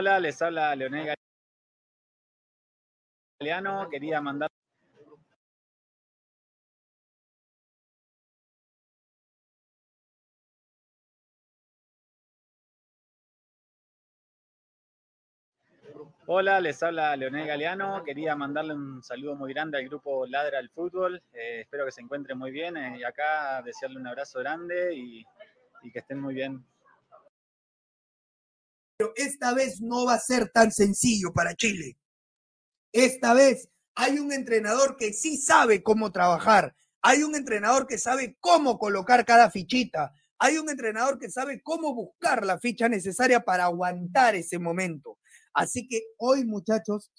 Hola, les habla Leonel Galeano. Quería mandar. Hola, les habla Leonel Galeano. Quería mandarle un saludo muy grande al grupo Ladra al Fútbol. Eh, espero que se encuentren muy bien eh, y acá desearle un abrazo grande y, y que estén muy bien. Pero esta vez no va a ser tan sencillo para Chile. Esta vez hay un entrenador que sí sabe cómo trabajar. Hay un entrenador que sabe cómo colocar cada fichita. Hay un entrenador que sabe cómo buscar la ficha necesaria para aguantar ese momento. Así que hoy, muchachos,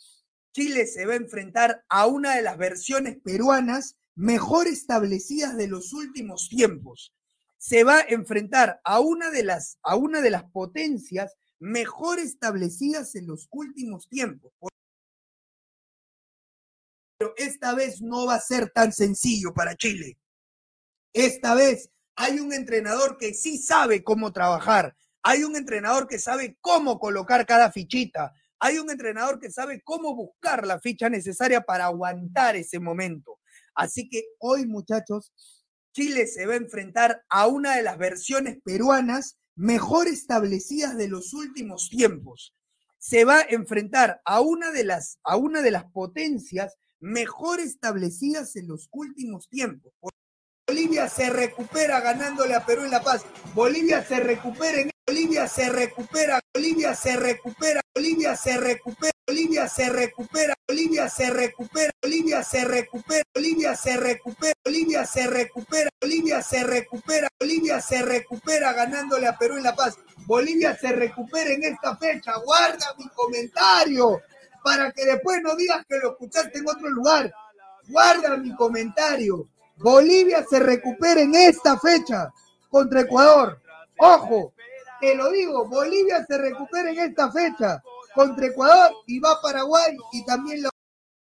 Chile se va a enfrentar a una de las versiones peruanas mejor establecidas de los últimos tiempos. Se va a enfrentar a una de las, a una de las potencias mejor establecidas en los últimos tiempos. Pero esta vez no va a ser tan sencillo para Chile. Esta vez hay un entrenador que sí sabe cómo trabajar. Hay un entrenador que sabe cómo colocar cada fichita. Hay un entrenador que sabe cómo buscar la ficha necesaria para aguantar ese momento. Así que hoy, muchachos, Chile se va a enfrentar a una de las versiones peruanas mejor establecidas de los últimos tiempos. Se va a enfrentar a una de las, a una de las potencias mejor establecidas en los últimos tiempos. Bolivia se recupera ganándole a Perú en La Paz. Bolivia se recupera en Bolivia se recupera, Bolivia se recupera, Bolivia se recupera, Bolivia se recupera, Bolivia se recupera, Bolivia se recupera, Bolivia se recupera, Bolivia se recupera, Bolivia se recupera, Bolivia se recupera ganándole a Perú en La Paz. Bolivia se recupera en esta fecha. Guarda mi comentario para que después no digas que lo escuchaste en otro lugar. Guarda mi comentario. Bolivia se recupera en esta fecha contra Ecuador. Ojo, te lo digo, Bolivia se recupera en esta fecha contra Ecuador y va Paraguay y también lo...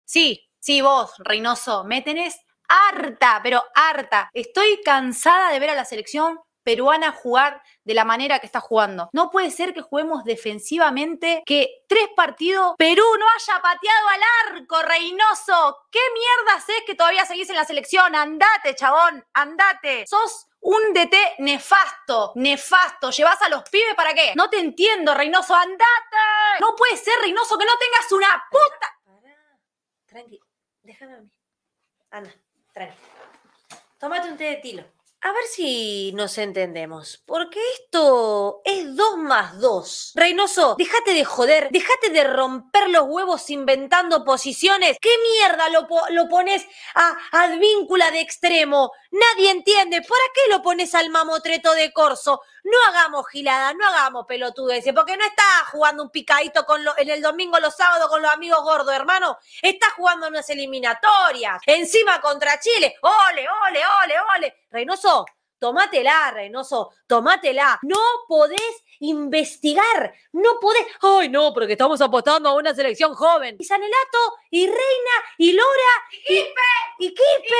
Sí, sí, vos, Reynoso, me tenés harta, pero harta. Estoy cansada de ver a la selección peruana jugar de la manera que está jugando. No puede ser que juguemos defensivamente, que tres partidos Perú no haya pateado al arco, Reynoso. ¿Qué mierda es que todavía seguís en la selección? Andate, chabón, andate. Sos un DT nefasto, nefasto. ¿Llevas a los pibes para qué? No te entiendo, Reynoso, andate. No puede ser, Reynoso, que no tengas una puta. Pará, tranqui, déjame a mí. Anda, tranqui. Tómate un té de tilo. A ver si nos entendemos, porque esto es dos más dos. Reynoso, déjate de joder, déjate de romper los huevos inventando posiciones. ¿Qué mierda lo, lo pones a advíncula de extremo? Nadie entiende. ¿Para qué lo pones al mamotreto de corso? No hagamos gilada, no hagamos pelotudeces, porque no está jugando un picadito con en el domingo, los sábados con los amigos gordos, hermano. Está jugando unas eliminatorias. Encima contra Chile. Ole, ole, ole, ole. Reynoso, Tómatela, Reynoso, tómatela. No podés investigar, no podés. Ay, no, porque estamos apostando a una selección joven. Y Sanelato, y Reina, y Lora. ¡Y Quispe! ¡Y Quispe!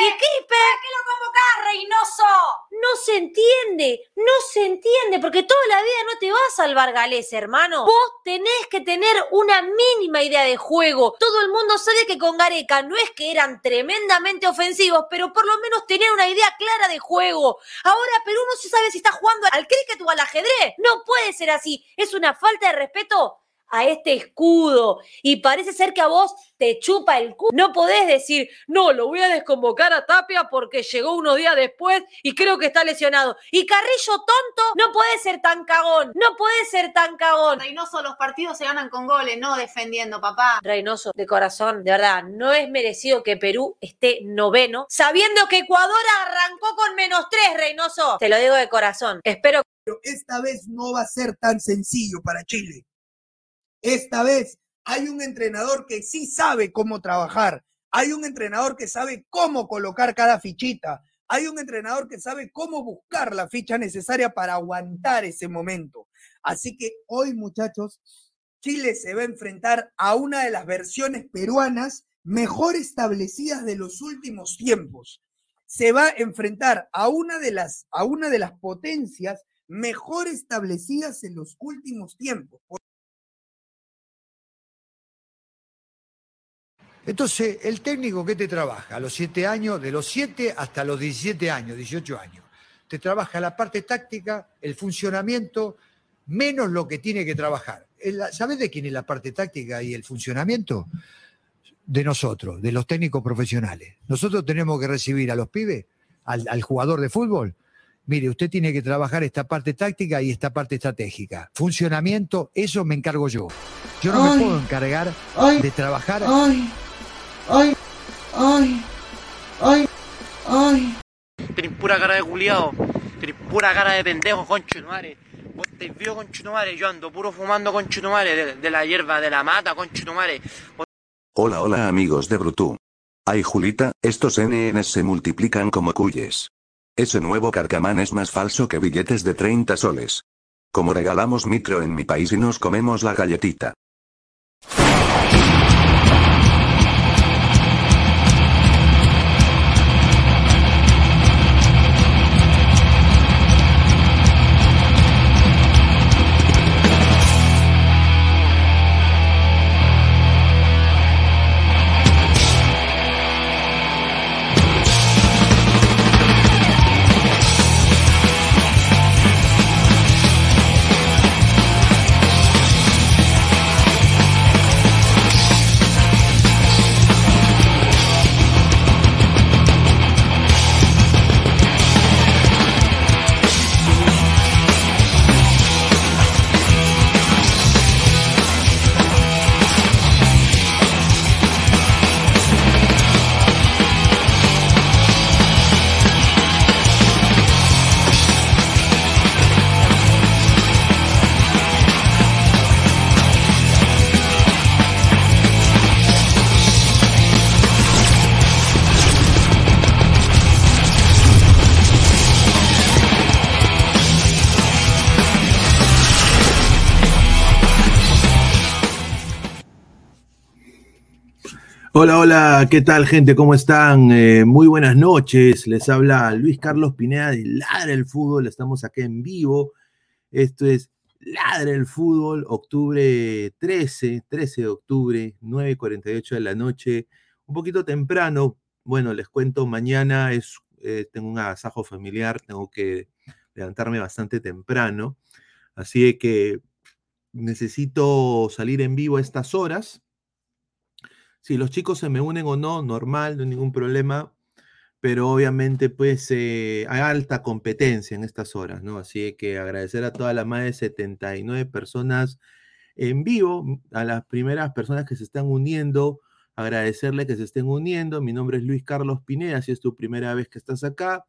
¡Y Quispe! ¿Para qué lo convocás, Reynoso? No se entiende, no se entiende, porque toda la vida no te va a salvar Gales, hermano. Vos tenés que tener una mínima idea de juego. Todo el mundo sabe que con Gareca no es que eran tremendamente ofensivos, pero por lo menos tener una idea clara de juego Ahora Perú no se sabe si está jugando al cricket o al ajedrez. No puede ser así. Es una falta de respeto a este escudo y parece ser que a vos te chupa el culo. No podés decir, no, lo voy a desconvocar a Tapia porque llegó unos días después y creo que está lesionado. Y Carrillo tonto, no puede ser tan cagón, no puede ser tan cagón. Reynoso, los partidos se ganan con goles, no defendiendo, papá. Reynoso, de corazón, de verdad, no es merecido que Perú esté noveno, sabiendo que Ecuador arrancó con menos tres, Reynoso. Te lo digo de corazón. Espero. Pero esta vez no va a ser tan sencillo para Chile. Esta vez hay un entrenador que sí sabe cómo trabajar. Hay un entrenador que sabe cómo colocar cada fichita. Hay un entrenador que sabe cómo buscar la ficha necesaria para aguantar ese momento. Así que hoy, muchachos, Chile se va a enfrentar a una de las versiones peruanas mejor establecidas de los últimos tiempos. Se va a enfrentar a una de las, a una de las potencias mejor establecidas en los últimos tiempos. Entonces, el técnico que te trabaja a los 7 años, de los 7 hasta los 17 años, 18 años, te trabaja la parte táctica, el funcionamiento, menos lo que tiene que trabajar. ¿Sabes de quién es la parte táctica y el funcionamiento? De nosotros, de los técnicos profesionales. Nosotros tenemos que recibir a los pibes, al, jugador de fútbol. Mire, usted tiene que trabajar esta parte táctica y esta parte estratégica. Funcionamiento, eso me encargo yo. Yo no me puedo encargar de trabajar. Ay, ay, ay, ay, ay. Tenés pura cara de culiado. Tenés pura cara de pendejo, concho de Vos te vio, concho de Yo ando puro fumando, concho de de, la hierba, de la mata, concho de Hola, hola amigos de Brutu. Ay Julita, estos NNs se multiplican como cuyes. Ese nuevo carcamán es más falso que billetes de 30 soles. Como regalamos micro en mi país y nos comemos la galletita. Hola, hola, ¿qué tal gente? ¿Cómo están? Eh, muy buenas noches. Les habla Luis Carlos Pineda de Ladre el Fútbol. Estamos acá en vivo. Esto es Ladre el Fútbol, octubre 13, 13 de octubre, 9.48 de la noche. Un poquito temprano. Bueno, les cuento, mañana es, eh, tengo un agasajo familiar, tengo que levantarme bastante temprano. Así que necesito salir en vivo a estas horas si los chicos se me unen o no, normal, no hay ningún problema, pero obviamente pues eh, hay alta competencia en estas horas, ¿no? Así que agradecer a todas las más de 79 personas en vivo, a las primeras personas que se están uniendo, agradecerle que se estén uniendo. Mi nombre es Luis Carlos Pineda, si es tu primera vez que estás acá.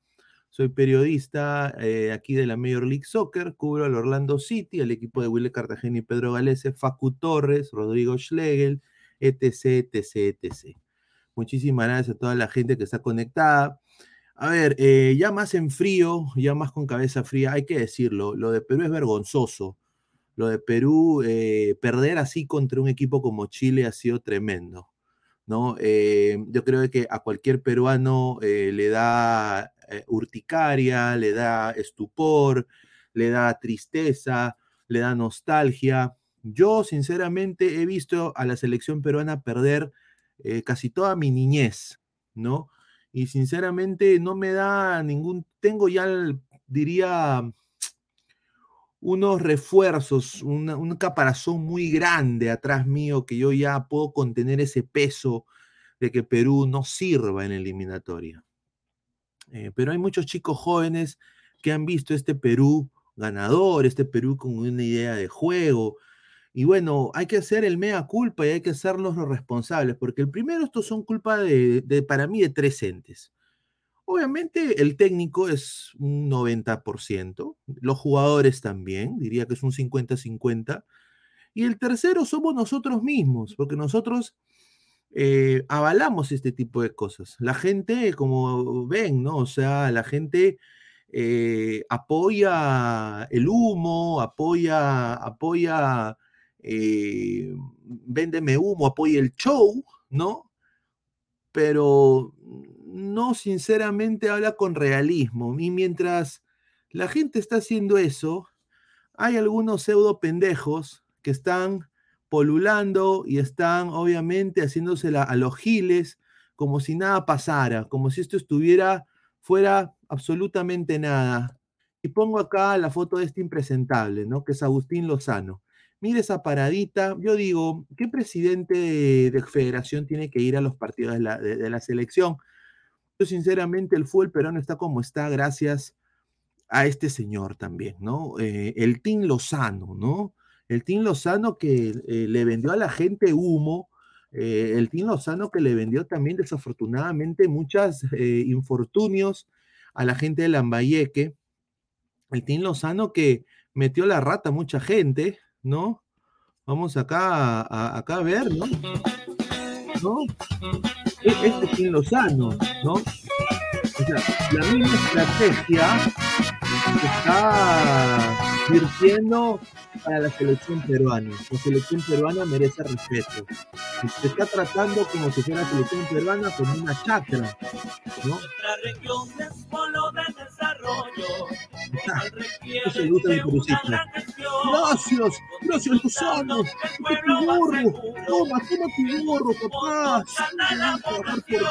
Soy periodista eh, aquí de la Major League Soccer, cubro al Orlando City, al equipo de Willy Cartagena y Pedro Galese, Facu Torres, Rodrigo Schlegel, etc, etc, etc. Muchísimas gracias a toda la gente que está conectada. A ver, eh, ya más en frío, ya más con cabeza fría, hay que decirlo, lo de Perú es vergonzoso. Lo de Perú, eh, perder así contra un equipo como Chile ha sido tremendo. ¿no? Eh, yo creo que a cualquier peruano le da urticaria, le da estupor, le da tristeza, le da nostalgia. Yo, sinceramente, he visto a la selección peruana perder eh, casi toda mi niñez, ¿no? Y sinceramente no me da ningún, tengo ya, diría, unos refuerzos, un caparazón muy grande atrás mío que yo ya puedo contener ese peso de que Perú no sirva en eliminatoria. Eh, pero hay muchos chicos jóvenes que han visto este Perú ganador, este Perú con una idea de juego, y bueno, hay que hacer el mea culpa y hay que hacerlos los responsables, porque el primero, estos son culpa de, para mí, de tres entes. Obviamente el técnico es un 90%, los jugadores también, diría que es un 50-50, y el tercero somos nosotros mismos, porque nosotros eh, avalamos este tipo de cosas. La gente, como ven, ¿no? O sea, la gente eh, apoya el humo, apoya, apoya eh, véndeme humo, apoya el show, ¿no? Pero no sinceramente habla con realismo. Y mientras la gente está haciendo eso, hay algunos pseudo pendejos que están polulando y están obviamente haciéndosela a los giles como si nada pasara, como si esto estuviera fuera absolutamente nada. Y pongo acá la foto de este impresentable, ¿no? Que es Agustín Lozano. Mire esa paradita. Yo digo, ¿qué presidente de, de federación tiene que ir a los partidos de la, de- la selección? Yo sinceramente el fútbol peruano está como está gracias a este señor también, ¿no? Eh, el Team Lozano, ¿no? El Team Lozano que eh, le vendió a la gente humo, eh, el Team Lozano que le vendió también desafortunadamente muchos infortunios a la gente de Lambayeque, el Team Lozano que metió la rata a mucha gente, ¿no? Vamos acá a, acá a ver, ¿no? ¿No? E- Este Team Lozano, ¿no? O sea, la misma estrategia se está virtiendo para la selección peruana. La selección peruana merece respeto. Se está tratando como si fuera selección peruana como una chacra, ¿no? Eso le gusta a mi perucita. Gracias, gracias. ¡Qué tu gorro! Toma, toma tu gorro, papá. Sí, voy a por ti. Yo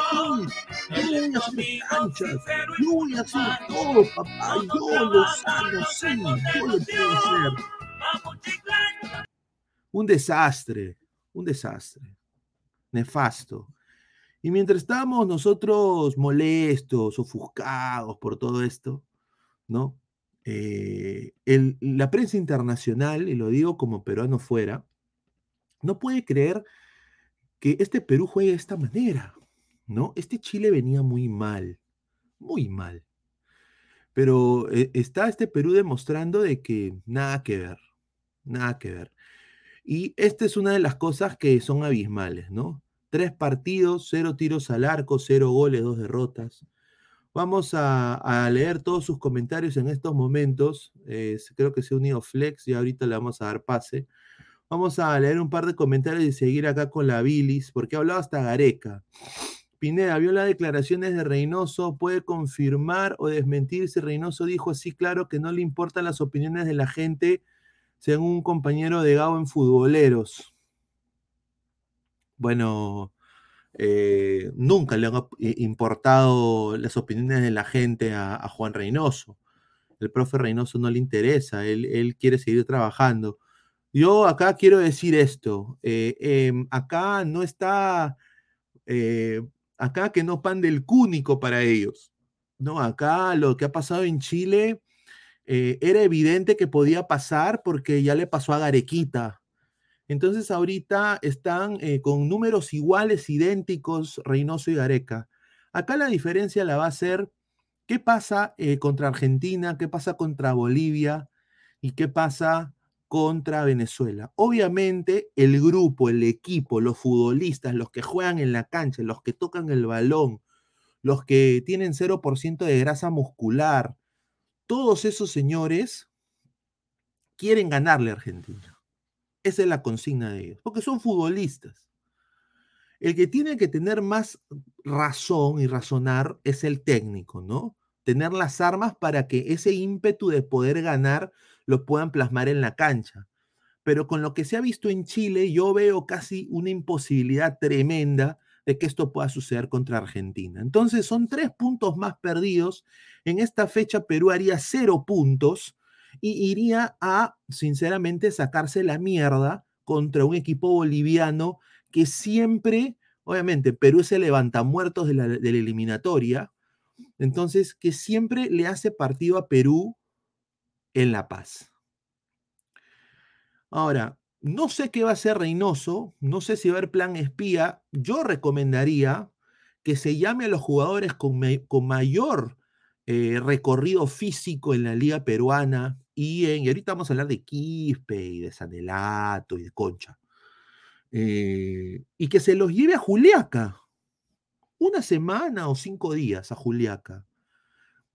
voy a hacer canchas. Yo voy a hacer todo, papá. Yo, Lozano, sí, yo lo puedo hacer. Un desastre, un desastre. Nefasto. Y mientras estábamos nosotros molestos, ofuscados por todo esto, ¿no? Eh, la prensa internacional, y lo digo como peruano fuera, no puede creer que este Perú juegue de esta manera, ¿no? Este Chile venía muy mal, muy mal. Pero eh, está este Perú demostrando de que nada que ver, nada que ver. Y esta es una de las cosas que son abismales, ¿no? Tres partidos, cero tiros al arco, cero goles, dos derrotas. Vamos a, leer todos sus comentarios en estos momentos. Eh, creo que se ha unido Flex y ahorita le vamos a dar pase. Vamos a leer un par de comentarios y seguir acá con la bilis, porque ha hablado hasta Gareca. Pineda, vio las declaraciones de Reynoso, puede confirmar o desmentir si Reynoso dijo así claro que no le importan las opiniones de la gente, según un compañero de Gao en Futboleros. Bueno, eh, nunca le han importado las opiniones de la gente a, Juan Reynoso. El profe Reynoso no le interesa, él, él quiere seguir trabajando. Yo acá quiero decir esto, eh, em, acá no está, eh, acá que no pan del cúnico para ellos. No, acá lo que ha pasado en Chile era evidente que podía pasar porque ya le pasó a Garequita. Entonces ahorita están eh, con números iguales, idénticos, Reynoso y Gareca. Acá la diferencia la va a ser qué pasa eh, contra Argentina, qué pasa contra Bolivia y qué pasa contra Venezuela. Obviamente el grupo, el equipo, los futbolistas, los que juegan en la cancha, los que tocan el balón, los que tienen 0% de grasa muscular, todos esos señores quieren ganarle a Argentina. Esa es la consigna de ellos, porque son futbolistas. El que tiene que tener más razón y razonar es el técnico, ¿no? Tener las armas para que ese ímpetu de poder ganar lo puedan plasmar en la cancha. Pero con lo que se ha visto en Chile, yo veo casi una imposibilidad tremenda de que esto pueda suceder contra Argentina. Entonces son tres puntos más perdidos. En esta fecha Perú haría cero puntos y iría a, sinceramente, sacarse la mierda contra un equipo boliviano que siempre, obviamente, Perú es el levantamuertos de la, de la eliminatoria, entonces, que siempre le hace partido a Perú en La Paz. Ahora, no sé qué va a hacer Reynoso, no sé si va a haber plan espía. Yo recomendaría que se llame a los jugadores con, con mayor eh, recorrido físico en la liga peruana y, en, y ahorita vamos a hablar de Quispe y de Sanelato y de Concha. Eh, y que se los lleve a Juliaca, una semana o cinco días a Juliaca.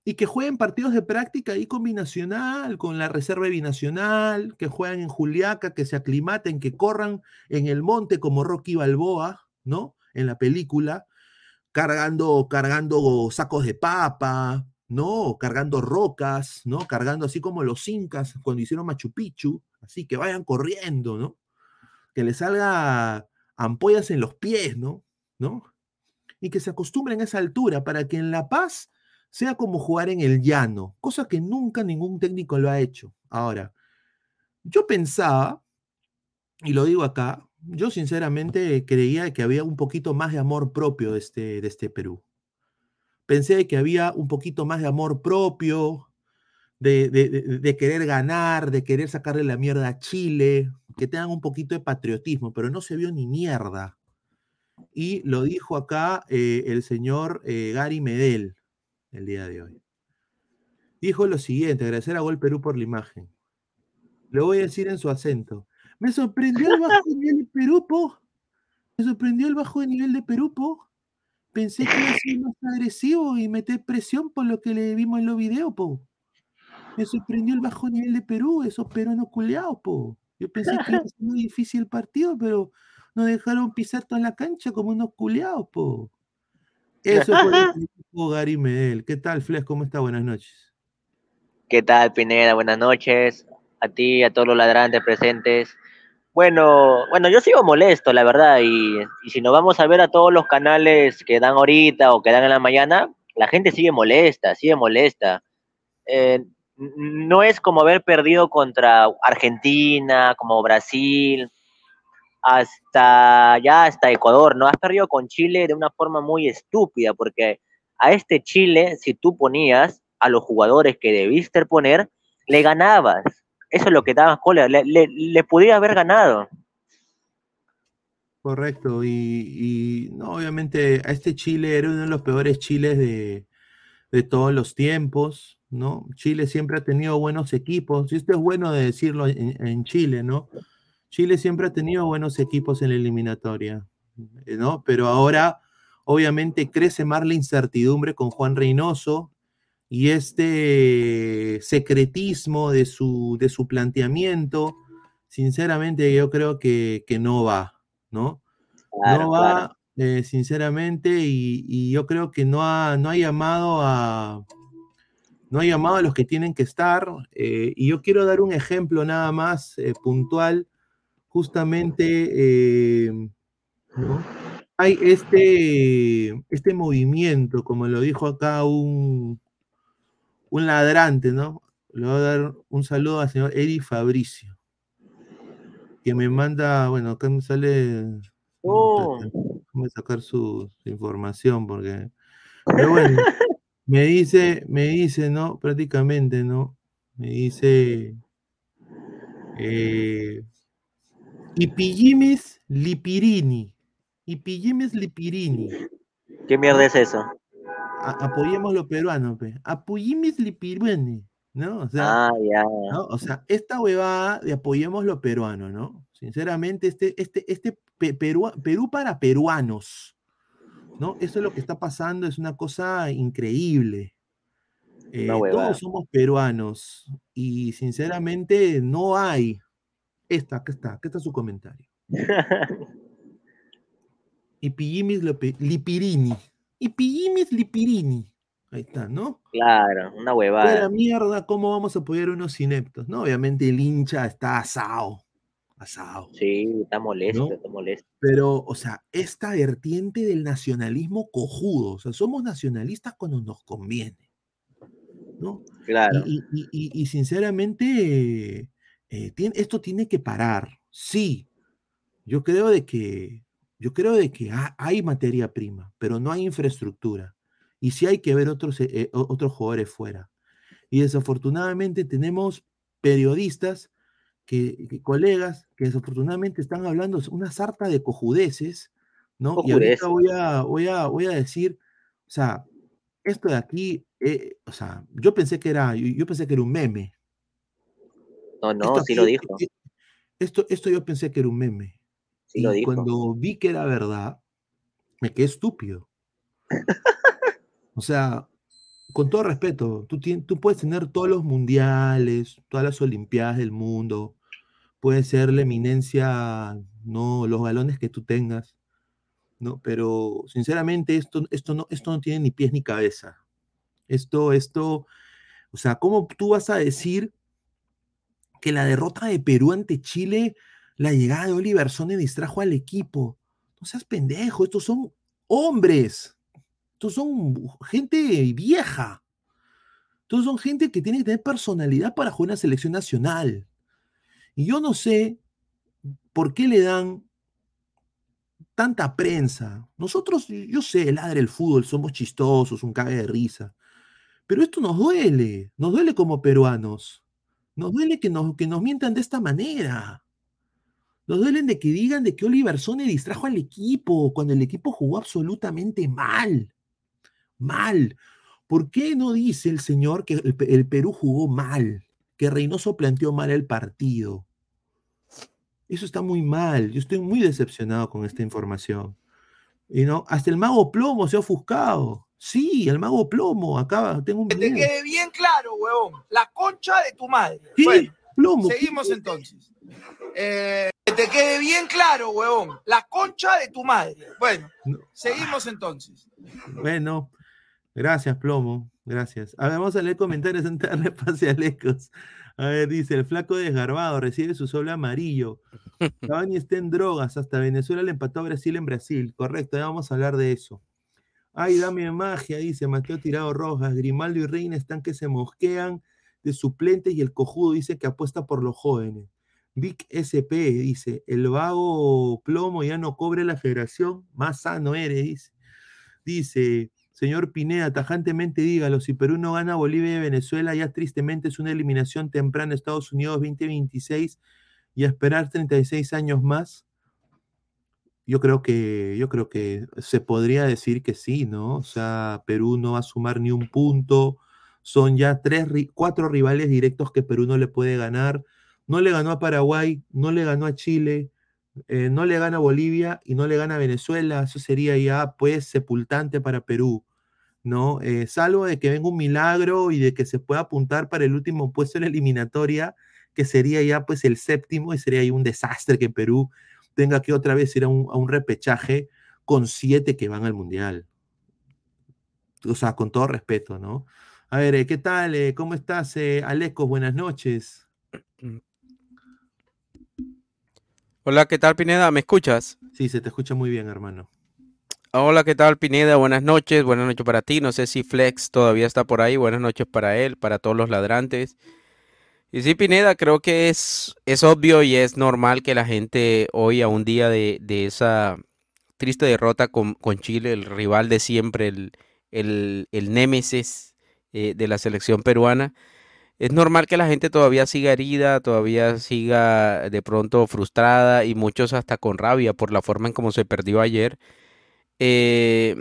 Y que jueguen partidos de práctica ahí combinacional, con la reserva binacional, que jueguen en Juliaca, que se aclimaten, que corran en el monte como Rocky Balboa, ¿no? En la película, cargando, cargando sacos de papa, ¿no? Cargando rocas, ¿no? Cargando así como los incas cuando hicieron Machu Picchu, así que vayan corriendo, ¿no? que le salga ampollas en los pies, ¿no? ¿No? Y que se acostumbren a esa altura para que en La Paz sea como jugar en el llano, cosa que nunca ningún técnico lo ha hecho. Ahora, yo pensaba, y lo digo acá, yo sinceramente creía que había un poquito más de amor propio de este, de este Perú. Pensé que había un poquito más de amor propio, de, de- querer ganar, de querer sacarle la mierda a Chile, que tengan un poquito de patriotismo, pero no se vio ni mierda. Y lo dijo acá eh, el señor eh, Gary Medel el día de hoy. Dijo lo siguiente, agradecer a Gol Perú por la imagen. Lo voy a decir en su acento. Me sorprendió el bajo nivel de Perú, po. Me sorprendió el bajo nivel de Perú, po. Pensé que iba a ser más agresivo y meter presión por lo que le vimos en los videos, po. Me sorprendió el bajo nivel de Perú, esos peruanos culeados, po. Yo pensé que iba a ser muy difícil el partido, pero nos dejaron pisar toda la cancha como unos culeados, po. Eso fue Gary Medel. ¿Qué tal, Flex? ¿Cómo está? Buenas noches. ¿Qué tal, Pineda? Buenas noches. A ti, a todos los ladrantes presentes. Bueno, bueno, yo sigo molesto, la verdad, y, si nos vamos a ver a todos los canales que dan ahorita o que dan en la mañana, la gente sigue molesta, sigue molesta. Eh, no es como haber perdido contra Argentina, como Brasil, hasta ya hasta Ecuador, ¿no? Has perdido con Chile de una forma muy estúpida, porque a este Chile, si tú ponías a los jugadores que debiste poner, le ganabas. Eso es lo que daba cola, le, le, podía haber ganado. Correcto, y, no, obviamente a este Chile era uno de los peores Chiles de, de todos los tiempos, ¿no? Chile siempre ha tenido buenos equipos, y esto es bueno de decirlo en, en Chile, ¿no? Chile siempre ha tenido buenos equipos en la eliminatoria, ¿no? Pero ahora, obviamente, crece más la incertidumbre con Juan Reynoso y este secretismo de su, de su planteamiento, sinceramente yo creo que, que no va, ¿no? Claro, no va, claro. eh, sinceramente, y, y yo creo que no ha, no ha llamado a no ha llamado a los que tienen que estar. eh, y yo quiero dar un ejemplo nada más eh, puntual, justamente, ¿no? Hay este, este movimiento, como lo dijo acá un, un ladrante, ¿no? Le voy a dar un saludo al señor Eri Fabricio, que me manda, bueno, acá me sale, Oh, déjame sacar su, su información, porque, pero bueno, me dice, me dice, ¿no? Prácticamente, ¿no? Me dice, eh, Lipirini, Ipillimis Lipirini, ¿Qué mierda es eso? A- apoyemos los peruanos, pe. Apoyimis Lipirini, ¿no? O sea, Ah. O sea, esta huevada de apoyemos lo peruano, ¿no? Sinceramente, este, este, este Pe- Perú, Perú para peruanos, ¿no? Eso es lo que está pasando, es una cosa increíble. Eh, todos somos peruanos y sinceramente no hay. Esta, acá está, acá está su comentario. Y Pillimis Lope- Lipirini. Y Pillimis Lipirini. Ahí está, ¿no? Claro, una huevada. mierda, ¿cómo vamos a apoyar a unos ineptos? No, obviamente el hincha está asado. Asado. Sí, está molesto, ¿No? está molesto. Pero, o sea, esta vertiente del nacionalismo cojudo, o sea, somos nacionalistas cuando nos conviene, ¿no? Claro. Y, y- y- y- y sinceramente, eh, tien- esto tiene que parar. Sí, yo creo de que, yo creo de que ha- hay materia prima, pero no hay infraestructura. Y sí hay que ver otros, eh, eh, otros jugadores fuera. Y desafortunadamente tenemos periodistas que, que- colegas que desafortunadamente están hablando una sarta de cojudeces, ¿no? Y ahorita Cojudeces. voy a, voy a, voy a decir, o sea, esto de aquí, eh, o sea, yo pensé que era, yo, yo pensé que era un meme. No, no, Esto sí aquí- lo dijo. Esto, esto yo pensé que era un meme. Sí lo y dijo. cuando vi que era verdad, me quedé estúpido. O sea, con todo respeto, tú, tien- tú puedes tener todos los mundiales, todas las olimpiadas del mundo, puede ser la eminencia, no, los galones que tú tengas, ¿no? Pero sinceramente esto, esto, no, esto no tiene ni pies ni cabeza. Esto, esto, o sea, ¿cómo tú vas a decir que la derrota de Perú ante Chile la llegada de Oliver Sone distrajo al equipo. No seas pendejo, estos son hombres. Estos son gente vieja. Estos son gente que tiene que tener personalidad para jugar en la selección nacional. Y yo no sé por qué le dan tanta prensa. Nosotros, yo sé, ladre el fútbol, somos chistosos, un cague de risa. Pero esto nos duele, nos duele como peruanos. Nos duele que nos, que nos mientan de esta manera. Nos duelen de que digan de que Oliver Sone distrajo al equipo cuando el equipo jugó absolutamente mal. Mal. ¿Por qué no dice el señor que el, el Perú jugó mal? Que Reynoso planteó mal el partido. Eso está muy mal. Yo estoy muy decepcionado con esta información. Y no, hasta el mago plomo se ha ofuscado. Sí, el mago plomo. Acá tengo un Que te quede bien claro, huevón. La concha de tu madre. Bueno, Plomo. seguimos entonces. Eh, te quede bien claro, huevón. La concha de tu madre. Bueno, seguimos entonces. Bueno, gracias, Plomo. Gracias. A ver, vamos a leer comentarios antes de darle pase a Lecos. A ver, dice, el flaco desgarbado recibe su sol amarillo. Cavani está en drogas. Hasta Venezuela le empató a Brasil en Brasil. Correcto, ya vamos a hablar de eso. Ay, dame magia, dice Mateo Tirado Rojas. Grimaldo y Reina están que se mosquean de suplentes y el cojudo dice que apuesta por los jóvenes. Vic SP dice, el vago plomo ya no cobre la federación, más sano eres, dice. Señor Pineda, tajantemente dígalo, si Perú no gana Bolivia y Venezuela, ya tristemente es una eliminación temprana Estados Unidos 2026 y a esperar 36 años más. Yo creo que, yo creo que se podría decir que sí, ¿no? O sea, Perú no va a sumar ni un punto. Son ya tres, cuatro rivales directos que Perú no le puede ganar. No le ganó a Paraguay, no le ganó a Chile, eh, no le gana a Bolivia y no le gana a Venezuela. Eso sería ya, pues, sepultante para Perú, ¿no? Eh, salvo de que venga un milagro y de que se pueda apuntar para el último puesto en la eliminatoria, que sería ya, pues, el séptimo y sería ahí un desastre que Perú tenga que otra vez ir a un, a un repechaje con siete que van al Mundial. O sea, con todo respeto, ¿no? A ver, eh, ¿qué tal? ¿Cómo estás, Alecos? Buenas noches. Hola, ¿qué tal Pineda? ¿Me escuchas? Sí, se te escucha muy bien, hermano. Hola, ¿qué tal Pineda? Buenas noches, buenas noches para ti. No sé si Flex todavía está por ahí. Buenas noches para él, para todos los ladrantes. Y sí, Pineda, creo que es, es obvio y es normal que la gente hoy, a un día de, de esa triste derrota con, con Chile, el rival de siempre, el, el, el némesis eh, de la selección peruana, es normal que la gente todavía siga herida, todavía siga de pronto frustrada y muchos hasta con rabia por la forma en cómo se perdió ayer. Eh,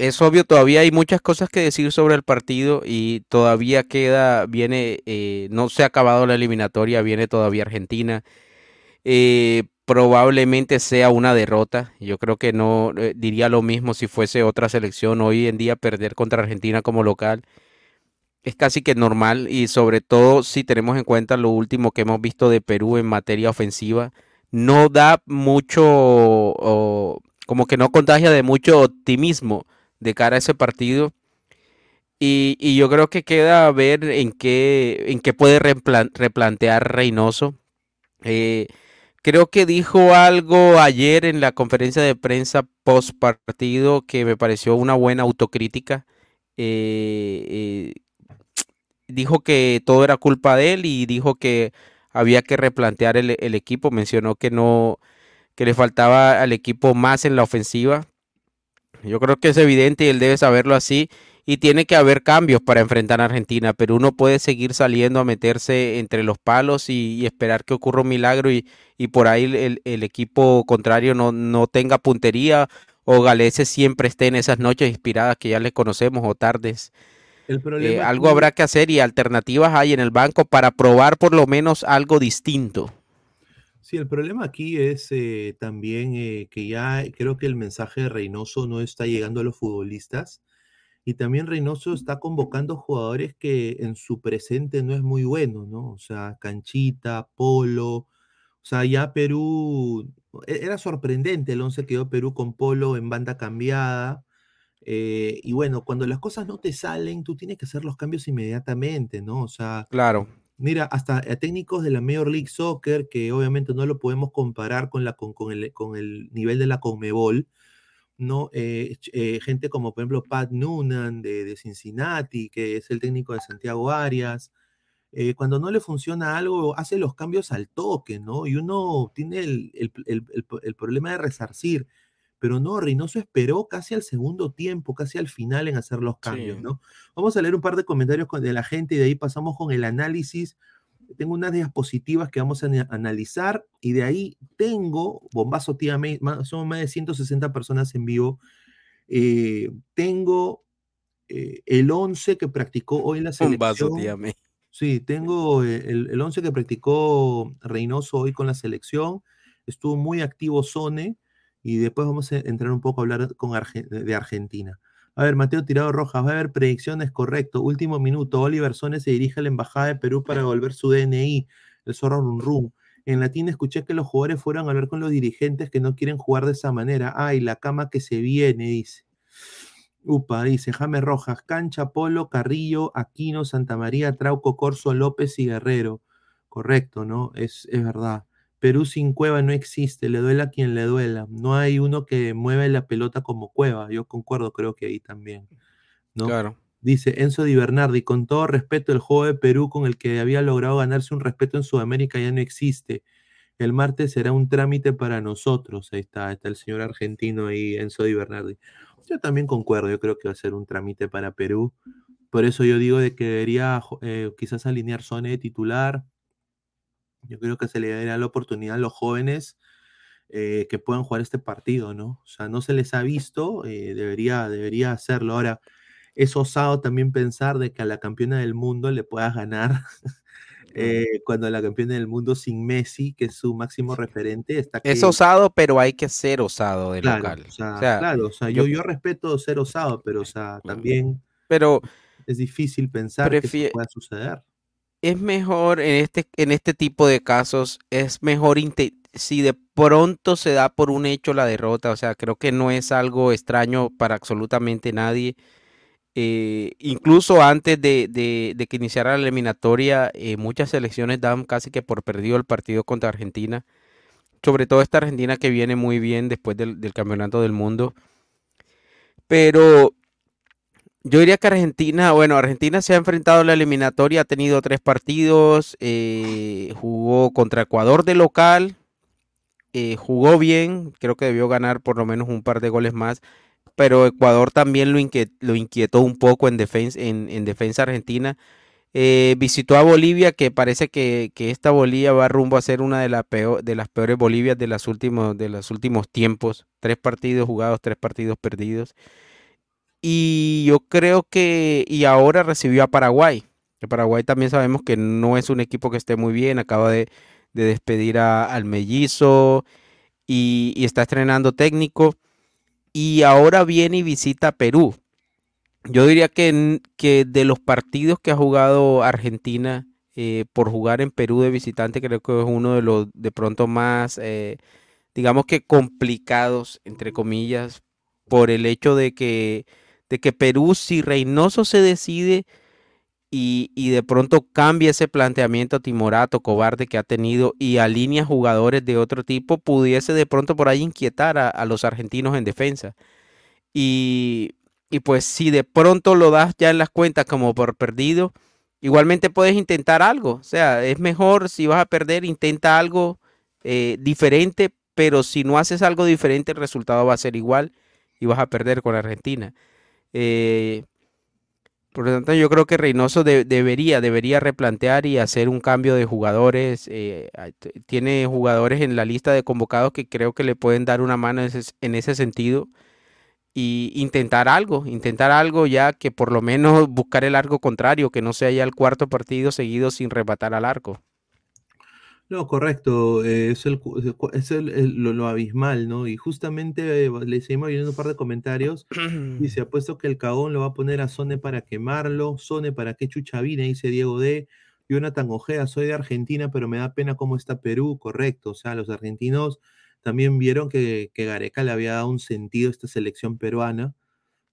es obvio, todavía hay muchas cosas que decir sobre el partido y todavía queda, viene, eh, no se ha acabado la eliminatoria, viene todavía Argentina. Eh, probablemente sea una derrota. Yo creo que no eh, diría lo mismo si fuese otra selección. Hoy en día perder contra Argentina como local es casi que normal y sobre todo si tenemos en cuenta lo último que hemos visto de Perú en materia ofensiva, no da mucho, o, como que no contagia de mucho optimismo de cara a ese partido. Y, y yo creo que queda ver en qué, en qué puede replan- replantear Reynoso. Eh, creo que dijo algo ayer en la conferencia de prensa post partido que me pareció una buena autocrítica. Eh, eh, dijo que todo era culpa de él y dijo que había que replantear el, equipo. Mencionó que no, que le faltaba al equipo más en la ofensiva. Yo creo que es evidente y él debe saberlo así. Y tiene que haber cambios para enfrentar a Argentina. Perú no puede seguir saliendo a meterse entre los palos y, y esperar que ocurra un milagro y, y por ahí el, el equipo contrario no, no tenga puntería o Galese siempre esté en esas noches inspiradas que ya les conocemos o tardes. El Eh, algo habrá que hacer y alternativas hay en el banco para probar por lo menos algo distinto. Sí, el problema aquí es eh, también eh, que ya creo que el mensaje de Reynoso no está llegando a los futbolistas y también Reynoso está convocando jugadores que en su presente no es muy bueno, ¿no? O sea, Canchita, Polo, o sea, ya Perú, e- era sorprendente el once que dio Perú con Polo en banda cambiada. Eh, y bueno, cuando las cosas no te salen, tú tienes que hacer los cambios inmediatamente, ¿no? O sea, Claro. Mira, hasta a técnicos de la Major League Soccer, que obviamente no lo podemos comparar con, la, con, con el, con el nivel de la Conmebol, ¿no? Eh, eh, gente como por ejemplo Pat Noonan de, de Cincinnati, que es el técnico de Santiago Arias. eh, cuando no le funciona algo, hace los cambios al toque, ¿no? Y uno tiene el- el- el problema de resarcir. Pero no, Reynoso esperó casi al segundo tiempo, casi al final en hacer los cambios, Sí. ¿no? Vamos a leer un par de comentarios de la gente y de ahí pasamos con el análisis. Tengo unas diapositivas que vamos a ana- analizar y de ahí tengo, bombazo tía May, más- son más de 160 personas en vivo. eh, tengo eh, el 11 que practicó hoy la selección. tía May. Sí, tengo eh, el, el 11 que practicó Reynoso hoy con la selección. Estuvo muy activo Sone y después vamos a entrar un poco a hablar con de Argentina. A ver, Mateo Tirado Rojas, va a haber predicciones, correcto. Último minuto, Oliver Sone se dirige a la Embajada de Perú para devolver su DNI, el zorro Run Run. En latín escuché que los jugadores fueron a hablar con los dirigentes que no quieren jugar de esa manera. Ay, la cama que se viene, dice. Upa, dice James Rojas, Cancha, Polo, Carrillo, Aquino, Santa María, Trauco, Corso, López y Guerrero. Correcto, ¿no? Es, es verdad. Perú sin Cueva no existe, le duela a quien le duela. No hay uno que mueve la pelota como Cueva. Yo concuerdo, creo que ahí también. ¿no? Claro. Dice Enzo Di Bernardi, con todo respeto, el juego de Perú con el que había logrado ganarse un respeto en Sudamérica ya no existe. El martes será un trámite para nosotros. Ahí está, está el señor argentino ahí, Enzo Di Bernardi. Yo también concuerdo, yo creo que va a ser un trámite para Perú. Por eso yo digo de que debería eh, quizás alinear Sone de titular. Yo creo que se le daría la oportunidad a los jóvenes eh, que puedan jugar este partido, ¿no? O sea, no se les ha visto, eh, debería, debería hacerlo. Ahora, es osado también pensar de que a la campeona del mundo le puedas ganar eh, cuando la campeona del mundo sin Messi, que es su máximo referente, está Es osado, pero hay que ser osado de Claro, local. o sea, O sea, claro, o sea, yo, yo respeto ser osado, pero o sea, también pero es difícil pensar que eso pueda suceder. Es mejor en este, en este tipo de casos, es mejor si de pronto se da por un hecho la derrota, o sea, creo que no es algo extraño para absolutamente nadie. Eh, incluso antes de, de- que iniciara la eliminatoria, eh, muchas selecciones dan casi que por perdido el partido contra Argentina. Sobre todo esta Argentina que viene muy bien después del campeonato del mundo. Pero yo diría que Argentina, bueno, Argentina se ha enfrentado a la eliminatoria, ha tenido tres partidos, eh, jugó contra Ecuador de local, eh, jugó bien, creo que debió ganar por lo menos un par de goles más, pero Ecuador también lo, inquietó un poco en defensa, en, en defensa argentina. Eh, visitó a Bolivia, que parece que, que esta Bolivia va rumbo a ser una de, peor- de las peores Bolivias de, las últimos, de los últimos tiempos. Tres partidos jugados, tres partidos perdidos. Y yo creo que, y ahora recibió a Paraguay. Que Paraguay también sabemos que no es un equipo que esté muy bien, acaba de, de despedir a- al mellizo y, está estrenando técnico. Y ahora viene y visita Perú. Yo diría que, que de los partidos que ha jugado Argentina eh, por jugar en Perú de visitante, creo que es uno de los de pronto más, eh, digamos que complicados, entre comillas, por el hecho de que, de que Perú, si Reynoso se decide y, y de pronto cambia ese planteamiento timorato, cobarde que ha tenido y alinea jugadores de otro tipo, pudiese de pronto por ahí inquietar a, a los argentinos en defensa. Y, y pues si de pronto lo das ya en las cuentas como por perdido, igualmente puedes intentar algo. O sea, es mejor si vas a perder, intenta algo eh, diferente, pero si no haces algo diferente, el resultado va a ser igual y vas a perder con Argentina. Eh, por lo tanto, yo creo que Reynoso de- debería, debería replantear y hacer un cambio de jugadores. eh, tiene jugadores en la lista de convocados que creo que le pueden dar una mano en ese, en ese sentido. Y intentar algo, intentar algo ya que por lo menos buscar el arco contrario, que no sea ya el cuarto partido seguido sin rematar al arco. No, correcto, eh, es, el, es lo, lo abismal, ¿no? Y justamente eh, le seguimos viendo un par de comentarios. Dice, apuesto que el cagón lo va a poner a Sone para quemarlo. Sone, ¿para qué chucha vine? Dice Diego D. Jonathan Ojea, soy de Argentina, pero me da pena cómo está Perú. Correcto, o sea, los argentinos también vieron que, que Gareca le había dado un sentido a esta selección peruana,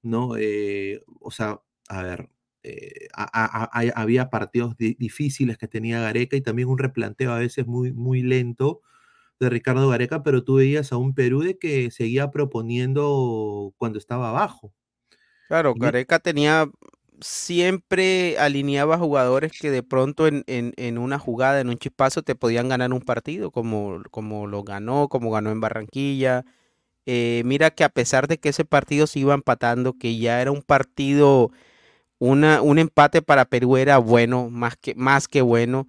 ¿no? Eh, o sea, a ver, eh, a- a- a- había partidos di- difíciles que tenía Gareca y también un replanteo a veces muy, muy lento de Ricardo Gareca, pero tú veías a un Perú de que seguía proponiendo cuando estaba abajo. Claro, Gareca tenía, siempre alineaba jugadores que de pronto en, en- en una jugada, en un chispazo, te podían ganar un partido, como, como lo ganó, como ganó en Barranquilla. Eh, mira que a pesar de que ese partido se iba empatando, que ya era un partido, un empate para Perú era bueno, más que, más que bueno.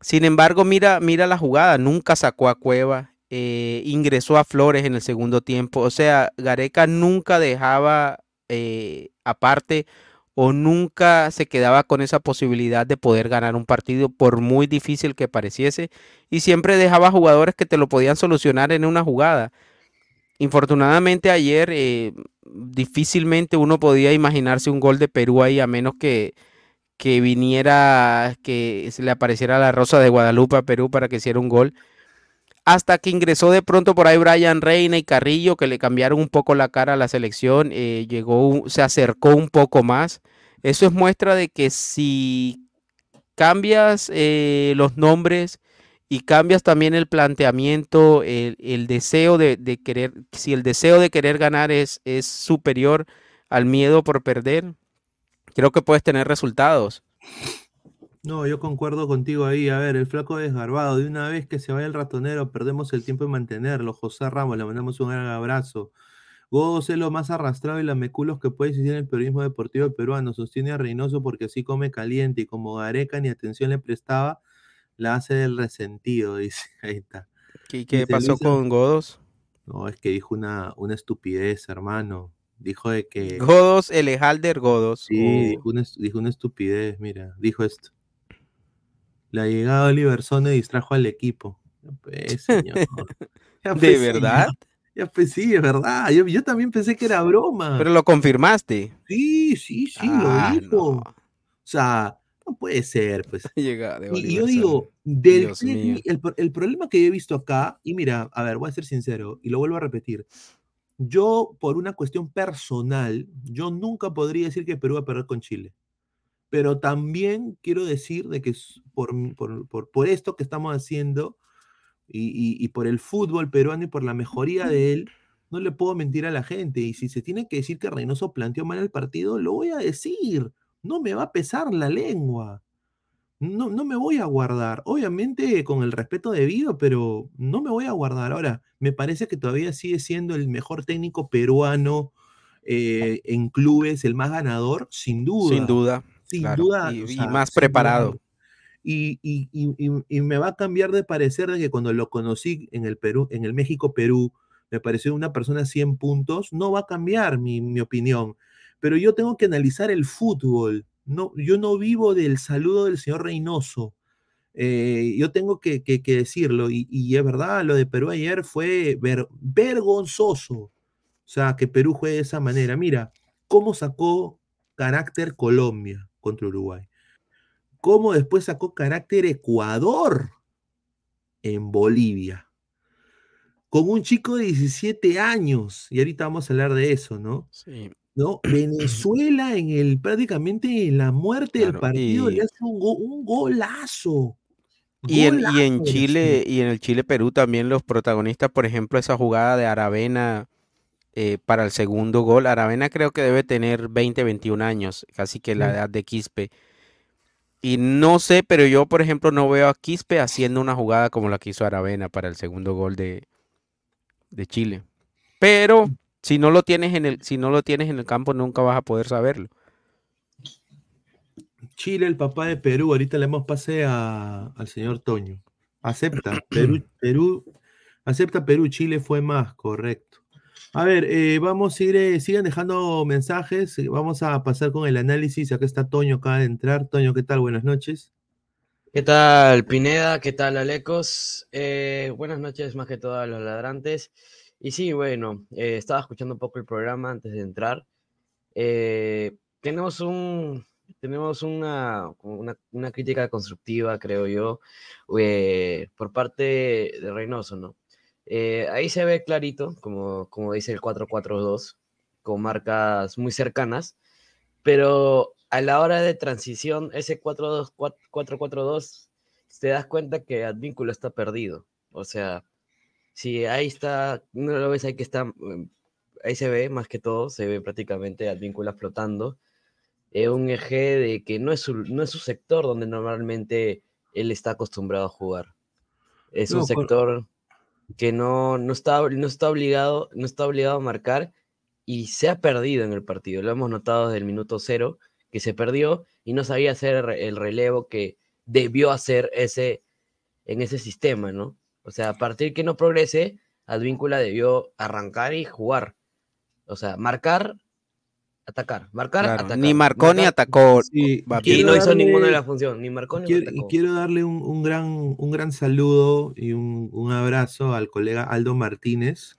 Sin embargo, mira, mira la jugada, nunca sacó a Cueva, eh, ingresó a Flores en el segundo tiempo. O sea, Gareca nunca dejaba eh, aparte o nunca se quedaba con esa posibilidad de poder ganar un partido por muy difícil que pareciese y siempre dejaba jugadores que te lo podían solucionar en una jugada. Infortunadamente ayer eh, difícilmente uno podía imaginarse un gol de Perú ahí a menos que, que viniera, que se le apareciera la Rosa de Guadalupe a Perú para que hiciera un gol. Hasta que ingresó de pronto por ahí Brian Reina y Carrillo, que le cambiaron un poco la cara a la selección, eh, llegó, se acercó un poco más. Eso es muestra de que si cambias eh, los nombres y cambias también el planteamiento, el, el deseo de, de querer, si el deseo de querer ganar es, es superior al miedo por perder, creo que puedes tener resultados. No, yo concuerdo contigo ahí. A ver, el flaco desgarbado. De una vez que se vaya el ratonero, perdemos el tiempo en mantenerlo. José Ramos, le mandamos un gran abrazo. Godos es lo más arrastrado y lameculos que puede existir en el periodismo deportivo peruano. Sostiene a Reynoso porque así come caliente y como Gareca ni atención le prestaba, la hace del resentido, dice. Ahí está. ¿Qué, qué Dice pasó con Godos? No, es que dijo una, una estupidez, hermano. Dijo de que. Godos, Elejalder Godos. Sí, Oh. dijo una, dijo una estupidez, mira, dijo esto. La llegada de Oliver Sone distrajo al equipo. Pues, señor. ¿De pues, verdad? señor. Ya pues sí, es verdad. Yo, yo también pensé que era broma. Pero lo confirmaste. Sí, sí, sí, Ah, lo dijo. O sea, no puede ser, pues. Llega de Y, yo digo, del el, pro- el problema que he visto acá, y mira, a ver, voy a ser sincero, y lo vuelvo a repetir. Yo, por una cuestión personal, yo nunca podría decir que Perú va a perder con Chile. Pero también quiero decir de que es por, por, por- por esto que estamos haciendo y, y- y por el fútbol peruano y por la mejoría de él, no le puedo mentir a la gente. Y si se tiene que decir que Reynoso planteó mal el partido, lo voy a decir. No me va a pesar la lengua. No, no me voy a guardar. Obviamente con el respeto debido, pero no me voy a guardar. Ahora, me parece que todavía sigue siendo el mejor técnico peruano eh, en clubes, el más ganador, sin duda. Sin duda. Sin claro, duda. Y, o y sea, más preparado. Y, y- y- me va a cambiar de parecer de que cuando lo conocí en el Perú, en el México-Perú, me pareció una persona 100 puntos, no va a cambiar mi, mi opinión. Pero yo tengo que analizar el fútbol. No, yo no vivo del saludo del señor Reynoso. Eh, yo tengo que, decirlo. Y, es verdad, lo de Perú ayer fue ver- vergonzoso. O sea, que Perú juegue de esa manera. Mira, cómo sacó carácter Colombia contra Uruguay cómo después sacó carácter Ecuador en Bolivia. Con un chico de 17 años, y ahorita vamos a hablar de eso, ¿no? Sí. ¿No? Venezuela en el prácticamente en la muerte del partido y- le hace un, go- un golazo. Y en, y en Golazo, Chile, y en el Chile-Perú también los protagonistas, por ejemplo, esa jugada de Aravena eh, para el segundo gol. Aravena creo que debe tener 20, 21 años, casi que la Mm. edad de Quispe. Y no sé, pero yo, por ejemplo, no veo a Quispe haciendo una jugada como la que hizo Aravena para el segundo gol de, de Chile. Pero si no lo tienes en el, si no lo tienes en el campo, nunca vas a poder saberlo. Chile, el papá de Perú, ahorita le hemos pase a- al señor Toño. Acepta, Perú, Perú, acepta Perú, Chile fue más, correcto. A ver, eh, vamos a ir, eh, sigan dejando mensajes, eh, vamos a pasar con el análisis, acá está Toño, acaba de entrar. Toño, ¿qué tal? Buenas noches. ¿Qué tal, Pineda? ¿Qué tal, Alecos? Eh, buenas noches, más que todo a los ladrantes. Y sí, bueno, eh, estaba escuchando un poco el programa antes de entrar. Eh, tenemos un, tenemos una, una, una crítica constructiva, creo yo, eh, por parte de Reynoso, ¿no? Eh, ahí se ve clarito, como, como dice el 442, con marcas muy cercanas, pero a la hora de transición, ese 4-2, 4-4-2, te das cuenta que Advíncula está perdido. O sea, si ahí está, no lo ves ahí que está, mm, ahí se ve más que todo, se ve prácticamente Advíncula flotando. Es un eje de que no es, su, no es su sector donde normalmente él está acostumbrado a jugar. Es un No, sector que no, no, está, no, está obligado, no está obligado a marcar y se ha perdido en el partido. Lo hemos notado desde el minuto cero, que se perdió y no sabía hacer el relevo que debió hacer ese, en ese sistema, ¿no? O sea, a partir que no progrese, Advíncula debió arrancar y jugar. O sea, marcar, atacar, marcar, Claro, atacar. ni marcó ni marcar, atacó. Sí, Y quiero no hizo darle- ninguna de las funciones, ni marcó ni Quiero, y atacó. quiero darle un, un gran, un gran saludo y un, un abrazo al colega Aldo Martínez,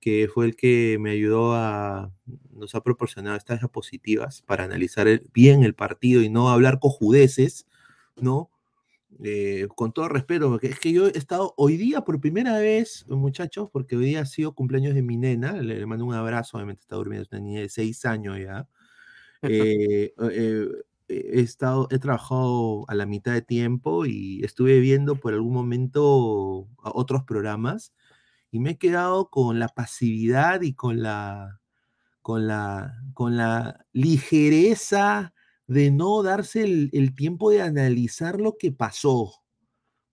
que fue el que me ayudó a, nos ha proporcionado estas diapositivas para analizar el- bien el partido y no hablar cojudeces, ¿no? Eh, con todo respeto, porque es que yo he estado hoy día por primera vez, muchachos, porque hoy día ha sido cumpleaños de mi nena, le, le mando un abrazo, obviamente está durmiendo, es una niña de seis años ya. Eh, eh, he estado, he trabajado a la mitad de tiempo y estuve viendo por algún momento a otros programas y me he quedado con la pasividad y con la, con la, con la ligereza de no darse el, el tiempo de analizar lo que pasó,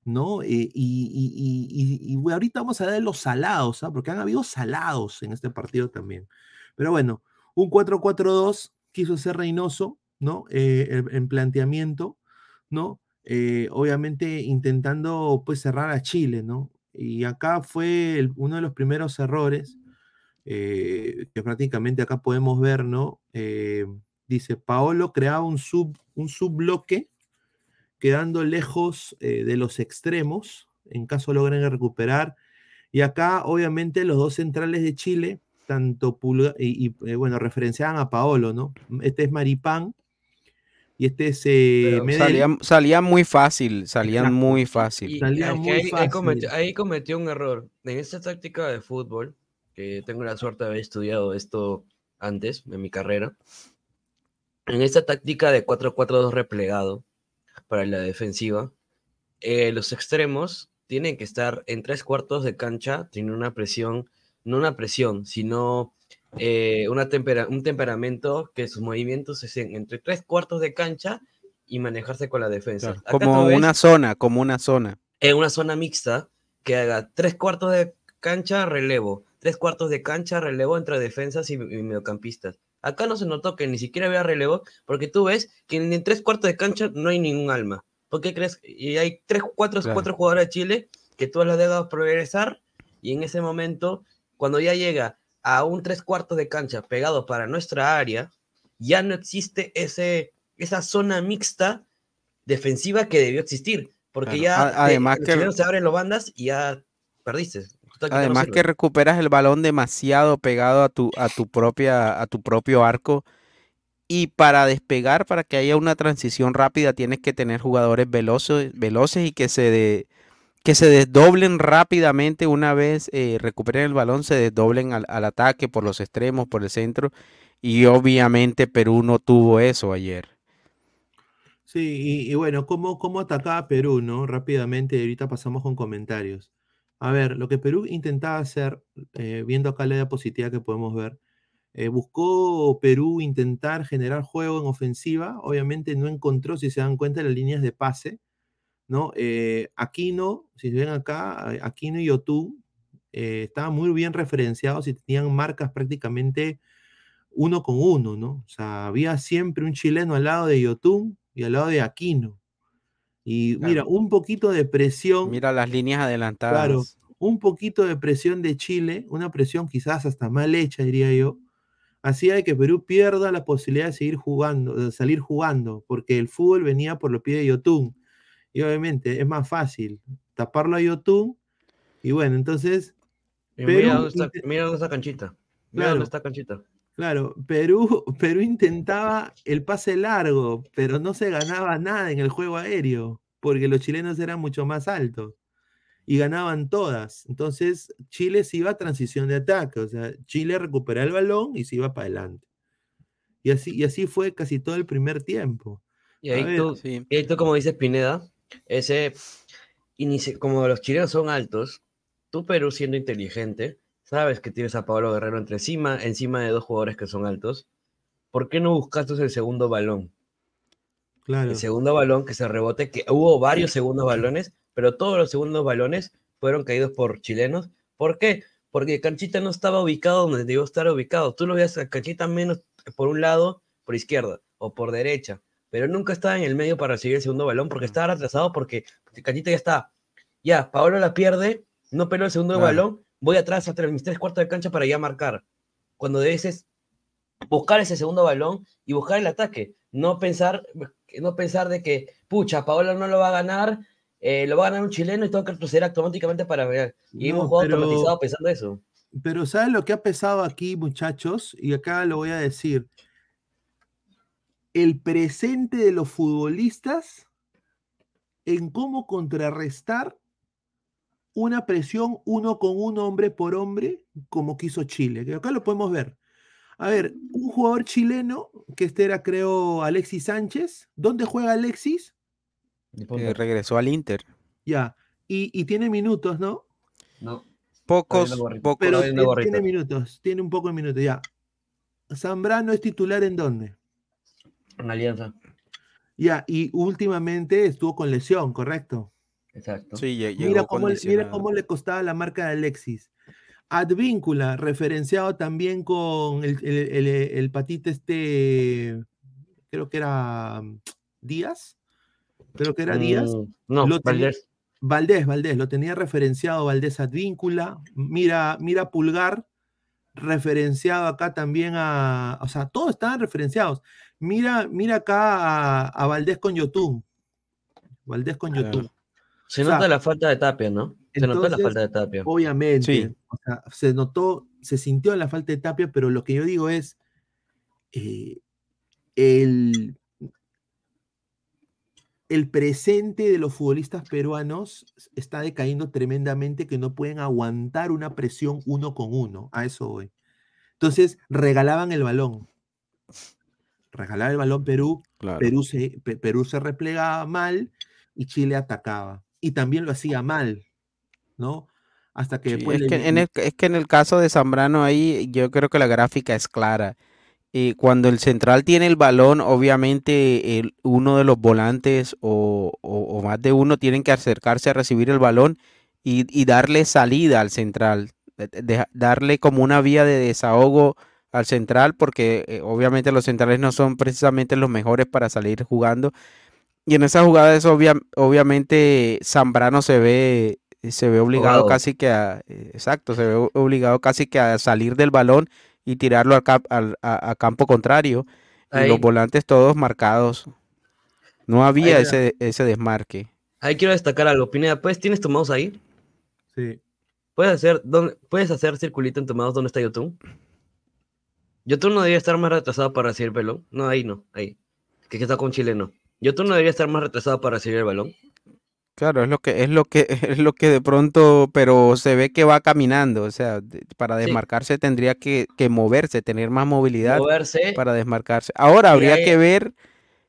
¿no? Eh, y, y- y- y- ahorita vamos a ver los salados, ¿ah? Porque han habido salados en este partido también. Pero bueno, un 4-4-2 quiso ser Reynoso, ¿no? Eh, en- en planteamiento, ¿no? Eh, obviamente intentando pues cerrar a Chile, ¿no? Y acá fue uno de los primeros errores eh, que prácticamente acá podemos ver, ¿no? Dice, Paolo creaba un, sub, un subbloque quedando lejos eh, de los extremos, en caso logren recuperar. Y acá, obviamente, los dos centrales de Chile, tanto Pulga y, y, eh, bueno, referenciaban a Paolo, ¿no? Este es Maripán y este es eh. Salían, salían muy fácil, salían Exacto. muy fácil. Y Salía es que muy ahí, ahí fácil. cometió, ahí cometió un error. En esta táctica de fútbol, que tengo la suerte de haber estudiado esto antes en mi carrera, en esta táctica de 4-4-2 replegado para la defensiva, eh, los extremos tienen que estar en tres cuartos de cancha, tienen una presión, no una presión, sino eh, una tempera- un temperamento que sus movimientos hacen entre tres cuartos de cancha y manejarse con la defensa. Claro, Acá como ves- una zona, como una zona. en una zona mixta que haga tres cuartos de cancha, relevo, tres cuartos de cancha, relevo entre defensas y, y mediocampistas. Acá no se notó que ni siquiera había relevo, porque tú ves que en, tres cuartos de cancha no hay ningún alma. ¿Por qué crees? Y hay tres, cuatro, Claro. cuatro jugadores de Chile que tú las dejado progresar y en ese momento, cuando ya llega a un tres cuartos de cancha pegado para nuestra área, ya no existe ese, esa zona mixta defensiva que debió existir. Porque Claro, ya además los que- se abren los bandas y ya perdiste. Además que recuperas el balón demasiado pegado a tu, a tu propia, a tu propio arco. Y para despegar, para que haya una transición rápida, tienes que tener jugadores veloces, veloces y que se de- que se desdoblen rápidamente una vez eh, recuperen el balón, se desdoblen al, al ataque por los extremos, por el centro. Y obviamente Perú no tuvo eso ayer. Sí, y, y bueno, ¿cómo, cómo atacaba a Perú, no? Rápidamente, y ahorita pasamos con comentarios. A ver, lo que Perú intentaba hacer, eh, viendo acá la diapositiva que podemos ver, eh, buscó Perú intentar generar juego en ofensiva, obviamente no encontró, si se dan cuenta, las líneas de pase, ¿no? Eh, Aquino, si ven acá, Aquino y Otú estaban muy bien referenciados y tenían marcas prácticamente uno con uno, ¿no? O sea, había siempre un chileno al lado de Yotun y al lado de Aquino. Y mira, un poquito de presión, Mira las líneas adelantadas. claro, un poquito de presión de Chile, una presión quizás hasta mal hecha, diría yo, hacía de que Perú pierda la posibilidad de seguir jugando, de salir jugando, porque el fútbol venía por los pies de Yotun. Y obviamente es más fácil taparlo a Yotun. Y bueno, entonces Y Perú mira, dónde está, mira dónde está Canchita. Mira Claro. dónde está Canchita. Claro, Perú, Perú intentaba el pase largo, pero no se ganaba nada en el juego aéreo, porque los chilenos eran mucho más altos y ganaban todas. Entonces, Chile se iba a transición de ataque, o sea, Chile recuperaba el balón y se iba para adelante. Y así, y así fue casi todo el primer tiempo. Y ahí, tú, y ahí tú, como dices Pineda, ese, inici- como los chilenos son altos, tú Perú siendo inteligente, sabes que tienes a Pablo Guerrero entre encima, encima de dos jugadores que son altos. ¿Por qué no buscaste el segundo balón? Claro. El segundo balón que se rebote, que hubo varios segundos balones, pero todos los segundos balones fueron caídos por chilenos. ¿Por qué? Porque Canchita no estaba ubicado donde debió estar ubicado. Tú lo veías a Canchita menos por un lado, por izquierda o por derecha, pero nunca estaba en el medio para recibir el segundo balón porque estaba retrasado porque porque Canchita ya está. Ya, Paolo la pierde, no peló el segundo Claro. balón, voy atrás hasta mis tres cuartos de cancha para ya marcar. Cuando debes es buscar ese segundo balón y buscar el ataque. No pensar, no pensar de que, pucha, Paola no lo va a ganar, eh, lo va a ganar un chileno y tengo que retroceder automáticamente para ver. Y No, hemos jugado pero- automatizado pensando eso. Pero ¿sabes lo que ha pesado aquí, muchachos? Y acá lo voy a decir. El presente de los futbolistas en cómo contrarrestar una presión uno con uno, hombre por hombre, como quiso Chile. Que acá lo podemos ver. A ver, un jugador chileno, que este era, creo, Alexis Sánchez. ¿Dónde juega Alexis? Que regresó al Inter. Ya. Y, y tiene minutos, ¿no? No. Pocos, pocos. Pero tiene, tiene minutos, tiene un poco de minutos, ya. Zambrano es titular en dónde? En Alianza. Ya, y últimamente estuvo con lesión, ¿correcto? Exacto. Sí, Mira cómo, mira lesionado. cómo le costaba la marca de Alexis. Advíncula, referenciado también con el, el, el- el patito este, creo que era mm, Díaz. Creo que era Díaz. Mm, no, Lo tenía- Valdés. Valdés, Valdés, lo tenía referenciado Valdés Advíncula. Mira, mira Pulgar, referenciado acá también a. O sea, todos estaban referenciados. Mira, mira acá a, a Valdés con Yotun. Valdés con Claro. Se O sea, nota la falta de Tapia, ¿no? Se notó la falta de Tapia. Obviamente. Sí. o sea, se notó, se sintió la falta de Tapia, pero lo que yo digo es. eh, el, el presente de los futbolistas peruanos está decayendo tremendamente que no pueden aguantar una presión uno con uno. A eso voy. Entonces, regalaban el balón. Regalaba el balón Perú. Claro. Perú, se, Pe- Perú se replegaba mal y Chile atacaba. Y también lo hacía mal, ¿no? Hasta que Sí, después... es, le- que en el, es que en el caso de Zambrano ahí yo creo que la gráfica es clara. Y cuando el central tiene el balón, obviamente el- uno de los volantes o, o- o más de uno tienen que acercarse a recibir el balón y, y darle salida al central, de- de- darle como una vía de desahogo al central, porque eh, obviamente los centrales no son precisamente los mejores para salir jugando. Y en esa jugada es obvia- obviamente Zambrano se ve, se ve obligado casi que a, eh, exacto, se ve obligado casi que a salir del balón y tirarlo al cap- al- a, a campo contrario. Y los volantes todos marcados. No había ese, ese desmarque. Ahí quiero destacar algo. Pineda, ¿pues tienes tu mouse ahí? Sí. ¿Puedes hacer, dónde, ¿Puedes hacer circulito en tu mouse donde está YouTube? YouTube no debería estar más retrasado para recibir el balón. No, ahí no, ahí. Que, que está con chileno. YouTube no debería estar más retrasado para recibir el balón. Claro, es lo que, es lo que, es lo que de pronto, pero se ve que va caminando. O sea, para Sí. desmarcarse tendría que, que moverse, tener más movilidad Moverse. para desmarcarse. Ahora habría ahí- que ver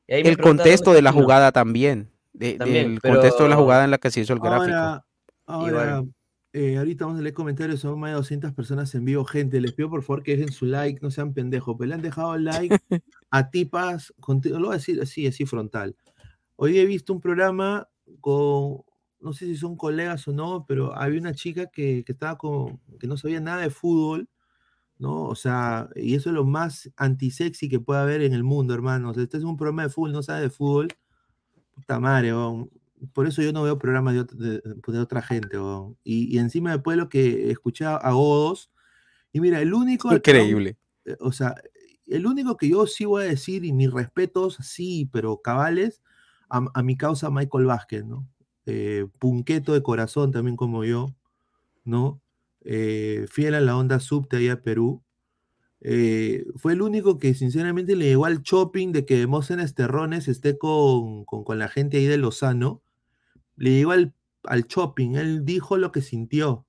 el contexto de la jugada también. de- También, del contexto de la pero- jugada en la que se hizo el gráfico. Ahora, ahora eh, ahorita vamos a leer comentarios, son más de 200 personas en vivo. Gente, les pido por favor que dejen su like, no sean pendejos, pero le han dejado el like a tipas, conti- lo voy a decir así, así frontal. Hoy he visto un programa con, no sé si son colegas o no, pero había una chica que, que estaba con, que no sabía nada de fútbol, ¿no? O sea, y eso es lo más antisexy que puede haber en el mundo, hermanos. Este es un programa de fútbol, no sabe de fútbol. Puta madre, weón. Por eso yo no veo programas de, ot- de- de otra gente, weón. Y, y encima después lo que escuché a Godos. Y mira, el único. Increíble. eh, o sea, el único que yo sí voy a decir, y mis respetos, sí, pero cabales, a, mi causa Michael Vázquez, ¿no? Eh, punqueto de corazón también como yo, ¿no? Eh, fiel a la onda subte allá a Perú. Eh, fue el único que sinceramente le llegó al shopping de que Demóstenes Terrones esté con, con, con la gente ahí de Lozano. Le llegó al, al shopping, él dijo lo que sintió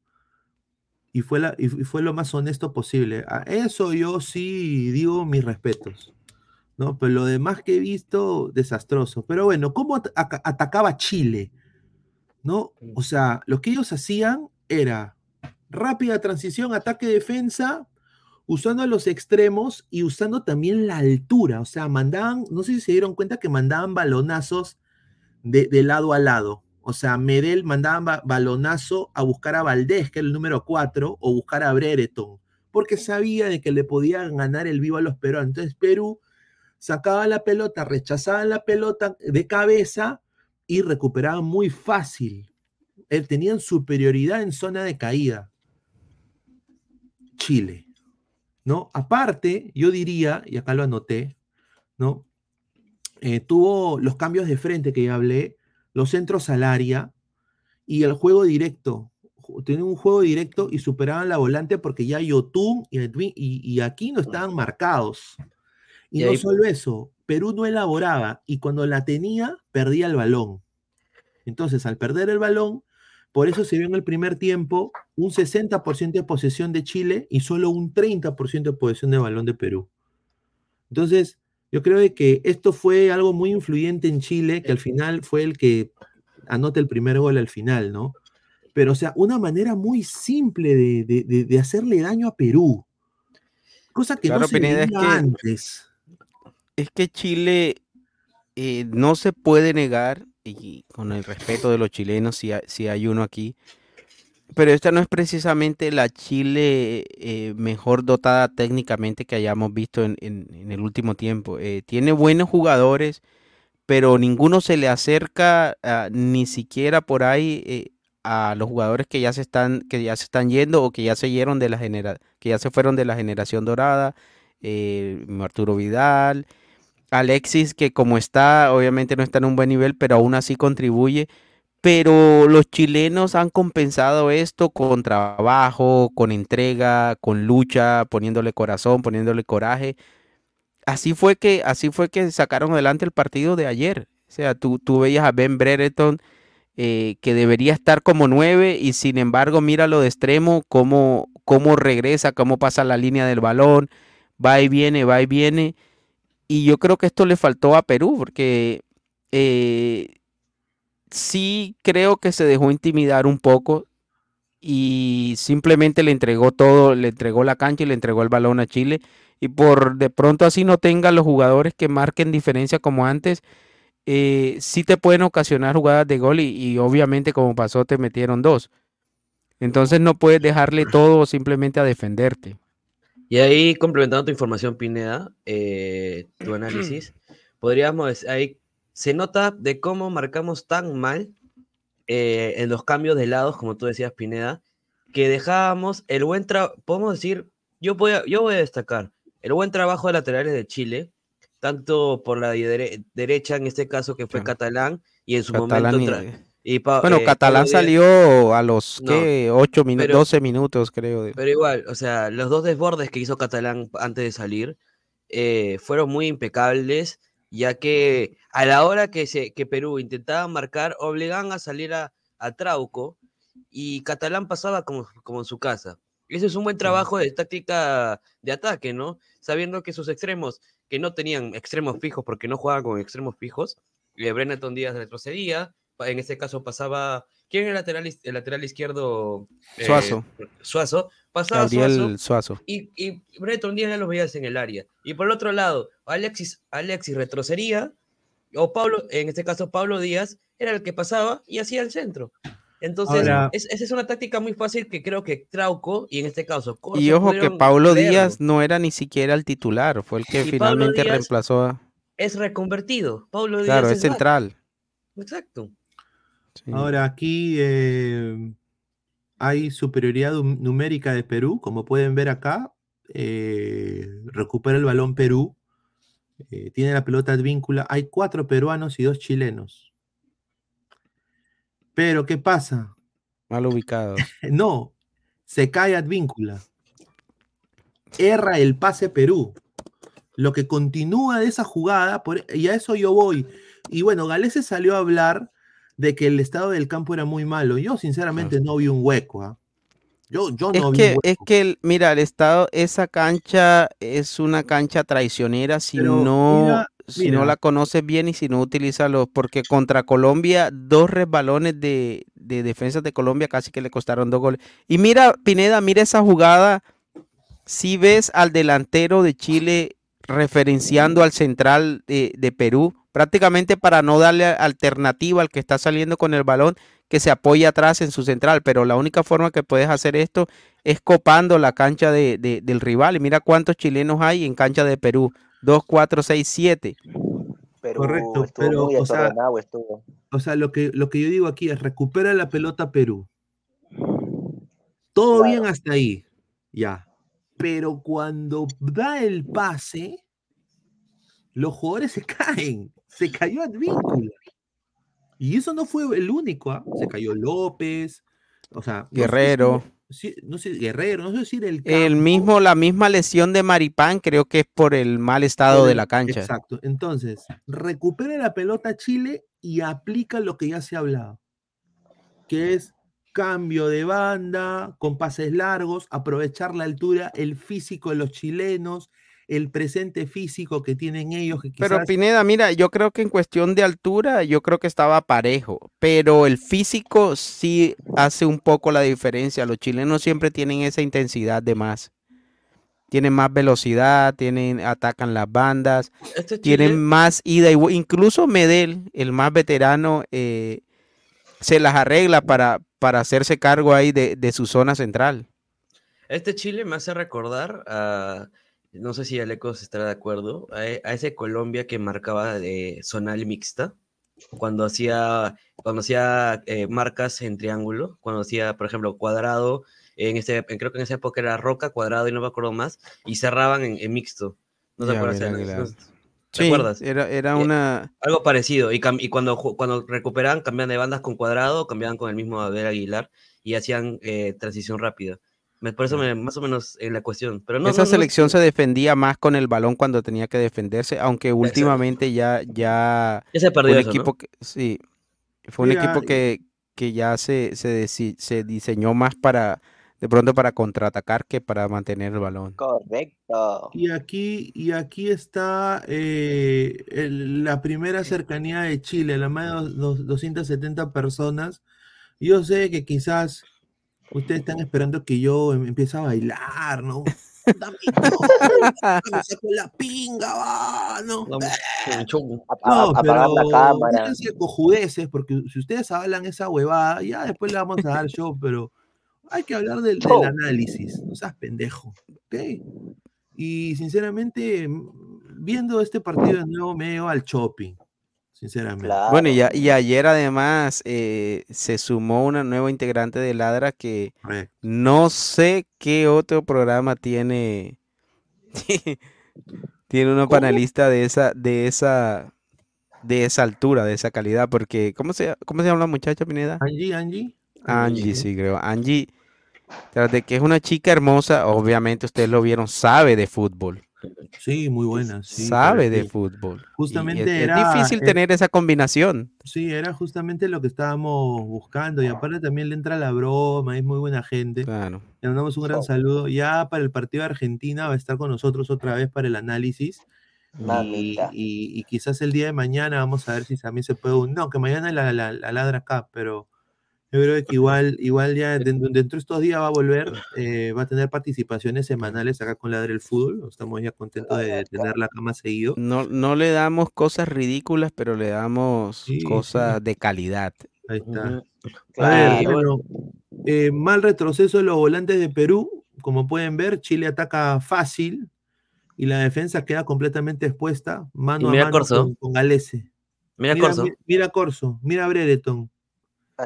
y fue, la, y fu- y fue lo más honesto posible. A eso yo sí digo mis respetos. ¿no? Pero lo demás que he visto, desastroso. Pero bueno, ¿cómo at- aca- atacaba Chile? ¿No? O sea, lo que ellos hacían era rápida transición, ataque, defensa, usando a los extremos y usando también la altura. O sea, mandaban, no sé si se dieron cuenta que mandaban balonazos de, de lado a lado. O sea, Medel mandaba ba- balonazo a buscar a Valdés, que era el número 4, o buscar a Brereton, porque sabía de que le podían ganar el vivo a los peruanos. Entonces Perú sacaba la pelota, rechazaba la pelota de cabeza y recuperaba muy fácil. Eh, Tenían superioridad en zona de caída. Chile, ¿no? Aparte, yo diría, y acá lo anoté, ¿no? Eh, tuvo los cambios de frente que ya hablé, los centros al área y el juego directo. Tenían un juego directo y superaban la volante porque ya Yotun y, y, y Aquino estaban marcados. Y, Y no ahí- solo eso, Perú no elaboraba y cuando la tenía, perdía el balón. Entonces, al perder el balón, por eso se vio en el primer tiempo un 60% de posesión de Chile y solo un 30% de posesión de balón de Perú. Entonces, yo creo de que esto fue algo muy influyente en Chile, que al final fue el que anota el primer gol al final, ¿no? Pero, o sea, una manera muy simple de, de- de- de hacerle daño a Perú. Cosa que Claro, no se es veía que- antes. Es que Chile eh, no se puede negar, y con el respeto de los chilenos, si hay, si hay uno aquí, pero esta no es precisamente la Chile eh, mejor dotada técnicamente que hayamos visto en, el último tiempo. Eh, tiene buenos jugadores, pero ninguno se le acerca ah, ni siquiera por ahí eh, a los jugadores que ya se están, que ya se están yendo o que ya se fueron de la genera, que ya se fueron de la generación dorada. eh, Arturo Vidal, Alexis, que como está, obviamente no está en un buen nivel, pero aún así contribuye. Pero los chilenos han compensado esto con trabajo, con entrega, con lucha, poniéndole corazón, poniéndole coraje. Así fue que, así fue que sacaron adelante el partido de ayer. O sea, tú, tú veías a Ben Brereton eh, que debería estar como nueve y sin embargo míralo de extremo, cómo, cómo regresa, cómo pasa la línea del balón, va y viene, va y viene. Y yo creo que esto le faltó a Perú, porque eh, sí creo que se dejó intimidar un poco y simplemente le entregó todo, le entregó la cancha y le entregó el balón a Chile. Y por de pronto así no tenga los jugadores que marquen diferencia como antes, eh, sí te pueden ocasionar jugadas de gol y, y obviamente como pasó te metieron dos. Entonces no puedes dejarle todo simplemente a defenderte. Y ahí, complementando tu información, Pineda, eh, tu análisis, podríamos, ahí se nota de cómo marcamos tan mal eh, en los cambios de lados, como tú decías, Pineda, que dejábamos el buen trabajo, podemos decir, yo voy, a, yo voy a destacar el buen trabajo de laterales de Chile, tanto por la dere- derecha, en este caso que fue Catalán, y en su Catalán momento... y- tra- y Pa- Bueno, eh, Catalán Díaz- salió a los No, ¿qué? 8 minutos, pero- 12 minutos creo. de- Pero igual, o sea, los dos desbordes que hizo Catalán antes de salir eh, fueron muy impecables, ya que a la hora que, se, que Perú intentaba marcar, obligaban a salir a, a Trauco y Catalán pasaba como, como en su casa. Ese es un buen trabajo de táctica de ataque, ¿no? Sabiendo que sus extremos, que no tenían extremos fijos porque no jugaban con extremos fijos, eh, Brenneton Díaz retrocedía, en este caso pasaba, ¿quién era el lateral, is- el lateral izquierdo? Eh, Suazo. Suazo, pasaba Gabriel Suazo, Suazo. y, y Breton Díaz ya los veías en el área. Y por el otro lado, Alexis, Alexis retrocedía, o Pablo, en este caso Pablo Díaz, era el que pasaba y hacía el centro. Entonces, Ahora- es- esa es una táctica muy fácil que creo que Trauco, y en este caso Corso, Y ojo que Pablo. Díaz no era ni siquiera el titular, fue el que Y finalmente reemplazó a... es reconvertido. Pablo Claro, Díaz es central. Exacto. Ahora aquí eh, hay superioridad num- numérica de Perú, como pueden ver acá. eh, recupera el balón Perú. eh, tiene la pelota advíncula. Hay cuatro peruanos y dos chilenos. Pero, ¿qué pasa? Mal ubicados. No, se cae advíncula. Erra el pase Perú. Lo que continúa de esa jugada, por- y a eso yo voy. Y bueno, Galese salió a hablar de que el estado del campo era muy malo. Yo, sinceramente, no vi un hueco. ¿ah? Yo, yo Es no vi que, hueco. es que, el- mira, el estado, esa cancha es una cancha traicionera si Pero no, mira, si no la conoces bien y si no utilizas los, porque contra Colombia, dos resbalones de, de defensas de Colombia casi que le costaron dos goles. Y mira, Pineda, mira esa jugada, si ves al delantero de Chile referenciando al central de, de Perú, prácticamente para no darle alternativa al que está saliendo con el balón, que se apoye atrás en su central, pero la única forma que puedes hacer esto es copando la cancha de, de- del rival. Y mira cuántos chilenos hay en cancha de Perú. 2, 4, 6, 7. Perú Correcto, pero, o sea. O sea, lo que, lo que yo digo aquí es recupera la pelota Perú. Todo bien hasta ahí. Ya. Pero cuando da el pase, los jugadores se caen. Se cayó Advíncula. Y eso no fue el único. ¿ah? Se cayó López. O sea, no sé Guerrero. no sé, Guerrero, no sé decir el El mismo, la misma lesión de Maripán creo que es por el mal estado de la cancha. Exacto. Entonces, recupera la pelota Chile y aplica lo que ya se ha hablado, que es cambio de banda, con pases largos, aprovechar la altura, el físico de los chilenos, el presente físico que tienen ellos, que Pero Pineda, mira, yo creo que en cuestión de altura, yo creo que estaba parejo, pero el físico sí hace un poco la diferencia. Los chilenos siempre tienen esa intensidad de más. Tienen más velocidad, tienen, atacan las bandas, Este tienen Chile- más ida y Incluso Medel, el más veterano, eh, se las arregla para, para hacerse cargo ahí de, de su zona central. Este Chile me hace recordar a, no sé si Alecos estará de acuerdo, a, e- a ese Colombia que marcaba de zonal mixta, cuando hacía, cuando hacía eh, marcas en triángulo, cuando hacía, por ejemplo, cuadrado, en este, en- creo que en esa época era roca, cuadrado y no me acuerdo más, y cerraban en, en mixto. ¿No mira. ¿No- ¿Te Sí, acuerdas? era, era Eh, una... Algo parecido. Y, cuando, cuando recuperaban, cambiaban de bandas con cuadrado, cambiaban con el mismo Abel Aguilar y hacían eh, transición rápida. Me, por eso me- más o menos en la cuestión. Pero no, Esa no- no- selección se defendía más con el balón cuando tenía que defenderse, aunque últimamente ya, ya, Ya se perdió un eso, ¿no? equipo que, sí, fue un Mira, equipo que, que ya se, se, se diseñó más para, de pronto para contraatacar que para mantener el balón. Correcto. Y aquí, y aquí está eh, el- la primera cercanía de Chile, la más de dos- dos- 270 personas. Yo sé que quizás ustedes están esperando que yo em- empiece a bailar, ¿no? Dame todo, me saco la pinga, va, ¿no? No, la pero cámara. cojudeces, porque si ustedes hablan esa huevada, ya después le vamos a dar show, pero hay que hablar del, del análisis, no seas pendejo, ¿ok? Y sinceramente, viendo este partido de nuevo, me veo al shopping, sinceramente. Bueno, y, ya- y ayer además eh, se sumó una nueva integrante de Ladra que no sé qué otro programa tiene, tiene una panelista de esa, de esa, de esa altura, de esa calidad, porque ¿cómo se, cómo se llama la muchacha Pineda? Angie, Angie. Angie, sí, creo. Angie, tras de que es una chica hermosa, obviamente ustedes lo vieron, sabe de fútbol. Sí, muy buena. sí, sabe de sí. fútbol. Justamente es, es era- difícil tener esa combinación. Sí, era justamente lo que estábamos buscando. Y aparte también le entra la broma, es muy buena gente. Claro. Le mandamos un gran saludo. Ya para el partido de Argentina va a estar con nosotros otra vez para el análisis. Y, Mamita. y- y quizás el día de mañana vamos a ver si también se puede. un- No, que mañana la, la- la ladra acá, pero yo creo que igual, igual ya dentro, dentro de estos días va a volver, eh, va a tener participaciones semanales acá con Ladra el Fútbol. Estamos ya contentos de tenerla acá más seguido. No, no le damos cosas ridículas, pero le damos cosas de calidad. Ahí está. A ver, Claro. bueno, eh, mal retroceso de los volantes de Perú. Como pueden ver, Chile ataca fácil y la defensa queda completamente expuesta, mano mira a mano Corso. con, con Galese. Mira Corso. mi- Mira Corso, mira Brereton.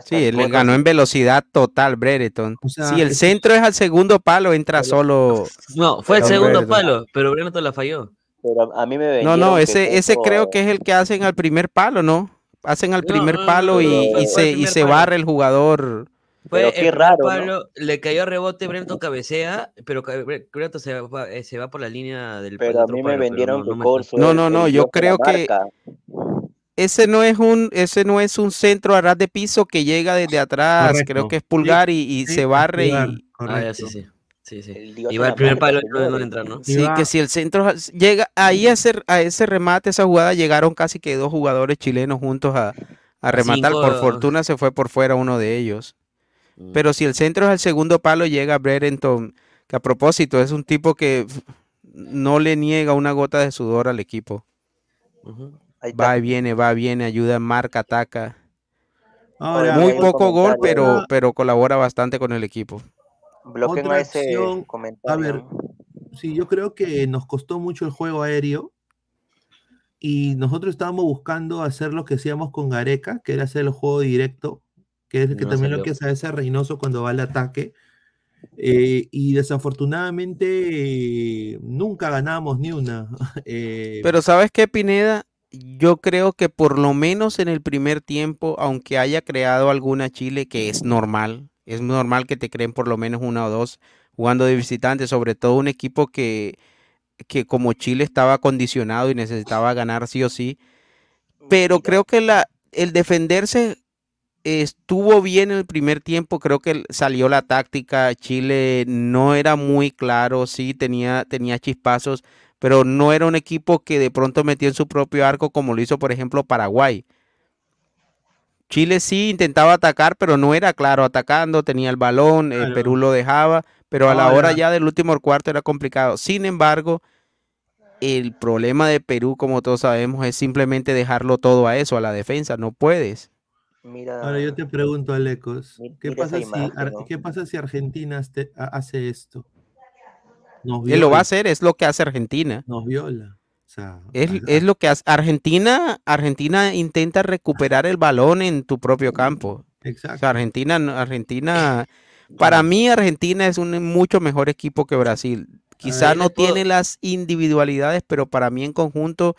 Sí, él le ganó en velocidad total, Brereton. sea, si el es- centro es al segundo palo, entra solo. No, fue el segundo Brereton. palo, pero Brereton la falló. Pero a mí me No, vendieron no, que ese, ese creo que es el que hacen al primer palo, ¿no? Hacen al primer no, no, palo no, y, se, el y se palo. barre el jugador. Fue Pero el qué primer raro, ¿no? palo, le cayó a rebote, Brereton cabecea, pero Brereton se va, se va por la línea del Pero a mí me palo, vendieron no- que no No, no, el no, yo creo que- marca. Ese no es un, ese no es un centro a ras de piso que llega desde atrás, creo que es pulgar y, y Sí, se barre y Ah, ya, sí, sí. Sí, sí. El primer palo y no entrar, ¿no? sí, que si el centro llega ahí a ese, a ese remate, esa jugada llegaron casi que dos jugadores chilenos juntos a, a rematar. Por fortuna se fue por fuera uno de ellos. Mm. Pero si el centro es el segundo palo, llega Brereton, que a propósito es un tipo que no le niega una gota de sudor al equipo. Ujú. Ahí. Va y viene, va y viene, ayuda, marca, ataca. Ahora, Muy poco gol, pero, pero colabora bastante con el equipo. Bloqueen Otra a ese acción, comentario. a ver, sí, yo creo que nos costó mucho el juego aéreo y nosotros estábamos buscando hacer lo que hacíamos con Gareca, que era hacer el juego directo, que es que No también lo que hace hace Reynoso cuando va al ataque. Eh, y desafortunadamente eh, nunca ganamos ni una. Eh, Pero ¿sabes qué, Pineda? Yo creo que por lo menos en el primer tiempo, aunque haya creado alguna Chile, que es normal, es normal que te creen por lo menos una o dos jugando de visitante, sobre todo un equipo que, que como Chile estaba condicionado y necesitaba ganar sí o sí. Pero creo que la, el defenderse estuvo bien en el primer tiempo, creo que salió la táctica, Chile no era muy claro, sí tenía, tenía chispazos, pero no era un equipo que de pronto metió en su propio arco como lo hizo, por ejemplo, Paraguay. Chile sí intentaba atacar, pero no era claro atacando, tenía el balón, eh, Claro. Perú lo dejaba, pero a la hora ya del último cuarto era complicado. Sin embargo, el problema de Perú, como todos sabemos, es simplemente dejarlo todo a eso, a la defensa, no puedes. mira, Ahora yo te pregunto, Alecos, ¿qué pasa, si. ¿qué pasa si Argentina ha- hace esto? Nos Él lo va a hacer, es lo que hace Argentina. nos viola. O sea, Es, a- es lo que hace Argentina. Argentina intenta recuperar el balón en tu propio campo. O exacto. sea, Argentina, no- Argentina, para mí Argentina es un mucho mejor equipo que Brasil. Quizá ahí no puedo- tiene las individualidades, pero para mí en conjunto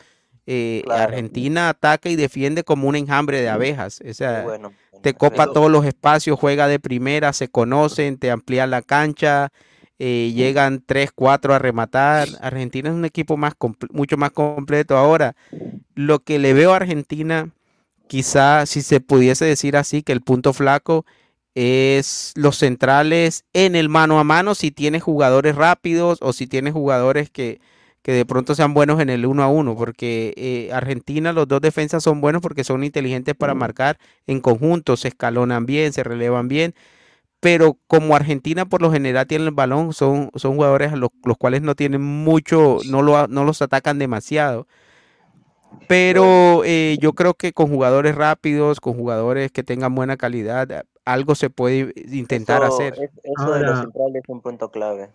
eh, Claro. Argentina ataca y defiende como un enjambre de abejas. O sea, bueno. te copa todos los espacios, juega de primera, se conocen, te amplía la cancha, eh, llegan 3, 4 a rematar. Argentina es un equipo más mucho más completo. Ahora, lo que le veo a Argentina, quizá si se pudiese decir así, que el punto flaco es los centrales en el mano a mano, si tiene jugadores rápidos o si tiene jugadores que, que de pronto sean buenos en el uno a uno, porque eh, Argentina los dos defensas son buenos porque son inteligentes para marcar en conjunto, se escalonan bien, se relevan bien, pero como Argentina por lo general tiene el balón, son, son jugadores a los, los cuales no tienen mucho, no, lo, no los atacan demasiado. Pero eh, yo creo que con jugadores rápidos, con jugadores que tengan buena calidad, algo se puede intentar eso, hacer. es- eso de los centrales es un punto clave.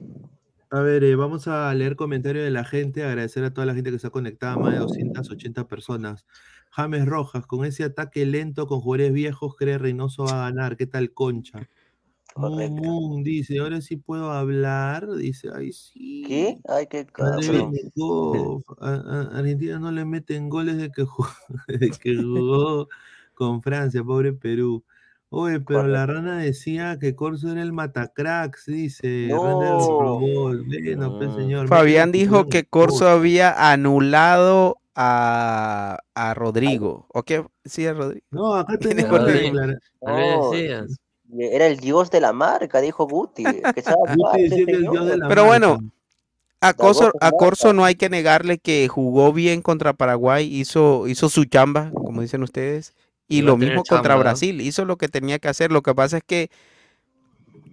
A ver, eh, vamos a leer comentarios de la gente, agradecer a toda la gente que está conectada, más de 280 personas. James Rojas, con ese ataque lento con jugadores viejos, cree Reynoso va a ganar. ¿Qué tal, Concha? Correcto. Moon dice, ahora sí puedo hablar. Dice, ay, sí. ¿Qué? Ay, qué cabrón. Benetkov, a- a- Argentina no le meten goles de que jugó, de que jugó con Francia, pobre Perú. Oye, pero la rana decía que Corso era el matacracks, dice. No. robot. Bueno, pues, señor. Fabián dijo que Corso había anulado a, a Rodrigo. ¿O qué? Sí, a Rodrigo. No, acá Tiene Rodrigo. vez No, decías. Era el dios de la marca, dijo Guti. Que Pero bueno, a Corso, a. Corso no hay que negarle que jugó bien contra Paraguay, hizo, hizo su chamba, como dicen ustedes, y lo mismo contra. Brasil, hizo lo que tenía que hacer. Lo que pasa es que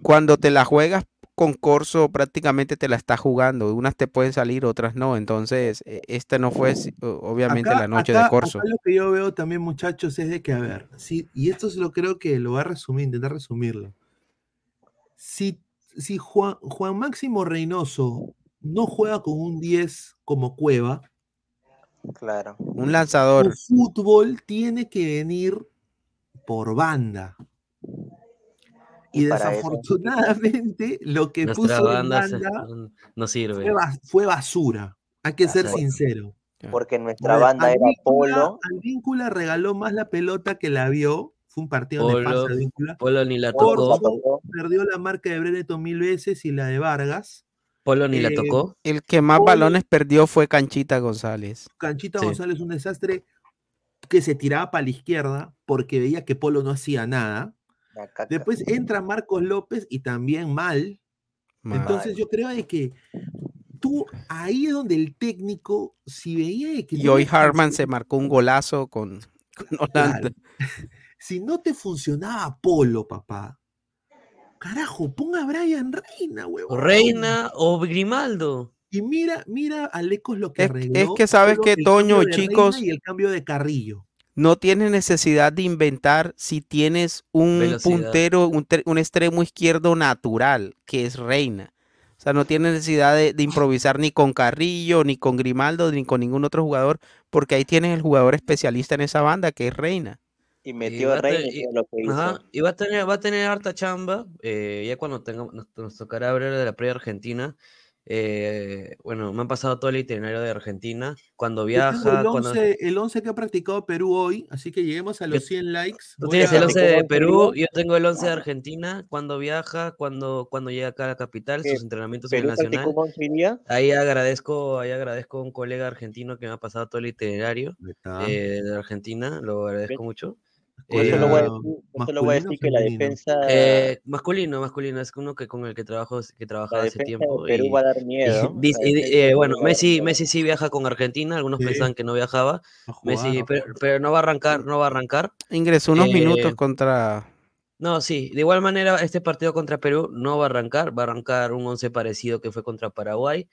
cuando te la juegas con Corso, prácticamente te la está jugando. Unas te pueden salir, otras no. Entonces, eh, esta no fue obviamente Acá- la noche acá- de Corso. acá lo que yo veo también, muchachos, es de que, a ver, sí, y esto es lo creo que lo va a resumir, intentar resumirlo. Si, si Juan, Juan Máximo Reynoso no juega con un 10 como Cueva, Claro. Un lanzador. su fútbol tiene que venir por banda. Y, Y para eso- desafortunadamente, lo que Nuestra puso en banda se- no, sirve. fue, bas- fue basura. Hay que ser sincero. Porque nuestra banda era Polo. Advíncula regaló más la pelota que la vio. Fue un partido Polo, de Advíncula. Polo ni la tocó. Perdió la marca de Brereton mil veces y la de Vargas. Polo ni la Eh, tocó. El que más Polo- balones perdió fue Canchita González. Canchita Sí. González un desastre. que se tiraba para la izquierda porque veía que Polo no hacía nada. Después entra Marcos López y también mal. Mal. Entonces yo creo de que tú ahí es donde el técnico, si veía de que Y hoy funcionaba- se marcó un golazo con, con Holanda. si no te funcionaba Polo, papá, carajo, ponga a Brian Reina, huevón. Reina o Grimaldo. Y mira, mira a Lecos lo que Es, arregló. es que sabes que Toño, chicos, Y el cambio de Carrillo. No tienes necesidad de inventar si tienes un Velocidad. puntero, un, tre- un extremo izquierdo natural, que es Reina. O sea, no tienes necesidad de, de improvisar ni con Carrillo, ni con Grimaldo, ni con ningún otro jugador, porque ahí tienes el jugador especialista en esa banda, que es Reina. Y metió va a Reina y lo que hizo. Ajá, y va a tener, va a tener harta chamba, eh, ya cuando tengamos, nos, nos tocará hablar de la previa argentina. Eh, bueno, me han pasado todo el itinerario de Argentina. Cuando viaja, el cuando... 11, el 11 que ha practicado Perú hoy, así que lleguemos a los Yo- 100 likes. Tú tienes el 11 de ¿Practicó Perú, Perú? yo tengo el 11 de Argentina. Cuando viaja, cuando, cuando llega acá a la capital, ¿Qué? sus entrenamientos en Nacional. Ahí agradezco, ahí agradezco a un colega argentino que me ha pasado todo el itinerario eh, de Argentina, lo agradezco mucho. Yo solo voy a Eh, decir, solo voy a masculino o decir que la defensa, eh, masculino, masculino, es uno que con el que trabajo, que trabajaba hace tiempo. de Perú y- va a dar miedo. y eh, bueno, Messi. Messi sí viaja con Argentina, algunos Sí. pensaban que no viajaba. Jugar, Messi, pero, pero no va a arrancar, no va a arrancar. Ingresó unos Eh, minutos contra... No, sí, de igual manera, este partido contra Perú no va a arrancar, va a arrancar un 11 parecido que fue contra Paraguay.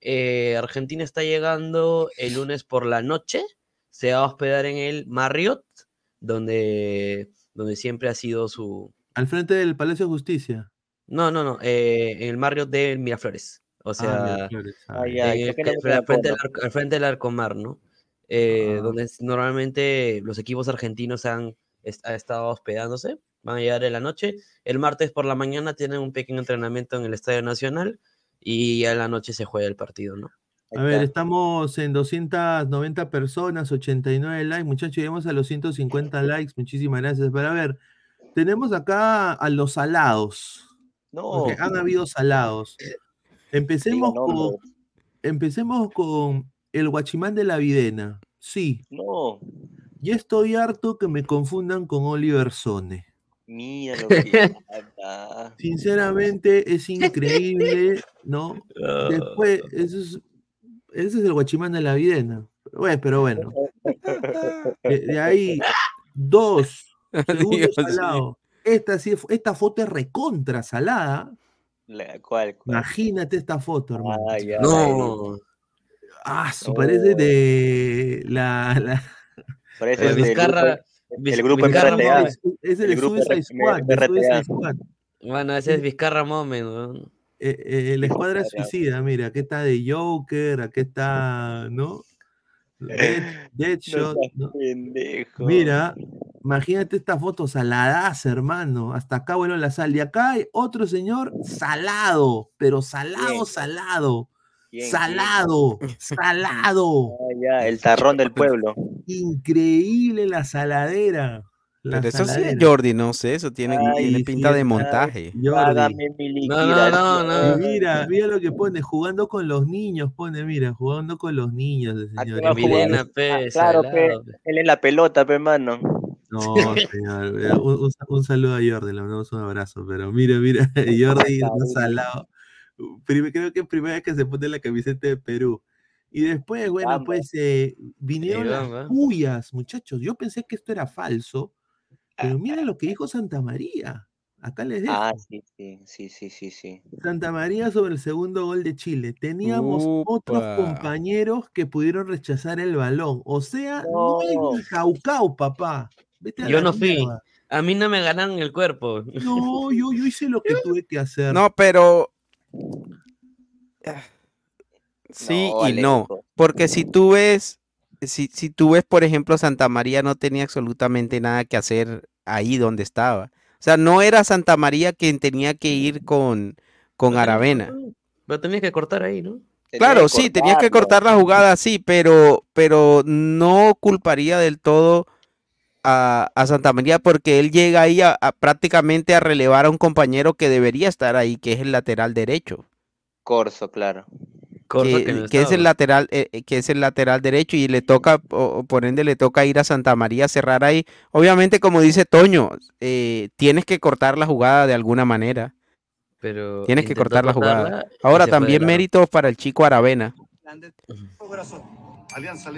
Eh, Argentina está llegando el lunes por la noche, se va a hospedar en el Marriott, donde, donde siempre ha sido su... Al frente del Palacio de Justicia. No, no, no, eh, en el Marriott de Miraflores, o Ah, sea, Miraflores, ah, Ah, ya. ya, en ¿y el por qué que- no al, frente del, Arcomar, ¿no? Eh, Ah. donde normalmente los equipos argentinos han, est- ha estado hospedándose, van a llegar en la noche. El martes por la mañana tienen un pequeño entrenamiento en el Estadio Nacional y ya en la noche se juega el partido, ¿no? A ver, estamos en 290 personas, 89 likes. Muchachos, llegamos a los 150 likes. Muchísimas gracias. Pero a ver, tenemos acá a los salados. No, Porque han habido salados. Empecemos con, empecemos con el guachimán de la videna. Sí, No, ya estoy harto que me confundan con Oliver Sone. mira lo que. Sinceramente, es increíble, ¿no? Después, eso es, ese es el guachimán de la videna. Bueno, pero bueno. De, de ahí, dos. Segundo salado. Esta, sí, esta foto es recontra salada. La- ¿Cuál, cuál? Imagínate esta foto, hermano. Ah, No, Ah, su parece Oh. de la, la- Parece Eh, el Vizcarra, el grupo Vizcarra es El el grupo Suicide Squad. Bueno, ese es Vizcarra Moment, weón. Eh, eh, la escuadra suicida, mira, aquí está de Joker, aquí está, ¿no? Dead- No Deadshot. Mira, imagínate esta foto saladaza, hermano. Hasta acá vuelvo la sal. Y acá hay otro señor salado, pero salado, salado. ¿Quién, Salado, salado. Ah, ya, el tarrón del pueblo. Increíble la saladera. La Pero eso sí es. Jordi, no sé, eso tiene, Ay, tiene sí, pinta de montaje. Jordi. Mi No, no, no, mira, mira lo que pone, jugando con los niños, pone, mira, jugando con los niños, el ¿A qué señor. pe, Ah, claro, pe, pe. él es la pelota, pe, mano. No, señor, un, un- un saludo a Jordi, le mandamos un abrazo, pero mira, mira, Jordi está salado. Creo que es primera vez que se pone la camiseta de Perú. Y después, bueno, Vamos. pues eh, vinieron las puyas, muchachos. Yo pensé que esto era falso, pero mira lo que dijo Santa María. Acá les dejo. Ah, sí, sí, sí, sí, sí, sí. Santa María sobre el segundo gol de Chile. Teníamos otros compañeros que pudieron rechazar el balón. O sea, no, es No. ni Jaucau, papá. Vete a Yo no fui. A mí no me ganan el cuerpo. No, yo, yo hice lo que tuve que hacer. No, pero... ah, Sí No, y no. Porque si tú ves, si, si tú ves, por ejemplo, Santa María no tenía absolutamente nada que hacer ahí donde estaba. O sea, no era Santa María quien tenía que ir con, con Aravena. Pero tenías que cortar ahí, ¿no? Tenía Claro, sí, tenías que cortar la jugada, sí, pero, pero no culparía del todo a, a Santa María porque él llega ahí a, a prácticamente a relevar a un compañero que debería estar ahí, que es el lateral derecho. Corso, claro. Que, que no que es el lateral, eh, eh, que es el lateral derecho y le toca, o- por ende le toca ir a Santa María a cerrar ahí. Obviamente, como dice Toño, eh, tienes que cortar la jugada de alguna manera. Pero Tienes que cortar la jugada. Ahora también largo. méritos para el chico Aravena. Alianza.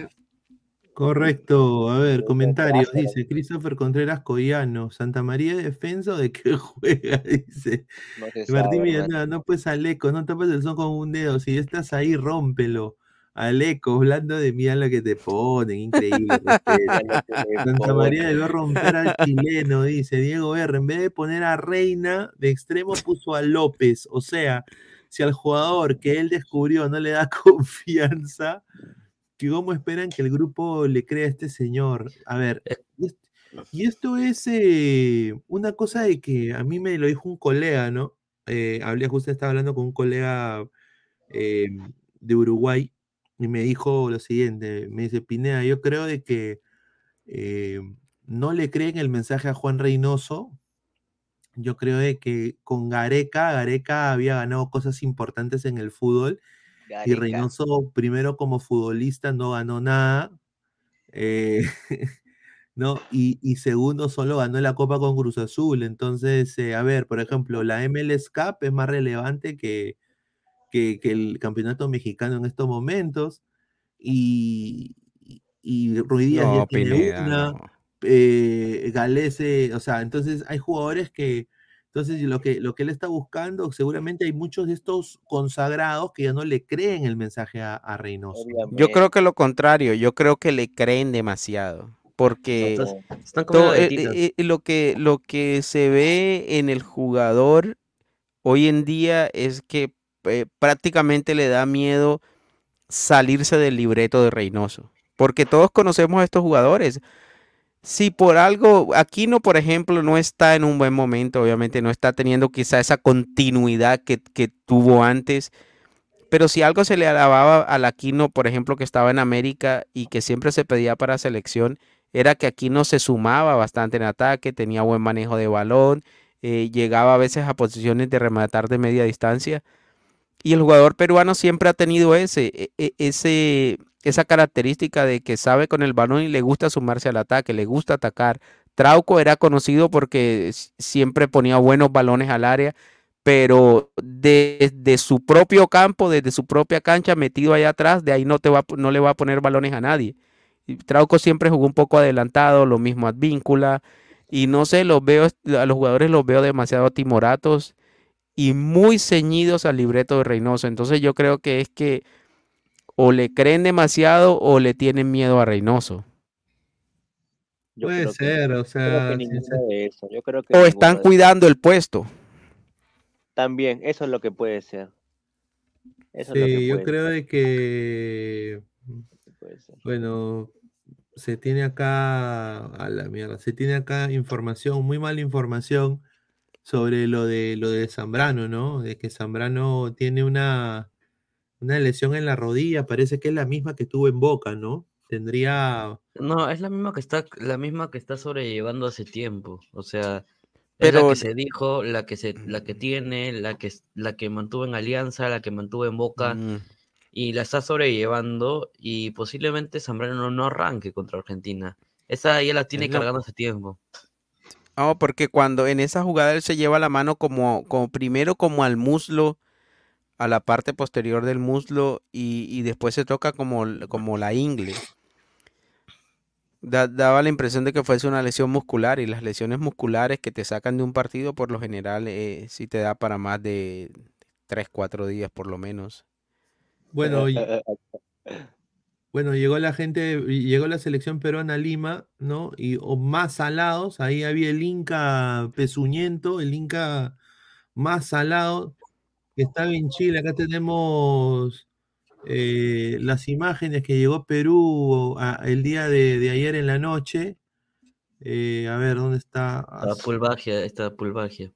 Correcto, a ver, comentarios. Dice Christopher Contreras Collano, ¿Santa María de defensa o de qué juega? Dice No Martín sabe, Villanueva, no pues Aleco, no tapes el son con un dedo. Si estás ahí, rómpelo. Aleco, hablando de mí a lo que te ponen, increíble. Santa María debió romper al chileno, dice Diego R. En vez de poner a Reina de extremo, puso a López. O sea, si al jugador que él descubrió no le da confianza, que ¿cómo esperan que el grupo le crea a este señor? A ver, y est- y esto es eh, una cosa de que a mí me lo dijo un colega, ¿no? Eh, hablé, justo estaba hablando con un colega eh, de Uruguay y me dijo lo siguiente, me dice, Pineda, yo creo de que eh, no le creen el mensaje a Juan Reynoso, yo creo de que con Gareca, Gareca había ganado cosas importantes en el fútbol y Gareca. Reynoso primero como futbolista no ganó nada, eh, ¿no? Y, y segundo solo ganó la Copa con Cruz Azul, entonces, eh, a ver, por ejemplo, la MLS Cup es más relevante que, que, que el campeonato mexicano en estos momentos y, y, y Ruiz Díaz ya No, tiene Pineda, una, no. eh, Galese, o sea, entonces hay jugadores que, entonces lo que, lo que él está buscando, seguramente hay muchos de estos consagrados que ya no le creen el mensaje a, a Reynoso. Yo creo que lo contrario, yo creo que le creen demasiado. Porque Estás- están comiendo to- eh, eh, eh, lo, que, lo que se ve en el jugador hoy en día es que eh, prácticamente le da miedo salirse del libreto de Reynoso. Porque todos conocemos a estos jugadores. Si por algo, Aquino, por ejemplo, no está en un buen momento, obviamente no está teniendo quizá esa continuidad que, que tuvo antes. Pero si algo se le alababa al Aquino, por ejemplo, que estaba en América y que siempre se pedía para selección, era que Aquino se sumaba bastante en ataque, tenía buen manejo de balón, eh, llegaba a veces a posiciones de rematar de media distancia. Y el jugador peruano siempre ha tenido ese, e- e- ese, esa característica de que sabe con el balón y le gusta sumarse al ataque, le gusta atacar. Trauco era conocido porque siempre ponía buenos balones al área, pero desde su propio campo, desde su propia cancha, metido allá atrás, de ahí no, te va, no le va a poner balones a nadie. Trauco siempre jugó un poco adelantado, lo mismo Advíncula, y no sé, los veo, a los jugadores los veo demasiado timoratos y muy ceñidos al libreto de Reynoso. Entonces yo creo que es que o le creen demasiado o le tienen miedo a Reynoso. Yo Puede creo que- ser, o yo creo sea, que sincer- de eso. Yo creo que O están de- cuidando el puesto. También, eso es lo que puede ser. Eso es lo Sí, que yo puede creo de que, bueno, se tiene acá, a la mierda, se tiene acá información, muy mala información sobre lo de lo de Zambrano, ¿no? De que Zambrano tiene una, una lesión en la rodilla, parece que es la misma que tuvo en Boca, ¿no? Tendría, No, es la misma que está, la misma que está sobrellevando hace tiempo. O sea, es la Pero que se dijo, la que se, la que tiene, la que, la que mantuvo en Alianza, la que mantuvo en Boca, Mm, y la está sobrellevando, y posiblemente Zambrano no, no arranque contra Argentina. Esa ya la tiene Es lo- cargando hace tiempo. No, porque cuando en esa jugada él se lleva la mano como, como primero como al muslo, a la parte posterior del muslo y, y después se toca como, como la ingle. Da- daba la impresión de que fuese una lesión muscular y las lesiones musculares que te sacan de un partido por lo general eh, sí te da para más de 3, 4 días por lo menos. bueno, y- bueno, llegó la gente, llegó la selección peruana a Lima, ¿no? Y o más salados, ahí había el Inca pezuñento, el Inca más salado, que estaba en Chile. Acá tenemos eh, las imágenes que llegó Perú a- el día de, de ayer en la noche. Eh, a ver, ¿dónde está? La pulvagia, esta pulvagia.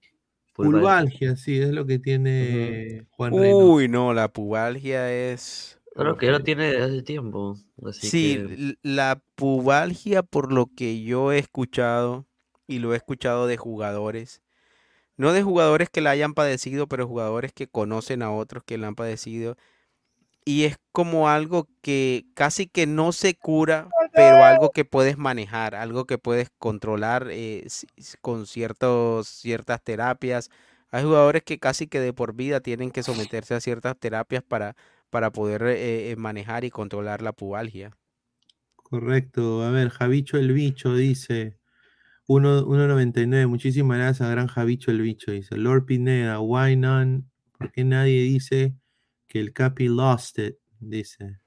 Pulvalgia, sí, es lo que tiene Juan Reynoso. Uy, no, la pubalgia es... Claro que ya lo tiene desde hace tiempo. Así Sí, que la pubalgia, por lo que yo he escuchado, y lo he escuchado de jugadores, no de jugadores que la hayan padecido, pero jugadores que conocen a otros que la han padecido, y es como algo que casi que no se cura, pero algo que puedes manejar, algo que puedes controlar eh, con ciertos, ciertas terapias. Hay jugadores que casi que de por vida tienen que someterse a ciertas terapias para, para poder eh, eh, manejar y controlar la pubalgia. Correcto. A ver, Javicho el Bicho dice. 1 1.99. Muchísimas gracias, gran Javicho el Bicho. Dice. Lord Pineda, why none? ¿Por qué nadie dice que el Capi lost it? Dice.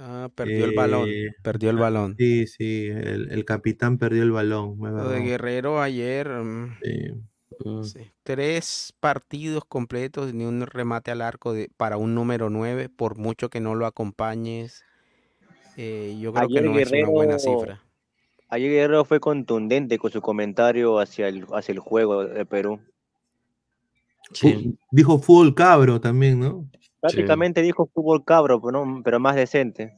Ah, perdió el balón, Eh, perdió el balón. Sí, sí, el, el capitán perdió el balón. Lo de. Guerrero ayer, mm, sí, tres partidos completos, ni un remate al arco de, para un número 9, por mucho que no lo acompañes. eh, yo creo que no es una buena cifra. Ayer Guerrero fue contundente con su comentario hacia el, hacia el juego de Perú. Fu- Dijo fútbol cabro también, ¿no? Prácticamente dijo fútbol cabro, pero, no- pero más decente.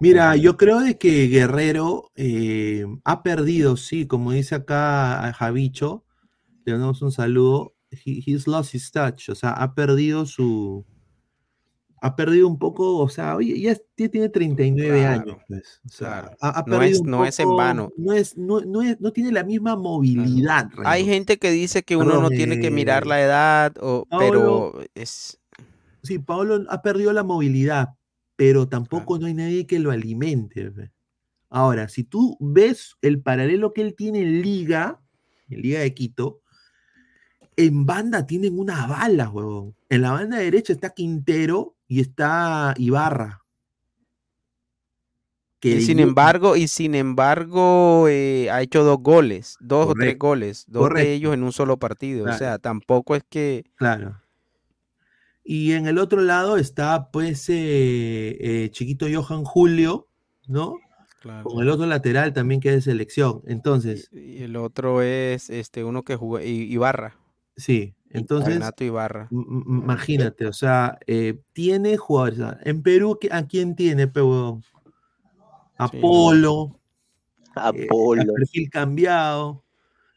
Mira, yo creo de que Guerrero eh, ha perdido, sí, como dice acá a Javicho, le damos un saludo, he- he's lost his touch, o sea, ha perdido su, ha perdido un poco, o sea, oye, ya, tiene 39 Claro, años, pues, o sea, claro. ha, ha No es- no es en vano. No, es, no, no, es- no tiene la misma movilidad. Hay gente que dice que uno Perdón, no tiene que mirar la edad, o, pero es, Sí, Pablo ha perdido la movilidad, pero tampoco no hay nadie que lo alimente. pe. Ahora, si tú ves el paralelo que él tiene en Liga, en Liga de Quito, en banda tienen una bala, huevón. En la banda derecha está Quintero y está Ibarra. Que y sin embargo, y sin embargo, eh, ha hecho dos goles, dos o tres goles, dos correcto. de ellos en un solo partido. O sea, tampoco es que Claro. Y en el otro lado está, pues, eh, eh, Chiquito Johan Julio, ¿no? Con el otro lateral también que es de selección. Entonces, y el otro es este uno que jugó Ibarra, sí, entonces, Renato Ibarra. imagínate, o sea, eh, tiene jugadores. En Perú, ¿qué- ¿a quién tiene, pe, huevón? Apolo. eh, Apolo. perfil cambiado.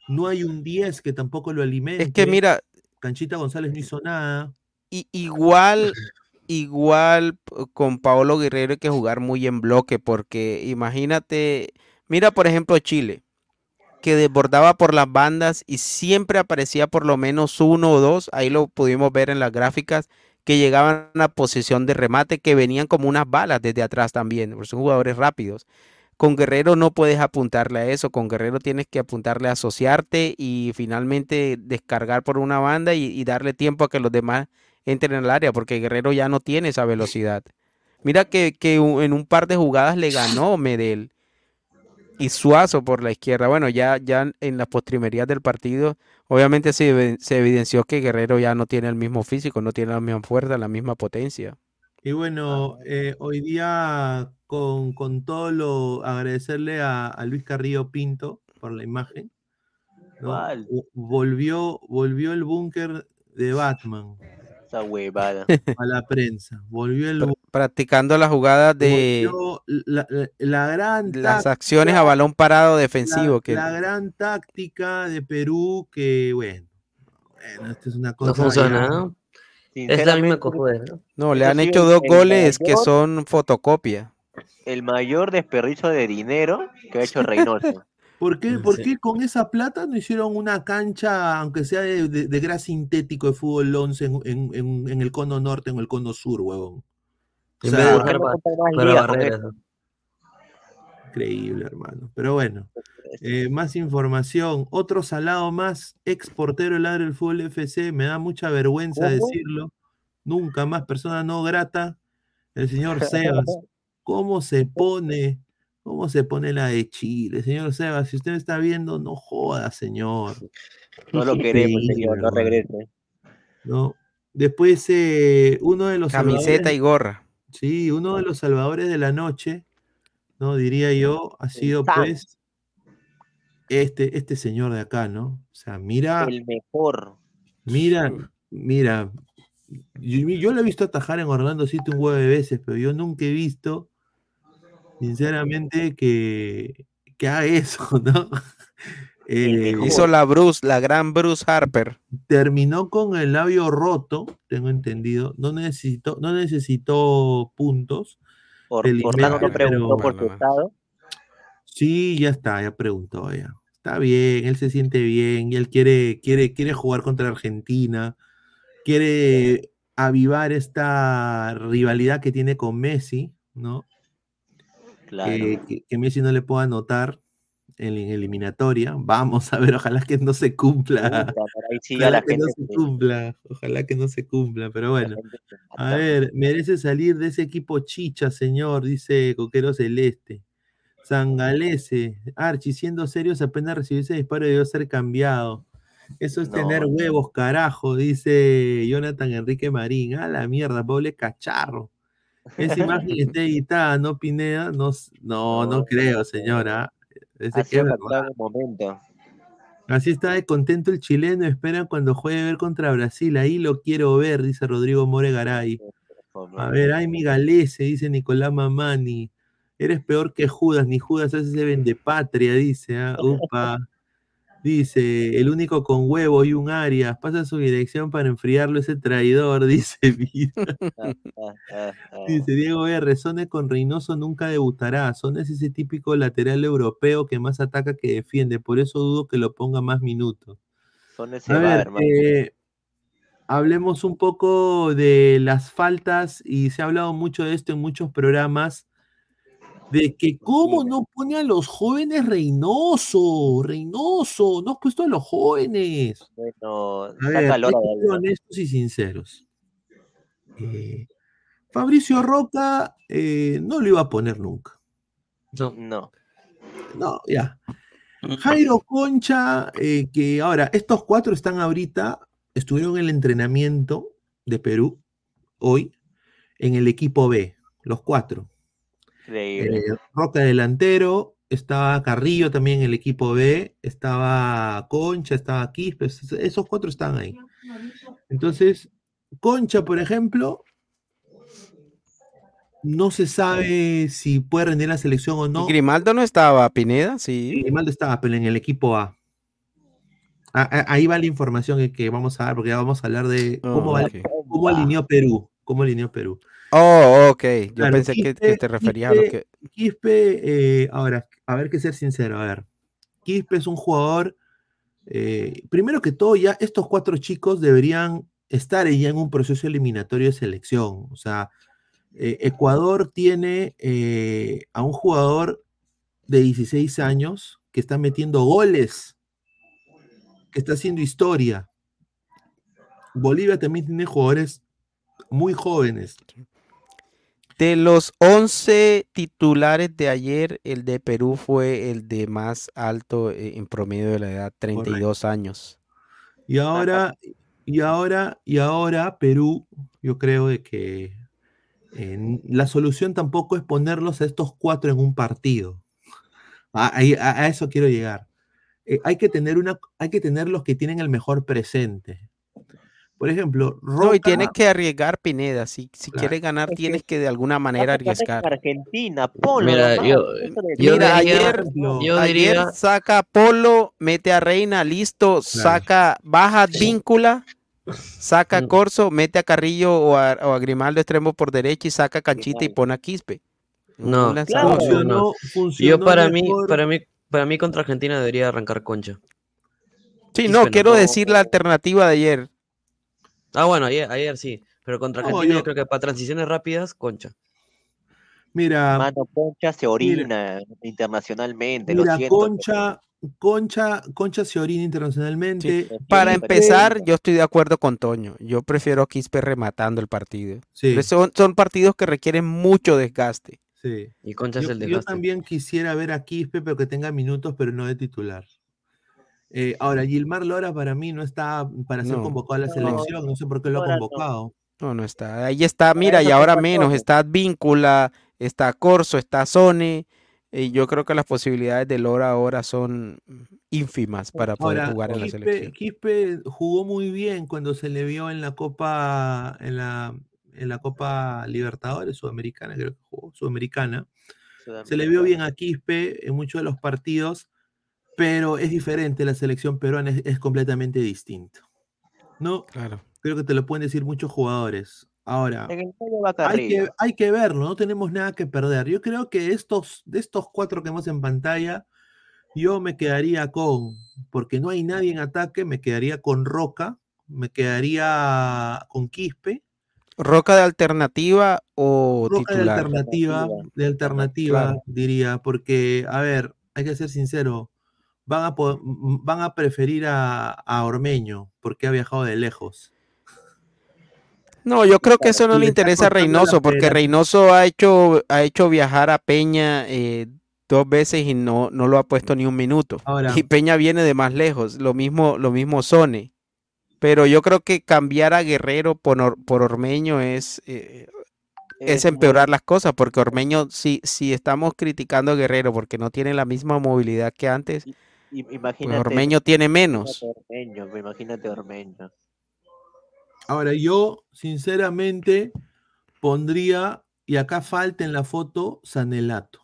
No hay un 10 que tampoco lo alimente. Es que mira, Canchita González no hizo nada. i- igual, igual con Paolo Guerrero hay que jugar muy en bloque, porque imagínate, mira por ejemplo Chile, que desbordaba por las bandas y siempre aparecía por lo menos uno o dos, ahí lo pudimos ver en las gráficas, que llegaban a posición de remate, que venían como unas balas desde atrás también, porque son jugadores rápidos. Con Guerrero no puedes apuntarle a eso, con Guerrero tienes que apuntarle a asociarte y finalmente descargar por una banda y, darle tiempo a que los demás entren al área, porque Guerrero ya no tiene esa velocidad. Mira que, que en un par de jugadas le ganó Medel y Suazo por la izquierda. Bueno, ya, ya en las postrimerías del partido, obviamente se, se evidenció que Guerrero ya no tiene el mismo físico, no tiene la misma fuerza, la misma potencia. Y bueno, eh, hoy día con, con todo lo agradecerle a, a Luis Carrillo Pinto por la imagen. Volvió, volvió el búnker de Batman Huevada. a la prensa. Volvió el Pr- Practicando las jugadas de la, la- la gran las táctica- acciones a balón parado la, defensivo. que la gran táctica de Perú que, bueno, bueno, esto es una cosa. No funciona, ¿no? Es la misma ¿no? No, le han hecho dos goles que son fotocopia. El mayor desperdicio de dinero que ha hecho Reynoso. ¿Por qué, por qué con esa plata no hicieron una cancha, aunque sea de, de, de gras sintético de fútbol 11 en, en- en- en el cono norte, en el cono sur, huevón? Increíble, hermano. Pero bueno, eh, más información. Otro salado más, ex portero del del Fútbol FC. Me da mucha vergüenza ¿Cómo? decirlo. Nunca más persona no grata. El señor Sebas. ¿Cómo se pone? ¿Cómo se pone la de Chile? Señor Sebas, si usted me está viendo, no joda, señor. No lo queremos, señor, no regrese. ¿no? Después, eh, uno de los Camiseta y gorra. Sí, uno de los salvadores de la noche, ¿no? Diría yo, ha sido pues este, este señor de acá, ¿no? O sea, mira, El mejor. mira, mira. Yo, yo lo he visto atajar en Orlando City un huevo de veces, pero yo nunca he visto, sinceramente, que, que haga eso, ¿no? Eh, Hizo la Bruce, la gran Bruce Harper. terminó con el labio roto, tengo entendido. No necesitó, no necesitó puntos. Por, Orlando no preguntó pero- por su estado. Sí, ya está, ya preguntó ya. Está bien, él se siente bien y él quiere, quiere, quiere jugar contra Argentina, quiere avivar esta rivalidad que tiene con Messi, ¿no? Claro. Que, que- que Messi no le pueda anotar en la eliminatoria. Vamos a ver, ojalá que no se cumpla. Puta, sí Ojalá que no gente se se- cumpla, ojalá que no se cumpla, pero bueno. A ver, merece salir de ese equipo chicha, señor, dice Coquero Celeste. Sangalese, Archie, siendo serios, apenas recibió ese disparo debió ser cambiado. Eso es No, tener huevos, carajo, dice Jonathan Enrique Marín. A la mierda, pobre cacharro. Esa imagen está editada, ¿no, Pineda? No, no, creo, señora. Ese en el momento. Así está de contento el chileno, esperan cuando juegue ver contra Brasil. Ahí lo quiero ver, dice Rodrigo More Garay. A ver, ay, mi galese, dice Nicolás Mamani. Eres peor que Judas, ni Judas hace ese vende patria, dice. ah, Upa. Dice, el único con huevo y un Arias. Pasa su dirección para enfriarlo ese traidor, dice. Dice Diego R. Sone con Reynoso nunca debutará. Son es ese típico lateral europeo que más ataca que defiende. Por eso dudo que lo ponga más minutos. Son ese A ver, hermano. eh, hablemos un poco de las faltas y se ha hablado mucho de esto en muchos programas, de que cómo no pone a los jóvenes Reynoso, Reynoso, no has puesto a los jóvenes. Bueno, A honestos y sinceros. Eh, Fabricio Roca eh, no lo iba a poner nunca. No. No, ya. Jairo Concha, eh, que ahora, estos cuatro están ahorita, estuvieron en el entrenamiento de Perú, hoy, en el equipo B, los cuatro. Increíble. Eh, Roca delantero, estaba Carrillo también en el equipo B, estaba Concha, estaba Quispe, es- esos cuatro están ahí. Entonces, Concha, por ejemplo, no se sabe si puede rendir la selección o no. ¿Y Grimaldo no estaba, Pineda? Sí. Grimaldo estaba pero en el equipo A. Ah, ah, Ahí va la información que, que vamos a dar, porque ya vamos a hablar de cómo, Oh, va- cómo alineó Perú. Cómo alineó Perú. Oh, ok. Yo Claro, pensé que, que Quispe- te referías a lo Quispe- que. Quispe, eh, ahora, a ver que ser sincero, a ver. Quispe es un jugador, eh, primero que todo, ya estos cuatro chicos deberían estar ya en un proceso eliminatorio de selección. O sea, eh, Ecuador tiene a un jugador de 16 años que está metiendo goles, que está haciendo historia. Bolivia también tiene jugadores muy jóvenes. De los 11 titulares de ayer, el de Perú fue el de más alto eh, en promedio de la edad, 32 años. Y ahora, y ahora, y ahora Perú, yo creo de que eh, la solución tampoco es ponerlos a estos cuatro en un partido. A, ahí- a- a eso quiero llegar. Eh, hay que tener una, hay que tener los que tienen el mejor presente. Por ejemplo, No, y Roca- tienes que arriesgar, Pineda. Si, si Claro. quieres ganar, tienes que de alguna manera arriesgar. Argentina, Polo. Mira, yo- yo Mira, diría- ayer, yo ayer diría- saca a Polo, mete a Reina, listo, saca, baja Víncula, saca Mm. Corso, mete a Carrillo o a, o a Grimaldo extremo por derecha y saca Canchita y pone a Quispe. No, Un lanzador. Funcionó- no. funcionó Yo para mí, para mí, para mí contra Argentina debería arrancar Concha. Sí, Quispe no, no. quiero decir la alternativa de ayer. Ah, bueno, ayer, ayer sí. Pero contra No, Argentina yo- yo creo que para transiciones rápidas, Concha. Mira, Mano, Concha se orina internacionalmente, lo mira, siento. Concha, Concha, Concha se orina internacionalmente. Para empezar, yo estoy de acuerdo con Toño. Yo prefiero a Quispe rematando el partido. Sí. Pero Son, son partidos que requieren mucho desgaste. Sí. Y Concha es Yo, el yo desgaste. también quisiera ver a Quispe, pero que tenga minutos, pero no de titular. Eh, ahora, Gilmar Lora para mí no está para ser No. convocado a la selección, no sé por qué lo ha convocado. No, no está. Ahí está, mira, y ahora menos. Está Víncula, está Corso, está Sone. Y yo creo que las posibilidades de Lora ahora son ínfimas para poder Ahora, jugar en la selección. Quispe jugó muy bien cuando se le vio en la Copa, en la, en la Copa Libertadores Sudamericana, creo que jugó, Sudamericana. Se le vio bien a Quispe en muchos de los partidos, pero es diferente, la selección peruana es, es completamente distinto. ¿No? Claro. Creo que te lo pueden decir muchos jugadores. Ahora, hay que, hay que verlo, no tenemos nada que perder. Yo creo que estos, de estos cuatro que vemos en pantalla, yo me quedaría con, porque no hay nadie en ataque, me quedaría con Roca, me quedaría con Quispe, ¿Roca de alternativa o Roca de alternativa, de alternativa, Claro. diría, porque, a ver, hay que ser sincero, van a, van a preferir a, a Ormeño, porque ha viajado de lejos. No, yo creo que eso no le interesa a Reynoso, porque. Reynoso ha hecho, ha hecho viajar a Peña eh, dos veces y no, no lo ha puesto ni un minuto. Ahora- Y Peña viene de más lejos, lo mismo, lo mismo Sone. Pero yo creo que cambiar a Guerrero por, Or- por Ormeño es, eh, es empeorar las cosas, porque Ormeño, si, si estamos criticando a Guerrero porque no tiene la misma movilidad que antes, Pues Imagínate. Ormeño tiene menos. Imagínate Ormeño, imagínate Ormeño. Ahora, yo, sinceramente, pondría, y acá falta en la foto, Sanelato.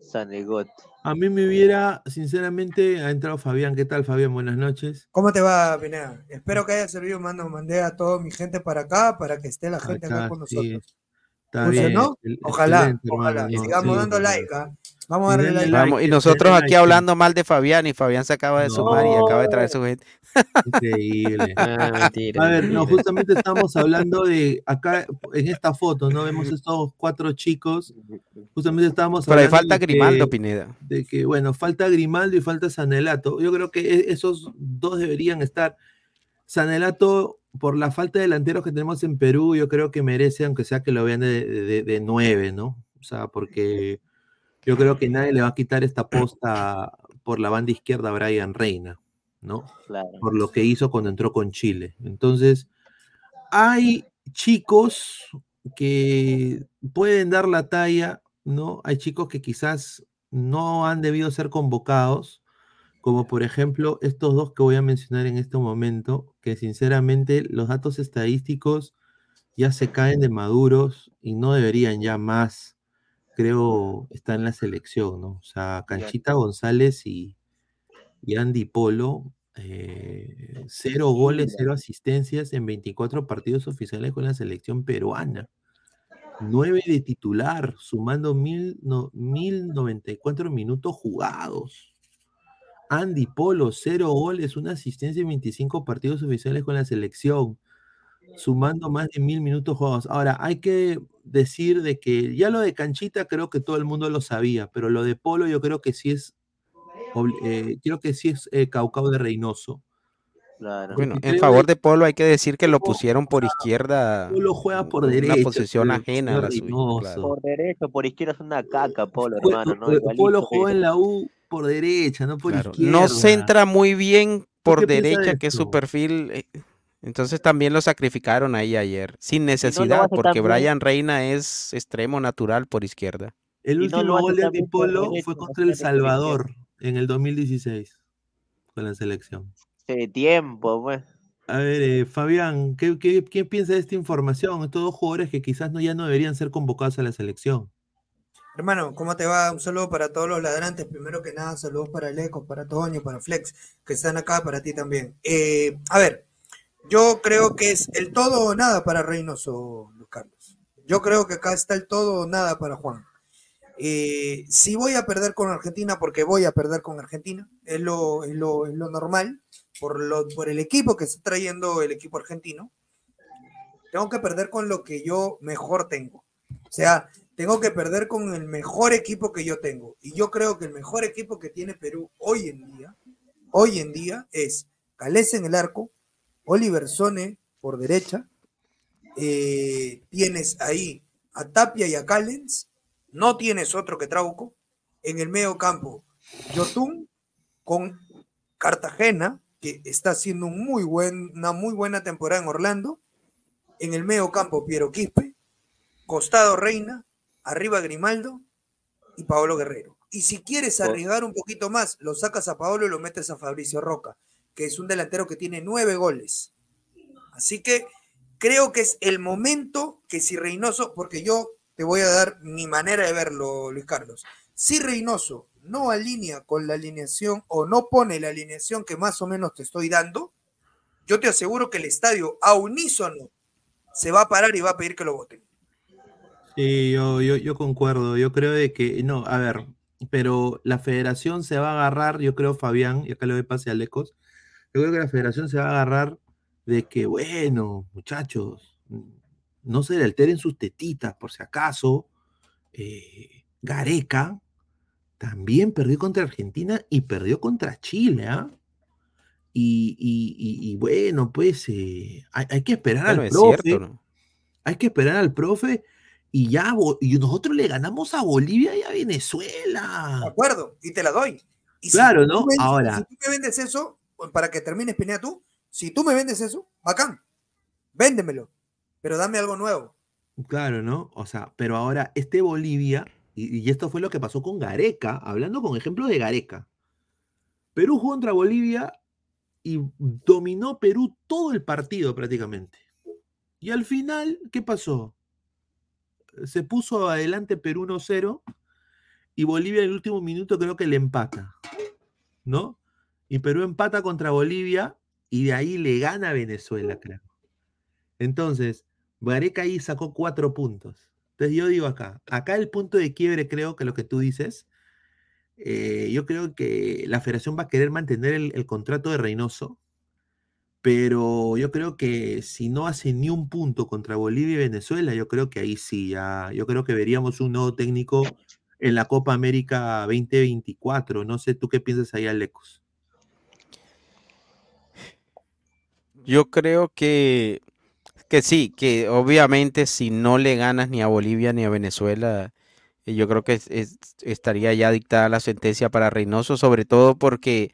Sanegot. A mí me hubiera, sinceramente, ha entrado Fabián. ¿Qué tal, Fabián? Buenas noches. ¿Cómo te va, Pineda? Espero que haya servido. Mando, mandé a toda mi gente para acá, para que esté la gente acá Acá, con sí. nosotros. Está bien. Excel- Ojalá, excelente, ojalá. No, sigamos sí. dando like. ¿ah? Vamos a Y darle like. Vamos, y nosotros aquí like. hablando mal de Fabián y Fabián se acaba de sumar y acaba de traer su gente. Increíble. Ah, mentira, A ver, no, justamente estamos hablando de acá en esta foto, ¿no? Vemos estos cuatro chicos. Justamente estábamos Pero ahí hablando falta de Grimaldo, que- Pineda. de que, bueno, falta Grimaldo y falta Sanelato. Yo creo que e- esos dos deberían estar. Sanelato, por la falta de delanteros que tenemos en Perú, yo creo que merece, aunque sea que lo vean de, de- de nueve, ¿no? O sea, porque yo creo que nadie le va a quitar esta posta por la banda izquierda a Brian Reina, ¿no? Claro. Por lo que hizo cuando entró con Chile. Entonces, hay chicos que pueden dar la talla, ¿no? Hay chicos que quizás no han debido ser convocados, como por ejemplo estos dos que voy a mencionar en este momento, que sinceramente los datos estadísticos ya se caen de maduros y no deberían ya más, creo, estar en la selección, ¿no? O sea, Canchita González y, y Andy Polo, eh, cero goles, cero asistencias en 24 partidos oficiales con la selección peruana. 9 de titular, sumando mil, no, 1094 minutos jugados. Andy Polo, cero goles, una asistencia en 25 partidos oficiales con la selección, sumando más de mil minutos jugados. Ahora, hay que decir de que ya lo de Canchita creo que todo el mundo lo sabía, pero lo de Polo yo creo que sí es, eh, creo que sí es eh, Caucao de Reynoso. Claro. Bueno, en favor de- Polo hay que decir que lo pusieron por izquierda, Polo juega por una derecha. posición pero ajena a la claro. Por derecho, por izquierda es una caca, Polo, hermano, ¿no? Polo jugó en la U por derecha, no por Claro, izquierda. No centra muy bien por derecha, que es su perfil. Entonces también lo sacrificaron ahí ayer, sin necesidad, porque bien. Brian Reina es extremo natural por izquierda. El no último gol de también Andy por Polo derecha, fue contra El Salvador en el 2016 con la selección. Tiempo, pues. A ver, eh, Fabián, ¿qué, qué, qué piensa de esta información? Estos dos jugadores que quizás no, ya no deberían ser convocados a la selección. Hermano, ¿cómo te va? Un saludo para todos los ladrantes. Primero que nada, saludos para el Eco, para Toño, para Flex, que están acá, para ti también. Eh, a ver, yo creo que es el todo o nada para Reynoso, Luis Carlos. Yo creo que acá está el todo o nada para Juan. Eh, si voy a perder con Argentina, porque voy a perder con Argentina, es lo, es lo, es lo normal, por, lo, por el equipo que está trayendo el equipo argentino, tengo que perder con lo que yo mejor tengo. O sea, tengo que perder con el mejor equipo que yo tengo. Y yo creo que el mejor equipo que tiene Perú hoy en día, hoy en día, es Calés en el arco, Oliver Sone por derecha, eh, tienes ahí a Tapia y a Callens, no tienes otro que Trauco, en el medio campo, Yotun con Cartagena, que está haciendo un muy buen, una muy buena temporada en Orlando, en el medio campo Piero Quispe, costado Reina, arriba Grimaldo y Paolo Guerrero. Y si quieres arriesgar un poquito más, lo sacas a Paolo y lo metes a Fabricio Roca, que es un delantero que tiene nueve goles. Así que creo que es el momento que si Reynoso, porque yo te voy a dar mi manera de verlo, Luis Carlos. Si Reynoso no alinea con la alineación o no pone la alineación que más o menos te estoy dando, yo te aseguro que el estadio a unísono se va a parar y va a pedir que lo voten. Sí, yo, yo, yo concuerdo. Yo creo de que, no, a ver, pero la federación se va a agarrar, yo creo, Fabián, y acá le doy pase a Lecos, yo creo que la federación se va a agarrar de que, bueno, muchachos, no se le alteren sus tetitas, por si acaso. eh, Gareca también perdió contra Argentina y perdió contra Chile, ¿ah? Y, y- y- y bueno, pues eh, hay, hay que esperar al es profe. cierto, ¿no? Hay que esperar al profe y ya y nosotros le ganamos a Bolivia y a Venezuela. De acuerdo, y te la doy. Y Claro, ¿no? vendes- Ahora. Si tú me vendes eso, para que termines, Pineda, tú, si tú me vendes eso, bacán, véndemelo, pero dame algo nuevo. Claro, ¿no? O sea, pero ahora este Bolivia, y, y esto fue lo que pasó con Gareca, hablando con ejemplo de Gareca. Perú jugó contra Bolivia y dominó Perú todo el partido prácticamente. Y al final, ¿qué pasó? Se puso adelante Perú 1-0 y Bolivia en el último minuto creo que le empata, ¿no? Y Perú empata contra Bolivia y de ahí le gana a Venezuela, creo. Entonces, Gareca ahí sacó cuatro puntos. Entonces yo digo acá, acá el punto de quiebre creo que lo que tú dices, eh, yo creo que la federación va a querer mantener el, el contrato de Reynoso, pero yo creo que si no hace ni un punto contra Bolivia y Venezuela, yo creo que ahí sí, ya, yo creo que veríamos un nuevo técnico en la Copa América 2024. No sé, ¿tú qué piensas ahí, Alecos? Yo creo que, que sí, que obviamente si no le ganas ni a Bolivia ni a Venezuela, eh, yo creo que es- es- estaría ya dictada la sentencia para Reynoso, sobre todo porque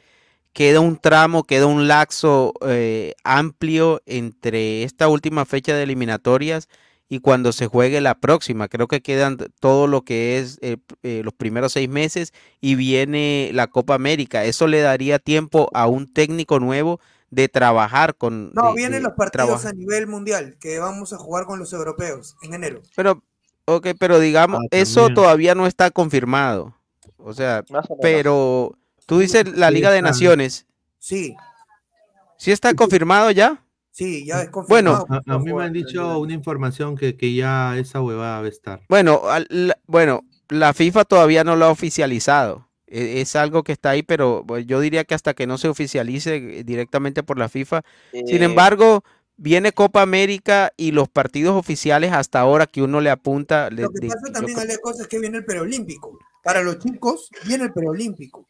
queda un tramo, queda un laxo eh, amplio entre esta última fecha de eliminatorias y cuando se juegue la próxima. Creo que quedan todo lo que es eh, eh, los primeros seis meses y viene la Copa América. Eso le daría tiempo a un técnico nuevo de trabajar con... No, de- vienen de los partidos trabajar. a nivel mundial que vamos a jugar con los europeos en enero. Pero, ok, pero digamos, Ah, eso también. todavía no está confirmado. O sea, pero tú dices la Sí Liga de. Naciones. Sí, ¿Sí está confirmado ya? sí, ya es Bueno, confirmado. A, a mí me han dicho una información que, que ya esa huevada va a estar. bueno, al- la, bueno, la FIFA todavía no lo ha oficializado. E- Es algo que está ahí, pero pues, yo diría que hasta que no se oficialice eh, directamente por la FIFA. Sin Eh, embargo, viene Copa América y los partidos oficiales hasta ahora que uno le apunta. le- Lo que pasa también, es que viene el preolímpico. Para los chicos viene el preolímpico.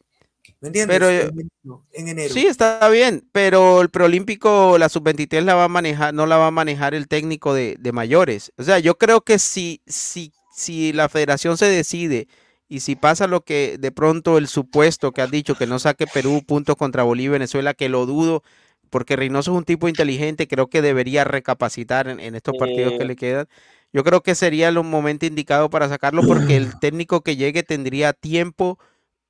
¿Me entiendes? Pero, eh, en, enero, en enero. Sí, está bien, pero el preolímpico, la sub-23 la va a manejar, no la va a manejar el técnico de, de mayores. O sea, yo creo que si, si, si la federación se decide y si pasa lo que de pronto el supuesto que has dicho, que no saque Perú puntos contra Bolivia y Venezuela, que lo dudo, porque Reynoso es un tipo inteligente, creo que debería recapacitar en, en estos partidos que Eh. le quedan. Yo creo que sería el momento indicado para sacarlo porque el técnico que llegue tendría tiempo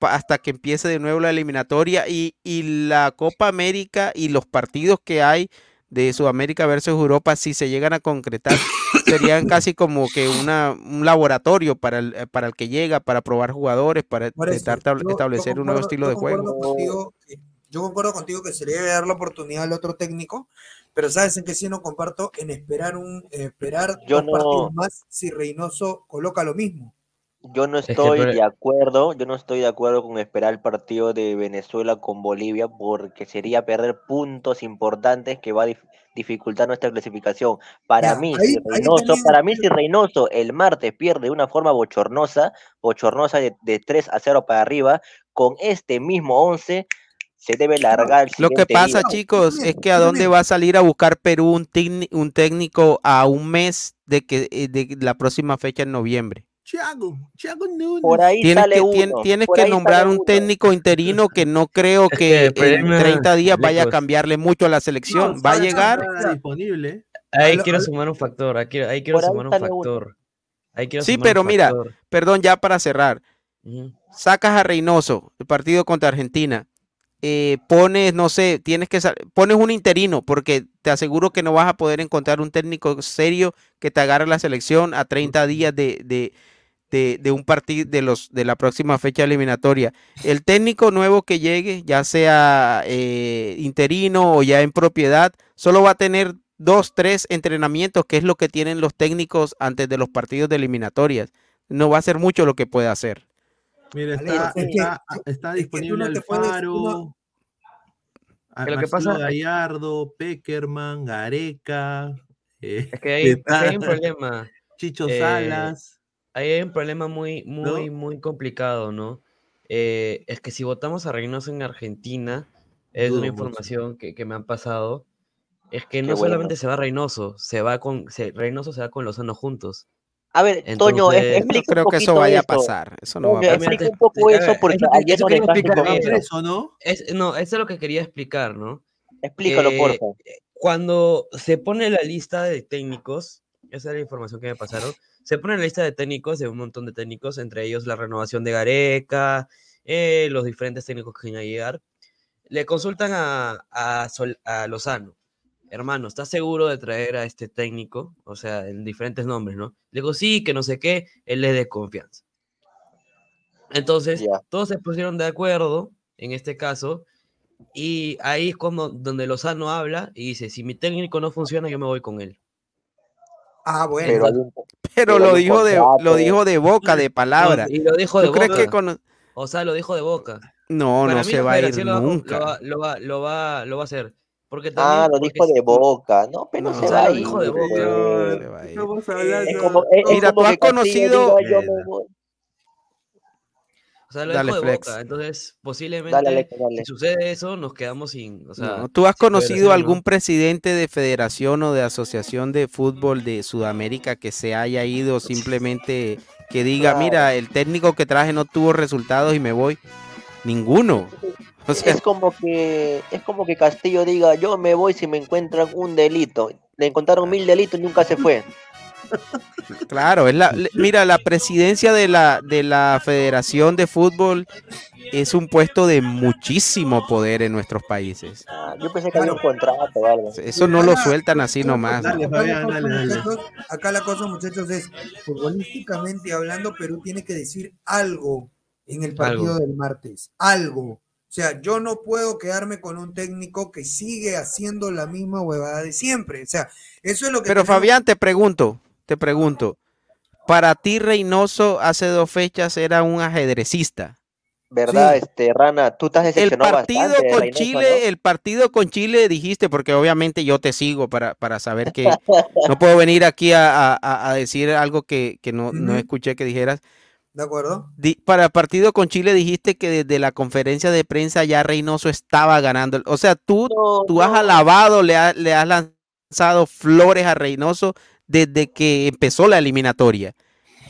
hasta que empiece de nuevo la eliminatoria y, y la Copa América y los partidos que hay de Sudamérica versus Europa, si se llegan a concretar, serían casi como que una, un laboratorio para el, eh, para el que llega, para probar jugadores, para intentar yo- establecer un nuevo estilo de juego. contigo yo concuerdo contigo que se le debe dar la oportunidad al otro técnico, pero sabes en qué sí no comparto en esperar un esperar Yo dos partidos no- más si Reynoso coloca lo mismo. Yo no estoy por- de acuerdo, yo no estoy de acuerdo con esperar el partido de Venezuela con Bolivia porque sería perder puntos importantes que va a dif- dificultar nuestra clasificación. Para Ya, mí, ahí- si Reynoso, también- para mí si Reynoso el martes pierde de una forma bochornosa, bochornosa de, de 3 a 0 para arriba, con este mismo 11 se debe largar el Lo que pasa, día. chicos, es que a dónde va a salir a buscar Perú un, un técnico a un mes de que eh, de la próxima fecha en noviembre. Thiago, Thiago Nunes. Por ahí Tienes sale que, uno. tienes nombrar un uno. técnico interino que no creo que en problema, 30 días vaya a cambiarle mucho a la selección. Va a llegar. Disponible. Ahí quiero sumar un factor, ahí quiero, ahí quiero Por ahí sumar un factor. Ahí quiero Sí, sumar un pero mira, factor. perdón, ya para cerrar. Sacas a Reynoso, el partido contra Argentina. eh, pones, no sé, tienes que pones un interino, porque te aseguro que no vas a poder encontrar un técnico serio que te agarre la selección a 30 días de, de, de, de un partido de los de la próxima fecha eliminatoria. El técnico nuevo que llegue, ya sea eh, interino o ya en propiedad, solo va a tener dos, tres entrenamientos, que es lo que tienen los técnicos antes de los partidos de eliminatorias. No va a ser mucho lo que puede hacer. Mira, está, es que- está, está es que tú disponible el Faro, lo que pasa- Gallardo, Peckerman, Gareca, eh, Es que hay, es que hay un problema. Chicho eh, Salas. Ahí hay un problema muy, muy, muy complicado, ¿no? Eh, es que si votamos a Reynoso en Argentina, es Dudo una información que, que me han pasado, es que Qué no bueno. solamente se va Reynoso, se va con, se- Reynoso se va con Lozano juntos. A ver, Toño, Entonces- es- No explica creo un que eso vaya a eso. pasar. Eso no va a Toño, pasar. explica un poco Eh, eso, porque eso- ayer eso no eso. ¿no? Es, no, eso es lo que quería explicar, ¿no? Explícalo, Eh, porfa. Cuando se pone la lista de técnicos, esa es la información que me pasaron, se pone la lista de técnicos de un montón de técnicos, entre ellos la renovación de Gareca, eh, los diferentes técnicos que van a llegar. Le consultan a, a, Sol- a Lozano, hermano, ¿estás seguro de traer a este técnico? O sea, en diferentes nombres, ¿no? Le digo, sí, que no sé qué, él es de confianza. Entonces, Ya. todos se pusieron de acuerdo, en este caso, y ahí es cuando, donde Lozano habla y dice, si mi técnico no funciona, yo me voy con él. Ah, bueno. Pero un- Pero Pero lo dijo de, lo dijo de boca, de palabra. Y lo dijo de ¿Tú crees boca. que con- O sea, lo dijo de boca. No, Para no se va a ir lo nunca. Lo va, lo va, lo va, lo va a hacer. Porque Ah, también, lo porque dijo de boca. No, pero no, se o sea, va a lo ir. dijo de boca. pues. Se va a ir. Es como, es, es Mira, como tú has conocido- diga, yo me voy. O sea, lo Dale, dijo de Flex. boca. Entonces, posiblemente, Dale, Alex, dale. si sucede eso, nos quedamos sin. O sea, No, ¿Tú has sin conocido algún ¿no? presidente de federación o de asociación de fútbol de Sudamérica que se haya ido simplemente que diga, Claro. mira, el técnico que traje no tuvo resultados y me voy? Ninguno. O sea, Es como que es como que Castillo diga, yo me voy si me encuentran un delito. Le encontraron mil delitos y nunca se fue. Claro, es la, mira, la presidencia de la, de la Federación de Fútbol es un puesto de muchísimo poder en nuestros países. Ah, yo pensé que había un contrato o algo. Eso no lo sueltan así nomás. ¿no? Dale, Acá la Fabián, cosa, dale, dale. muchachos, acá la cosa, muchachos, es futbolísticamente hablando, Perú tiene que decir algo en el partido Algo. del martes. Algo. O sea, yo no puedo quedarme con un técnico que sigue haciendo la misma huevada de siempre. O sea, eso es lo que. Pero tenemos- Fabián, te pregunto, te pregunto, para ti Reynoso hace dos fechas era un ajedrecista. ¿Verdad, Sí. este Rana? Tú estás El partido bastante con Reynoso, Chile, ¿no? el partido con Chile dijiste, porque obviamente yo te sigo para, para saber que no puedo venir aquí a, a- a- decir algo que, que no, no escuché que dijeras. ¿De acuerdo? Di- para el partido con Chile dijiste que desde la conferencia de prensa ya Reynoso estaba ganando. O sea, tú, No, tú has alabado, le, ha- le has lanzado flores a Reynoso desde que empezó la eliminatoria.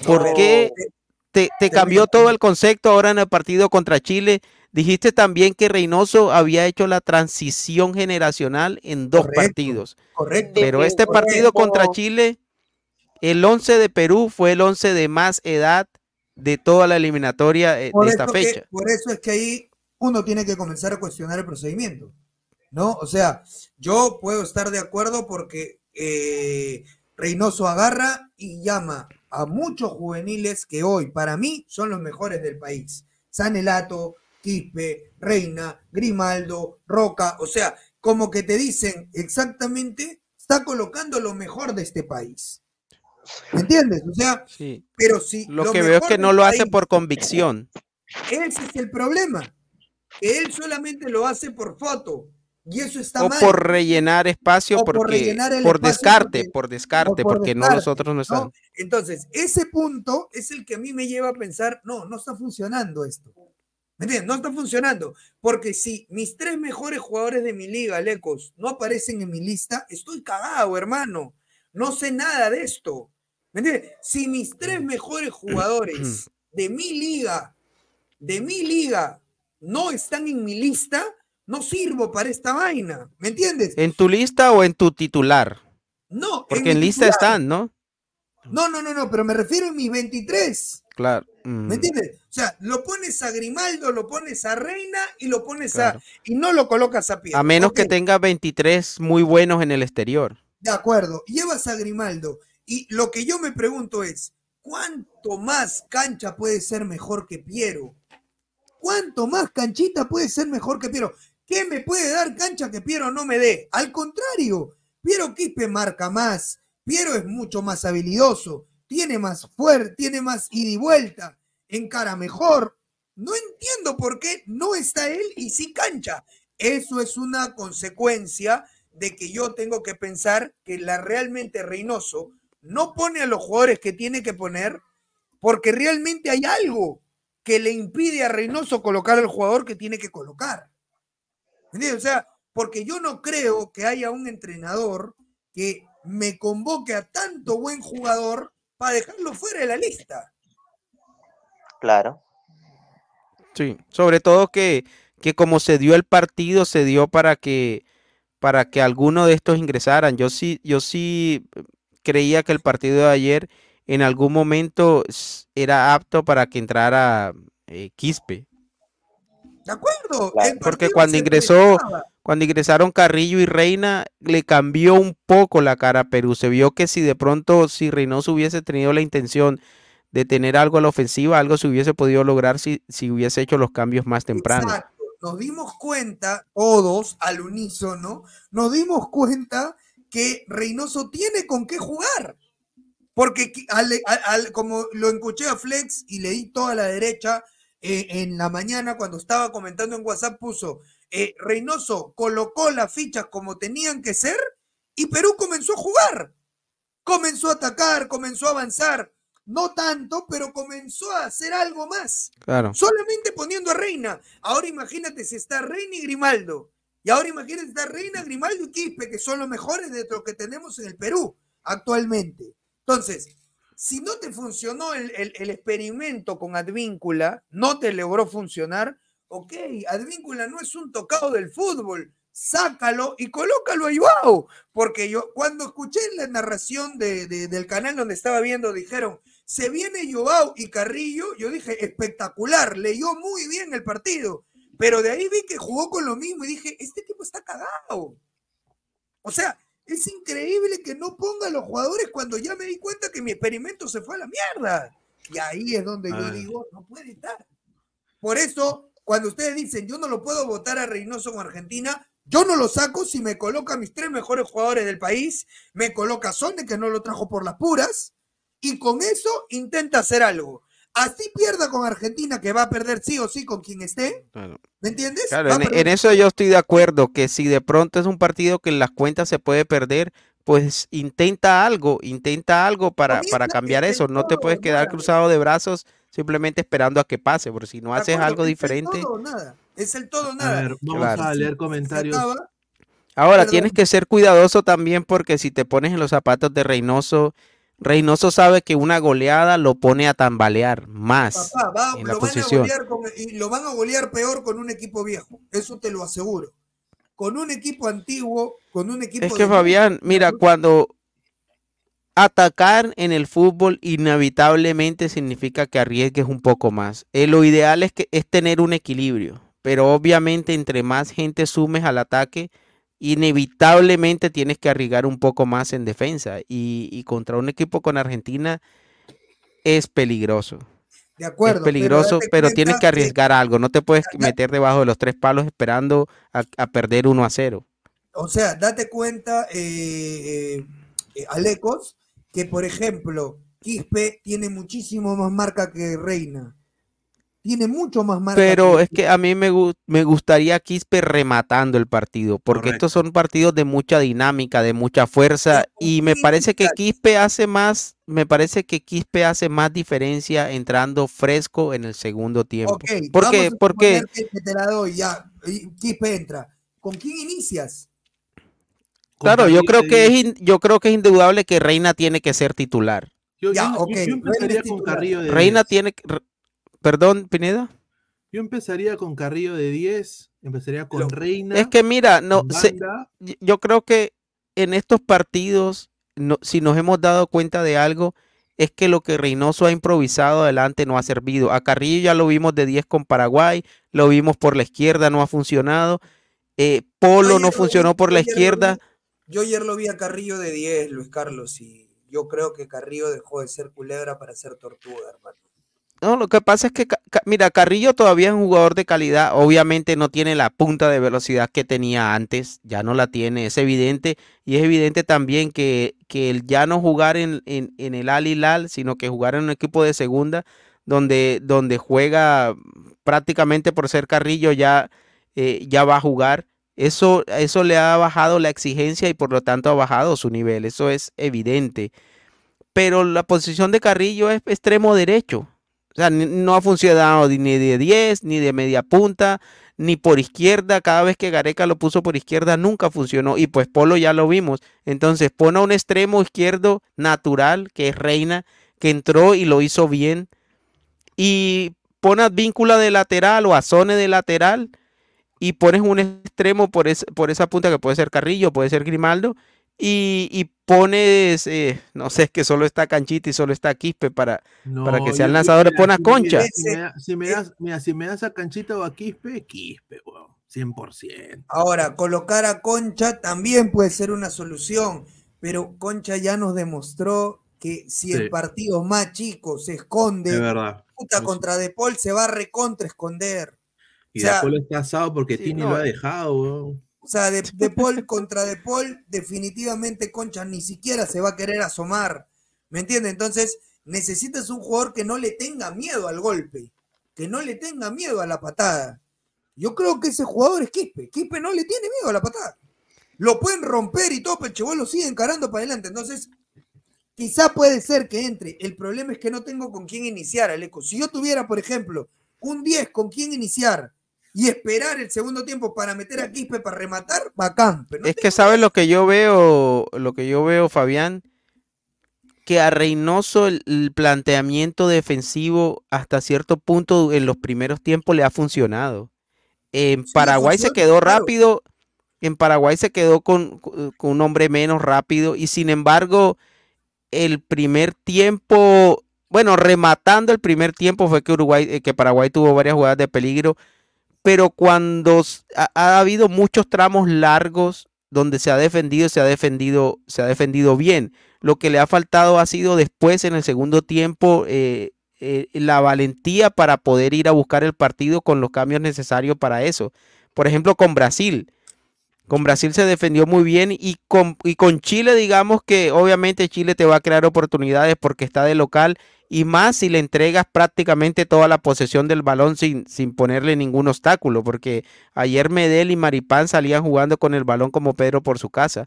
¿Por No. qué te, te cambió todo el concepto ahora en el partido contra Chile? Dijiste también que Reynoso había hecho la transición generacional en dos Correcto. partidos. Correcto. Pero este Correcto. partido contra Chile, el 11 de Perú fue el 11 de más edad de toda la eliminatoria eh, Por de esta que- fecha. por eso es que ahí uno tiene que comenzar a cuestionar el procedimiento, ¿no? O sea, yo puedo estar de acuerdo porque eh, Reynoso agarra y llama a muchos juveniles que hoy para mí son los mejores del país. Sanelato, Quispe, Reina, Grimaldo, Roca, o sea, como que te dicen exactamente, está colocando lo mejor de este país. ¿Me entiendes? O sea, Sí. pero si Lo que veo es que no lo hace país- por convicción. ese es el problema. Que él solamente lo hace por foto. Y eso está O mal. por rellenar espacio, O por porque, rellenar el por espacio descarte, porque- por descarte, por porque no descarte, los otros no. ¿no? Entonces, ese punto es el que a mí me lleva a pensar, no, no está funcionando esto. ¿Me entiendes? No está funcionando. Porque si mis tres mejores jugadores de mi liga, Lecos, no aparecen en mi lista, estoy cagado, hermano. No sé nada de esto. ¿Me entiendes? Si mis tres mejores jugadores de mi liga, de mi liga, no están en mi lista, no sirvo para esta vaina. ¿Me entiendes? ¿En tu lista o en tu titular? No, Porque en lista titular. están, ¿no? No, no, no, no, pero me refiero a mis 23. Claro. mm, ¿Me entiendes? O sea, lo pones a Grimaldo, lo pones a Reina y lo pones Claro. a. y no lo colocas a pie. A menos que tenga 23 muy buenos en el exterior. De acuerdo, llevas a Grimaldo. Y lo que yo me pregunto es: ¿cuánto más cancha puede ser mejor que Piero? ¿Cuánto más canchita puede ser mejor que Piero? ¿Qué me puede dar cancha que Piero no me dé? Al contrario, Piero Quispe marca más. Piero es mucho más habilidoso, tiene más fuerza, tiene más ida y vuelta, encara mejor. No entiendo por qué no está él y sí cancha. Eso es una consecuencia de que yo tengo que pensar que la realmente Reynoso no pone a los jugadores que tiene que poner porque realmente hay algo que le impide a Reynoso colocar al jugador que tiene que colocar. ¿Entiendes? O sea, porque yo no creo que haya un entrenador que me convoque a tanto buen jugador para dejarlo fuera de la lista. Claro. Sí, sobre todo que, que como se dio el partido, se dio para que para que alguno de estos ingresaran. Yo sí, yo sí creía que el partido de ayer en algún momento era apto para que entrara eh, Quispe. ¿De acuerdo? Claro. Porque cuando ingresó, cuando ingresaron Carrillo y Reina, le cambió un poco la cara a Perú. Se vio que si de pronto, si Reynoso hubiese tenido la intención de tener algo a la ofensiva, algo se hubiese podido lograr si, si hubiese hecho los cambios más temprano. Exacto. Nos dimos cuenta, todos al unísono, nos dimos cuenta que Reynoso tiene con qué jugar. Porque qui- al- al- al- como lo escuché a Flex y leí toda la derecha eh, en la mañana cuando estaba comentando en WhatsApp, puso, eh, Reynoso colocó las fichas como tenían que ser y Perú comenzó a jugar. Comenzó a atacar, comenzó a avanzar. No tanto, pero comenzó a hacer algo más. Claro. Solamente poniendo a Reina. Ahora imagínate si está Reina y Grimaldo. Y ahora imagínate si está Reina, Grimaldo y Quispe, que son los mejores de lo que tenemos en el Perú actualmente. Entonces, si no te funcionó el, el- experimento con Advíncula, no te logró funcionar, ok, Advíncula no es un tocado del fútbol, sácalo y colócalo a Joao. Porque yo, cuando escuché la narración de- del canal donde estaba viendo, dijeron, se viene Joao y Carrillo, yo dije, espectacular, leyó muy bien el partido. Pero de ahí vi que jugó con lo mismo y dije, este tipo está cagado. O sea, es increíble que no ponga a los jugadores cuando ya me di cuenta que mi experimento se fue a la mierda. Y ahí es donde yo Ah. digo, no puede estar. Por eso, cuando ustedes dicen, yo no lo puedo votar a Reynoso con Argentina, yo no lo saco si me coloca a mis tres mejores jugadores del país, me coloca a Sonde, que no lo trajo por las puras, y con eso intenta hacer algo. Así pierda con Argentina, que va a perder sí o sí con quien esté, Claro. ¿me entiendes? Claro, en, eso yo estoy de acuerdo, que si de pronto es un partido que en las cuentas se puede perder, pues intenta algo, intenta algo para, para cambiar eso. No te puedes quedar cruzado de brazos simplemente esperando a que pase, porque si no haces acuerdo, algo es el diferente, todo nada. Es el todo A nada. ver, vamos Claro. a leer comentarios. Ahora Perdón. tienes que ser cuidadoso también porque si te pones en los zapatos de Reynoso, Reynoso sabe que una goleada lo pone a tambalear más papá, va- en la lo van a posición. con- y lo van a golear peor con un equipo viejo. Eso te lo aseguro. Con un equipo antiguo, con un equipo Es que de- Fabián, mira, cuando atacar en el fútbol inevitablemente significa que arriesgues un poco más. Eh, lo ideal es que es tener un equilibrio, pero obviamente entre más gente sumes al ataque, inevitablemente tienes que arriesgar un poco más en defensa y, y contra un equipo con Argentina es peligroso. De acuerdo, es peligroso, pero, tienes que que- arriesgar algo. No te puedes meter debajo de los tres palos esperando a, a perder 1 a 0. O sea, date cuenta, eh, eh, eh, Alecos, que por ejemplo, Quispe tiene muchísimo más marca que Reina. Tiene mucho más marca. Pero que es que a mí me, gu- me gustaría Quispe rematando el partido, porque estos son partidos de mucha dinámica, de mucha fuerza, y me parece que Quispe hace más, me parece que Quispe hace más diferencia entrando fresco en el segundo tiempo. Ok, porque, porque te la doy ya. Quispe entra. ¿Con quién inicias? claro, yo creo que es in- yo creo que es indudable que Reina tiene que ser titular. Yo, Ya, yo- yo- ok, yo Reina empezaría es con titular. Carrillo de Reina 10. tiene que, perdón, Pineda. Yo empezaría con Carrillo de 10, empezaría con Reina. Es que mira, no se- yo creo que en estos partidos, no- si nos hemos dado cuenta de algo, es que lo que Reynoso ha improvisado adelante no ha servido. A Carrillo ya lo vimos de 10 con Paraguay, lo vimos por la izquierda, no ha funcionado. Eh, Polo Yo no ayer lo vi- funcionó por la vi- izquierda. Yo ayer lo vi a Carrillo de 10, Luis Carlos, y yo creo que Carrillo dejó de ser culebra para ser tortuga, hermano. No, lo que pasa es que, mira, Carrillo todavía es un jugador de calidad. Obviamente no tiene la punta de velocidad que tenía antes, ya no la tiene, es evidente. Y es evidente también que, que el ya no jugar en, en, en el Al Hilal, sino que jugar en un equipo de segunda, donde, donde juega prácticamente por ser Carrillo, ya, eh, ya va a jugar. Eso, eso le ha bajado la exigencia y por lo tanto ha bajado su nivel. Eso es evidente. Pero la posición de Carrillo es extremo derecho. O sea, no ha funcionado ni de 10, ni de media punta, ni por izquierda. Cada vez que Gareca lo puso por izquierda, nunca funcionó. Y pues Polo ya lo vimos. Entonces pone a un extremo izquierdo natural, que es Reina, que entró y lo hizo bien. Y pone a Víncula de lateral o a Zone de lateral. Y pones un extremo por, es- por esa punta que puede ser Carrillo, puede ser Grimaldo. Y, y pones, eh, no sé, es que solo está Canchita y solo está Quispe para, para que sean lanzadores. mira, Pon a Concha. Si me, da- si me das, mira, si me das a Canchita o a Quispe, Quispe, weón. 100%. Ahora, colocar a Concha también puede ser una solución, pero Concha ya nos demostró que si Sí. el partido más chico se esconde, Es verdad. puta, contra De Paul se va a recontra esconder. Y O sea, después está asado porque sí, Tini no, lo ha eh. dejado, weón. O sea, de, Paul contra De Paul, definitivamente Concha ni siquiera se va a querer asomar. ¿Me entiendes? Entonces, necesitas un jugador que no le tenga miedo al golpe, que no le tenga miedo a la patada. Yo creo que ese jugador es Quispe. Quispe no le tiene miedo a la patada. Lo pueden romper y todo, pero el Chebol lo sigue encarando para adelante. Entonces, quizá puede ser que entre. El problema es que no tengo con quién iniciar, Aleco. Si yo tuviera, por ejemplo, un 10 con quién iniciar y esperar el segundo tiempo para meter a Quispe para rematar, bacán. Pero no Es que sabes lo que yo veo, lo que yo veo, Fabián, que a Reynoso el, el planteamiento defensivo hasta cierto punto en los primeros tiempos le ha funcionado. En Paraguay se quedó claro. rápido, en Paraguay se quedó con, con un hombre menos rápido y sin embargo el primer tiempo, bueno, rematando el primer tiempo fue que Uruguay, eh, que Paraguay tuvo varias jugadas de peligro, pero cuando ha habido muchos tramos largos donde se ha defendido, se ha defendido, se ha defendido bien. Lo que le ha faltado ha sido después en el segundo tiempo eh, eh, la valentía para poder ir a buscar el partido con los cambios necesarios para eso. Por ejemplo, con Brasil. Con Brasil se defendió muy bien y con, y con Chile, digamos que obviamente Chile te va a crear oportunidades porque está de local y más si le entregas prácticamente toda la posesión del balón sin, sin ponerle ningún obstáculo, porque ayer Medel y Maripán salían jugando con el balón como Pedro por su casa.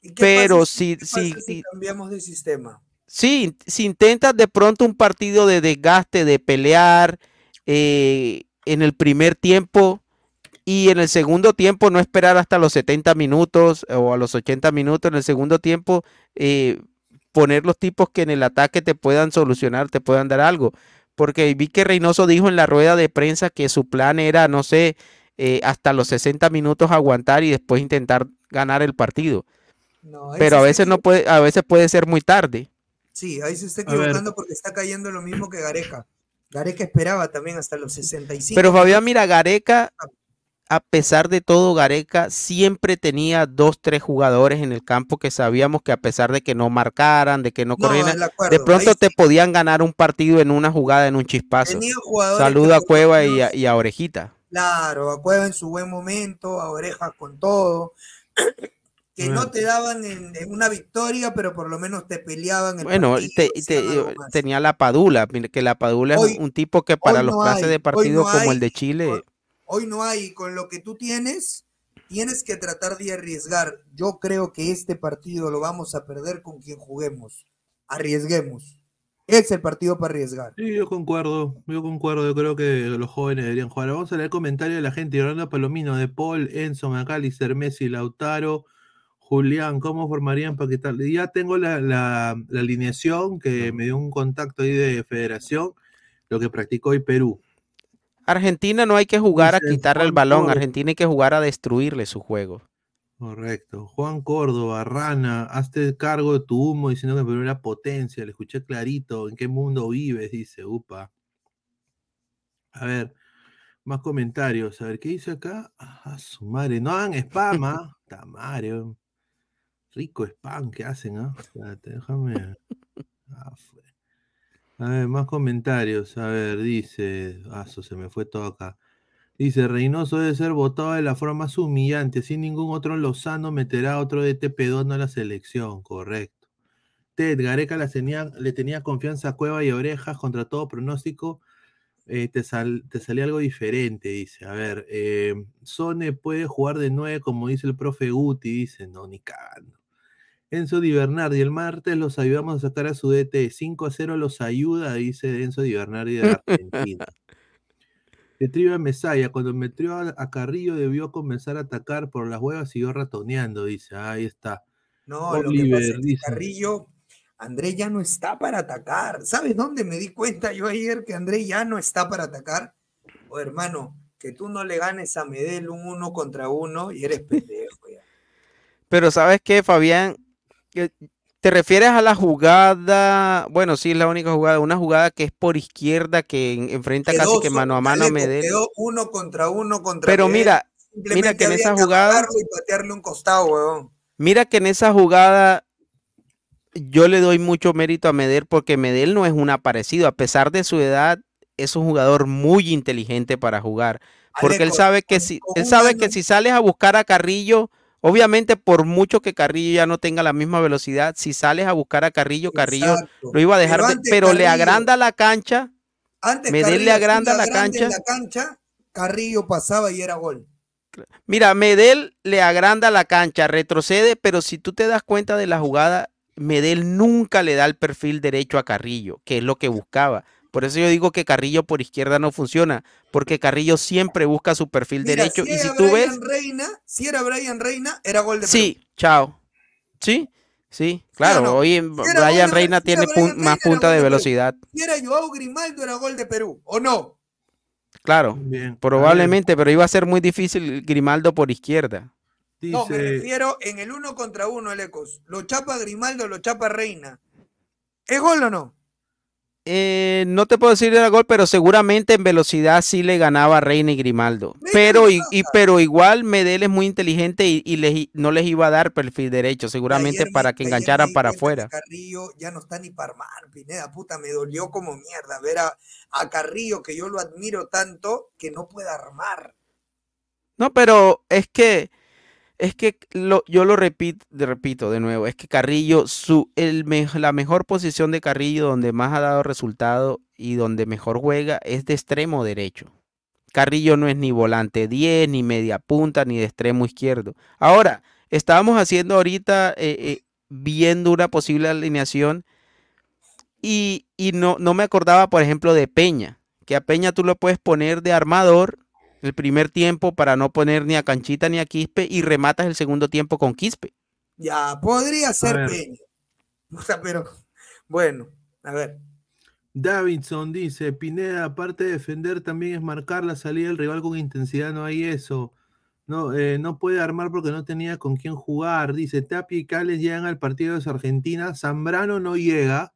¿Y qué Pero pasa si, ¿Qué si, si cambiamos de sistema? Sí, si intentas de pronto un partido de desgaste, de pelear eh, en el primer tiempo y en el segundo tiempo no esperar hasta los 70 minutos o a los 80 minutos, en el segundo tiempo eh, poner los tipos que en el ataque te puedan solucionar, te puedan dar algo. Porque vi que Reynoso dijo en la rueda de prensa que su plan era, no sé, eh, hasta los 60 minutos aguantar y después intentar ganar el partido. No, Pero a veces no puede, a veces puede ser muy tarde. Sí, ahí se está equivocando porque está cayendo lo mismo que Gareca. Gareca esperaba también hasta los 65. Pero Fabián, mira, Gareca, a pesar de todo, Gareca siempre tenía dos, tres jugadores en el campo que sabíamos que a pesar de que no marcaran, de que no No, corrieran, de pronto te podían ganar un partido en una jugada, en un chispazo. Saludo a Cueva y a, menos- y a Orejita. Claro, a Cueva en su buen momento, a Orejas con todo. Que no te daban en, en una victoria, pero por lo menos te peleaban el Bueno, partido, te- te- tenía la Padula, que la Padula Hoy- es un tipo que para los no clases hay, de hoy partido no como hay, el de Chile, Hoy no hay, con lo que tú tienes, tienes que tratar de arriesgar. Yo creo que este partido lo vamos a perder con quien juguemos. Arriesguemos. Es el partido para arriesgar. Sí, yo concuerdo, yo concuerdo, yo creo que los jóvenes deberían jugar. Vamos a leer comentarios de la gente. Orlando Palomino, De Paul, Enzo, Macalister, Messi, Lautaro, Julián, ¿cómo formarían para quitar? Ya tengo la, la- la alineación que me dio un contacto ahí de federación, lo que practicó hoy Perú. Argentina no hay que jugar a quitarle el balón. Argentina hay que jugar a destruirle su juego. Correcto. Juan Córdoba, Rana, hazte cargo de tu humo diciendo que Perú era potencia. Le escuché clarito. ¿En qué mundo vives? Dice, upa. A ver, más comentarios. A ver, ¿qué dice acá? Ah, su madre. No hagan spam, ¿ah? Ta madre, weón. Rico spam que hacen, ¿ah? Espérate, déjame. Ah, fue. A ver, más comentarios. A ver, dice. Ah, eso se me fue todo acá. Dice, Reynoso debe ser votado de la forma más humillante. Sin ningún otro Lozano meterá otro de pedón a la selección. Correcto. Ted, Gareca le tenía confianza a Cueva y Orejas contra todo pronóstico. eh, te, sal- te salía algo diferente, dice. A ver, eh, Sone puede jugar de nueve, como dice el profe Guti. Dice, no, ni cagando. Enzo Di Bernardi, el martes los ayudamos a sacar a su DT. 5 a 0 los ayuda, dice Enzo Di Bernardi de la Argentina. De Triva Mesaya, cuando metió a, a Carrillo debió comenzar a atacar por las huevas, siguió ratoneando, dice. Ahí está. No, lo que pasa Oliver es que dice. Carrillo, André ya no está para atacar. ¿Sabes dónde me di cuenta yo ayer que André ya no está para atacar? O hermano, que tú no le ganes a Medel un uno contra uno y eres pendejo. ya. Pero ¿sabes qué, Fabián? ¿Te refieres a la jugada? Bueno, sí, es la única jugada. Una jugada que es por izquierda que en- enfrenta casi que mano a mano a Aleco, Medel. Quedó uno contra uno contra Pero mira, mira que en esa jugada, y patearle un costado, huevón. mira que en esa jugada yo le doy mucho mérito a Medel porque Medel no es un aparecido. A pesar de su edad, es un jugador muy inteligente para jugar. Porque él sabe que si, él sabe que si sales a buscar a Carrillo, obviamente por mucho que Carrillo ya no tenga la misma velocidad, si sales a buscar a Carrillo, Carrillo Exacto. lo iba a dejar, Pero de- antes pero le agranda la cancha. Antes Medel Carrillo le agranda la cancha. la cancha, Carrillo pasaba y era gol. Mira, Medel le agranda la cancha, retrocede, pero si tú te das cuenta de la jugada, Medel nunca le da el perfil derecho a Carrillo, que es lo que buscaba. Por eso yo digo que Carrillo por izquierda no funciona, porque Carrillo siempre busca su perfil Mira, derecho. si y si era tú ves, Brian Reina, si era Brian Reina, era gol de sí, chao. Sí, sí, claro. no? Hoy Si Brian Reina si tiene Brian pun- más Reina, punta de velocidad. Si era Joao Grimaldo, era gol de Perú, ¿o no? Claro, Bien. probablemente, pero iba a ser muy difícil Grimaldo por izquierda. No, me refiero en el uno contra uno, el Ecos. Lo chapa Grimaldo, lo chapa Reina. ¿Es gol o no? Eh, no te puedo decir era gol, pero seguramente en velocidad sí le ganaba a Reina y Grimaldo. Pero, y, y- pero igual Medel es muy inteligente y, y les i- no les iba a dar perfil derecho, seguramente Ayer para que engancharan para afuera. Carrillo ya no está ni para armar, Pineda, puta, me dolió como mierda ver a, a Carrillo, que yo lo admiro tanto, que no puede armar. No, pero es que es que lo, yo lo repito, repito de nuevo, es que Carrillo, su, el la mejor posición de Carrillo donde más ha dado resultado y donde mejor juega es de extremo derecho. Carrillo no es ni volante 10, ni media punta, ni de extremo izquierdo. Ahora, estábamos haciendo ahorita, eh, eh, viendo una posible alineación y, y no, no me acordaba, por ejemplo, de Peña, que a Peña tú lo puedes poner de armador el primer tiempo para no poner ni a Canchita ni a Quispe y rematas el segundo tiempo con Quispe. Ya, podría ser. Peña. O sea, pero, bueno, a ver. Davidson dice, Pineda, aparte de defender, también es marcar la salida del rival con intensidad, no hay eso. No, eh, no puede armar porque no tenía con quién jugar. Dice, Tapia y Cales llegan al partido de Argentina, Zambrano no llega,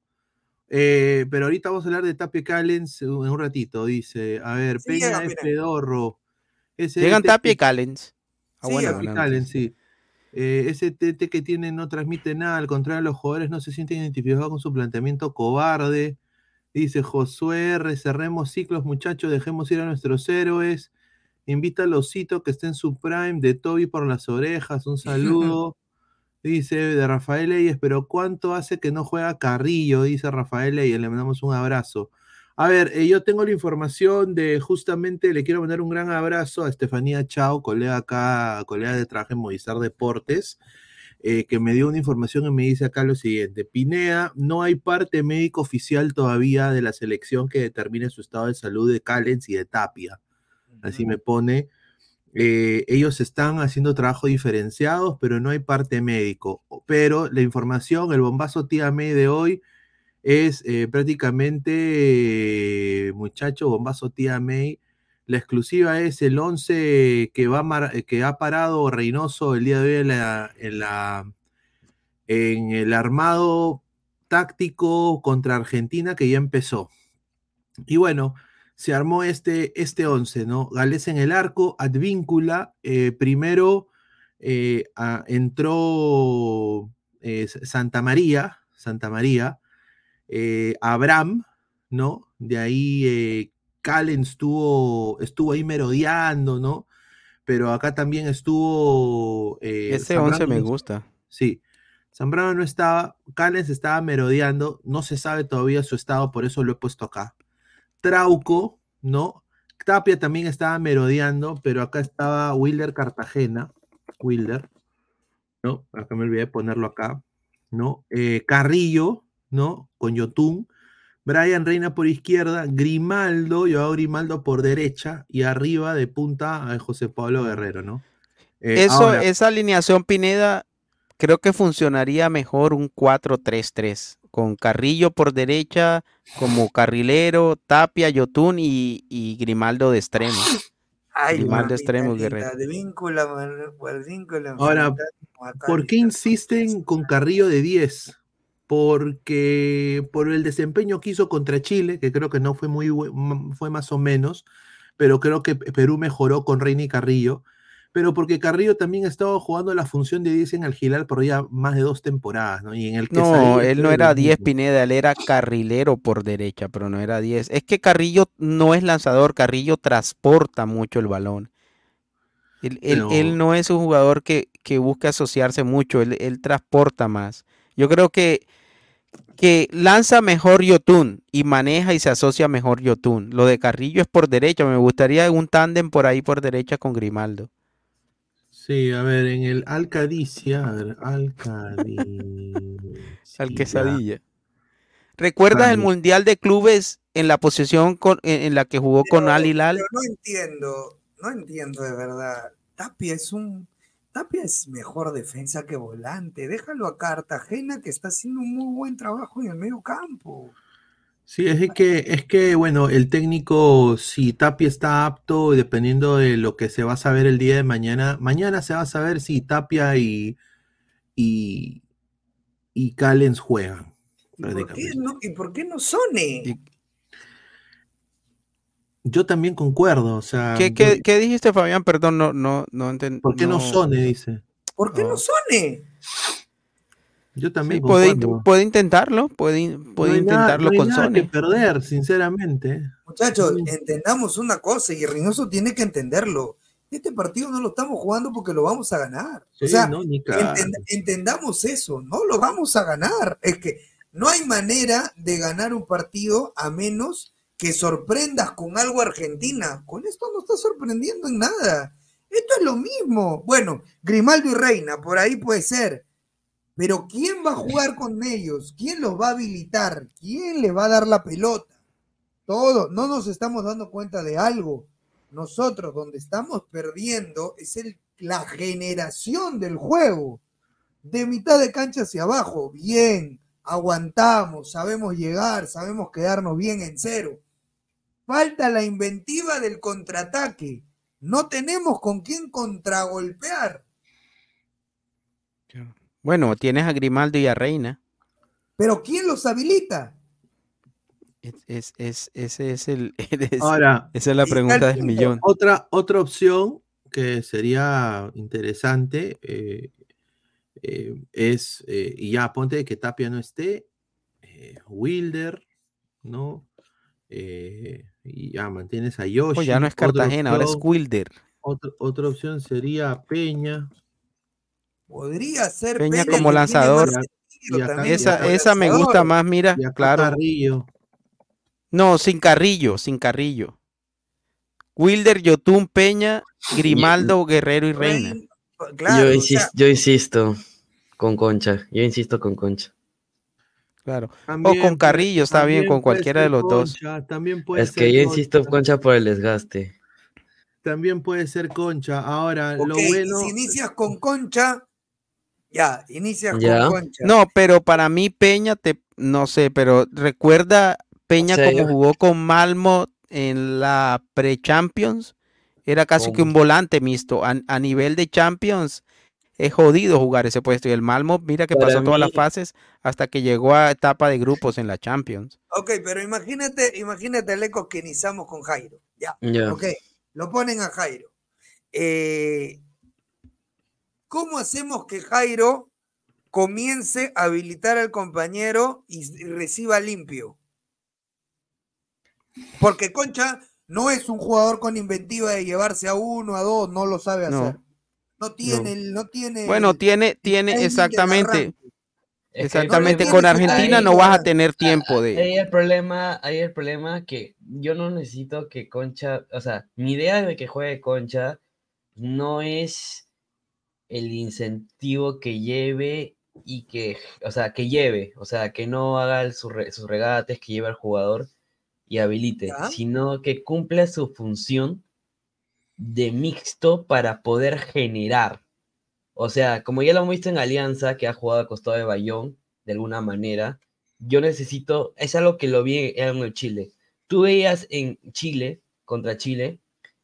eh, pero ahorita vamos a hablar de Tapia Callens en un ratito. Dice, a ver, Sí Peña es Pineda. pedorro. Llegan Tapia y Callens. Ah, Sí, bueno. Callens, sí. Eh, ese TT que tiene no transmite nada, al contrario, los jugadores no se sienten identificados con su planteamiento cobarde. Dice Josué R, cerremos ciclos, muchachos, dejemos ir a nuestros héroes. Invita a Losito que esté en su prime, de Toby por las orejas, un saludo. Dice de Rafael Leyes, pero ¿cuánto hace que no juega Carrillo? Dice Rafael Leyes, le mandamos un abrazo. A ver, eh, yo tengo la información de justamente, le quiero mandar un gran abrazo a Estefanía Chao, colega acá, colega de traje en Movistar Deportes, eh, que me dio una información y me dice acá lo siguiente, Pinea, no hay parte médico oficial todavía de la selección que determine su estado de salud de Callens y de Tapia. Así me pone. Eh, ellos están haciendo trabajo diferenciados, pero no hay parte médico. Pero la información, el bombazo tía May de hoy es eh, prácticamente, eh, muchacho, bombazo tía May. La exclusiva es el 11 que, va mar- eh, que ha parado Reynoso el día de hoy en, la- en el armado táctico contra Argentina que ya empezó. Y bueno, se armó este, este 11, ¿no? Gales en el arco, Advíncula, eh, primero eh, entró eh, Santa María, Santa María, Abraham, ¿no? De ahí Calen estuvo, estuvo ahí merodeando, ¿no? Pero acá también estuvo... Ese Zambrano 11 me gusta. Sí. Zambrano no estaba, Callens estaba merodeando, no se sabe todavía su estado, por eso lo he puesto acá. Trauco, ¿no? Tapia también estaba merodeando, pero acá estaba Wilder Cartagena, Wilder, ¿no? Acá me olvidé de ponerlo acá, ¿no? Eh, Carrillo, ¿no? Con Yotun. Brian Reina por izquierda, Grimaldo, yo Grimaldo por derecha, y arriba de punta a José Pablo Guerrero, ¿no? Eh, Eso, ahora- esa alineación Pineda, creo que funcionaría mejor un 4-3-3, con Carrillo por derecha, como carrilero, Tapia, Yotun y, y Grimaldo de extremo. Ay, Grimaldo mamita extremo, linda, Guerrero. de vínculo, man- al vínculo Ahora, ¿por qué insisten con Carrillo de 10? Porque por el desempeño que hizo contra Chile, que creo que no fue muy fue más o menos, pero creo que Perú mejoró con Reina y Carrillo, pero porque Carrillo también estaba jugando la función de 10 en Algilar por ya más de dos temporadas, ¿no? Y en el que No, él no era era lo 10 mismo. Pineda, él era carrilero por derecha, pero no era 10. Es que Carrillo no es lanzador, Carrillo transporta mucho el balón. Él, él no es un jugador que, que busca asociarse mucho, él, él transporta más. Yo creo que, que lanza mejor Yotun y maneja y se asocia mejor Yotun. Lo de Carrillo es por derecha, me gustaría un tándem por ahí por derecha con Grimaldo. Sí, a ver, en el Alcadicia, a ver, Alcadicia. Al quesadilla. ¿Recuerdas el. Mundial de Clubes en la posición con- en, en la que jugó con Al Hilal? Pero no entiendo, no entiendo de verdad. Tapia es un. Tapia es mejor defensa que volante. Déjalo a Cartagena que está haciendo un muy buen trabajo en el medio campo. Sí, es que, es que, bueno, el técnico, si Tapia está apto, dependiendo de lo que se va a saber el día de mañana, mañana se va a saber si Tapia y, y, y Callens juegan. ¿Y por qué no, y por qué no Sone? Yo también concuerdo, o sea, ¿Qué, yo- qué- dijiste, Fabián? Perdón, no, no, no entendí. ¿por qué no Sone? Dice. ¿Por qué no Sone? Yo también puede, int- concuerdo. puede intentarlo, puede, puede No hay nada- intentarlo no con nada que Sony. perder, sinceramente. Muchachos, entendamos una cosa y Reynoso tiene que entenderlo. Este partido no lo estamos jugando porque lo vamos a ganar. o Sí, sea, no, entendamos eso, no lo vamos a ganar. Es que no hay manera de ganar un partido a menos que sorprendas con algo a Argentina. Con esto no está sorprendiendo en nada. Esto es lo mismo. Bueno, Grimaldo y Reina, por ahí puede ser. Pero ¿quién va a jugar con ellos? ¿Quién los va a habilitar? ¿Quién les va a dar la pelota? Todo, no nos estamos dando cuenta de algo. Nosotros donde estamos perdiendo es el, la generación del juego. De mitad de cancha hacia abajo, bien, aguantamos, sabemos llegar, sabemos quedarnos bien en cero. Falta la inventiva del contraataque. No tenemos con quién contragolpear. Bueno, tienes a Grimaldo y a Reina. Pero ¿quién los habilita? Es, es, es- ese es el, es- Ahora, esa es la pregunta del millón. Otra, otra opción que sería interesante eh, eh, es, eh, y ya ponte que Tapia no esté, eh, Wilder, ¿no? Eh, y ya mantienes a Yoshi. Pues ya no es Cartagena, ahora es Wilder. Otra, otra opción sería Peña. Podría ser Peña Peña, como lanzador. también Esa, esa me gusta más, mira, claro. Carrillo. No, sin Carrillo, sin Carrillo. Wilder, Yotun, Peña, Grimaldo, Guerrero y Reina. Claro, yo, o insis- sea- yo insisto con Concha. Yo insisto con Concha. Claro. También o con Carrillo, está bien, también con puede cualquiera de ser los dos. Concha, También puede Es ser que yo insisto Concha, Concha por el desgaste. También puede ser Concha. Ahora, lo bueno. si inicias con Concha, ya, inicias Ya. con Concha. No, pero para mí Peña, te, no sé, pero recuerda Peña como jugó con Malmo en la pre-Champions. Era casi que un volante mixto. A, a nivel de Champions es jodido jugar ese puesto. Y el Malmo, mira que Para pasó todas las fases hasta que llegó a etapa de grupos en la Champions. Ok, pero imagínate, imagínate el eco que iniciamos con Jairo. Ya, Ya. ok, lo ponen a Jairo. Eh, ¿Cómo hacemos que Jairo comience a habilitar al compañero y reciba limpio? Porque Concha no es un jugador con inventiva de llevarse a uno, a dos, no lo sabe No. hacer. No tiene, el- no tiene. Bueno, tiene, tiene exactamente. Exactamente, no con Argentina ahí, no vas a tener tiempo de. Ahí el problema, ahí el problema que yo no necesito que Concha, o sea, mi idea de que juegue Concha no es el incentivo que lleve y que, o sea, que lleve, o sea, que no haga el- sus, re- sus regates, que lleve al jugador y habilite, sino que cumpla su función de mixto para poder generar. O sea, como ya lo hemos visto en Alianza, que ha jugado a costado de Bayón, de alguna manera, yo necesito, es algo que lo vi en Chile. Tú veías en Chile, contra Chile,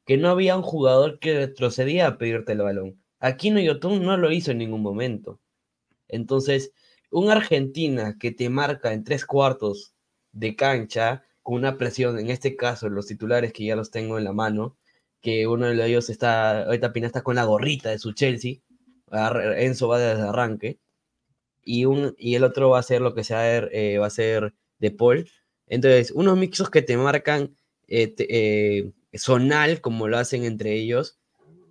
que no había un jugador que retrocedía a pedirte el balón. Aquino Yotun no lo hizo en ningún momento. Entonces, un Argentina que te marca en tres cuartos de cancha, con una presión, en este caso, los titulares que ya los tengo en la mano, que uno de ellos está, ahorita Pina está con la gorrita de su Chelsea, Enzo va desde arranque, y, un, y el otro va a ser lo que sea, eh, va a ser De Paul. Entonces, unos mixos que te marcan eh, eh, zonal, como lo hacen entre ellos,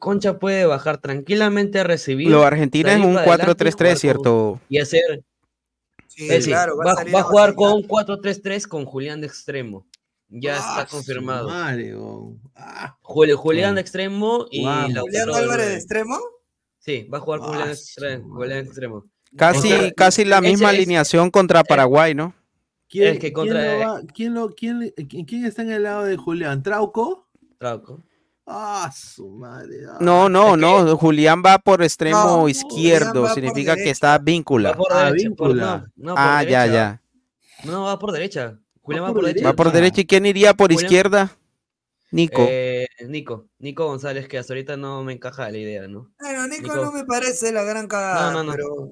Concha puede bajar tranquilamente a recibir. Lo Argentina es un para adelante y 4-3-3, jugar con- ¿cierto? Y hacer. Sí, sí, claro, va a va, salir va a a jugar con un 4-3-3 con Julián de extremo. Ya Ah, está confirmado. oh. Ah, Juli- Julián de extremo y Guau. Lautaro Julián Álvarez de extremo. Sí, va a jugar con Julián, Ah, Julián de extremo. Casi, O sea, casi la misma es- alineación contra Paraguay, ¿no? ¿Quién, Es que quién contra- lo va- quién lo- quién le- quién- quién está en el lado de Julián? ¿Trauco? Trauco. Ah, su madre. ah. No, no, es no. Julián va por extremo No, izquierdo. Significa que está Va víncula. por Ah, derecha. por- víncula. no, no, por Ah, ya, ya. No, va por derecha. Julián va, por por derecha. Va por derecha. ¿Y quién iría por Julián- izquierda? Nico. Eh, Nico. Nico González, que hasta ahorita no me encaja la idea, ¿no? Bueno, Nico, Nico. no me parece la gran cagada, No, no, no. pero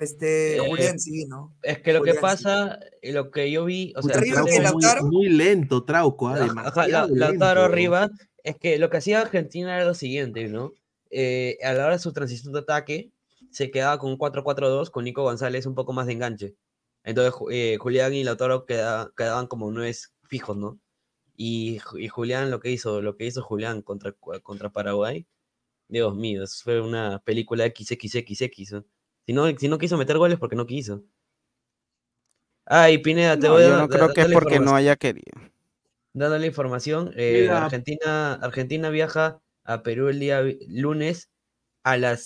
este Eh, Julián sí, ¿no? Es que lo que Julián, sí. pasa, y lo que yo vi, o sea, Lautaro. muy, lento, Trauco. ah, Ajá, la- Lautaro lento. arriba, es que lo que hacía Argentina era lo siguiente, ¿no? Eh, a la hora de su transición de ataque, se quedaba con un 4-4-2 con Nico González un poco más de enganche. Entonces, eh, Julián y Lautaro queda- quedaban como nueves fijos, ¿no? Y, Ju- y Julián, lo que hizo, lo que hizo Julián contra, contra Paraguay, Dios mío, eso fue una película XXXX. ¿no? Si no, si no quiso meter goles, porque no quiso. Ay, Pineda, te No, voy a yo no creo que es porque no haya querido. Dando la información, eh. Argentina, Argentina viaja a Perú el día lunes a las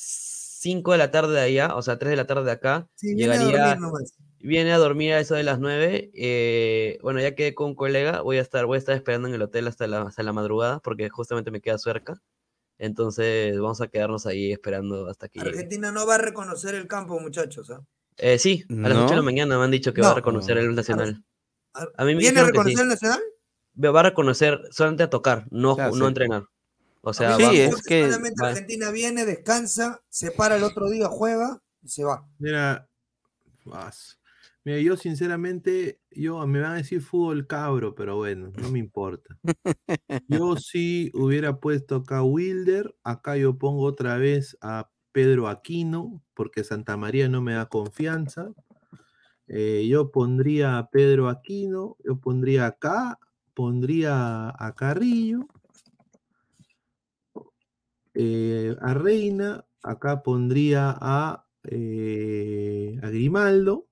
5 de la tarde de allá, o sea, 3 de la tarde de acá. Sí, viene a Llegaría, dormir viene a dormir a eso de las 9. eh, bueno, ya quedé con un colega, voy a estar, voy a estar esperando en el hotel hasta la, hasta la madrugada, porque justamente me queda cerca. Entonces vamos a quedarnos ahí esperando hasta que llegue. Argentina no va a reconocer el campo, muchachos. ¿ah? Eh, sí, a las 8 de la ¿No? mañana me han dicho que va a No. reconocer el Nacional. A- A mí me ¿Viene a reconocer sí. el Nacional? Va a reconocer solamente a tocar, no, no a entrenar. O sea, Sí, va- es que- solamente va- Argentina viene, descansa, se para el otro día, juega y se va. Mira, as- mira, yo sinceramente, yo me van a decir fútbol cabro, pero bueno, no me importa. Yo sí hubiera puesto acá a Wilder, acá yo pongo otra vez a Pedro Aquino, porque Santa María no me da confianza. Eh, yo pondría a Pedro Aquino, yo pondría acá, pondría a Carrillo, eh, a Reina, acá pondría a, eh, a Grimaldo,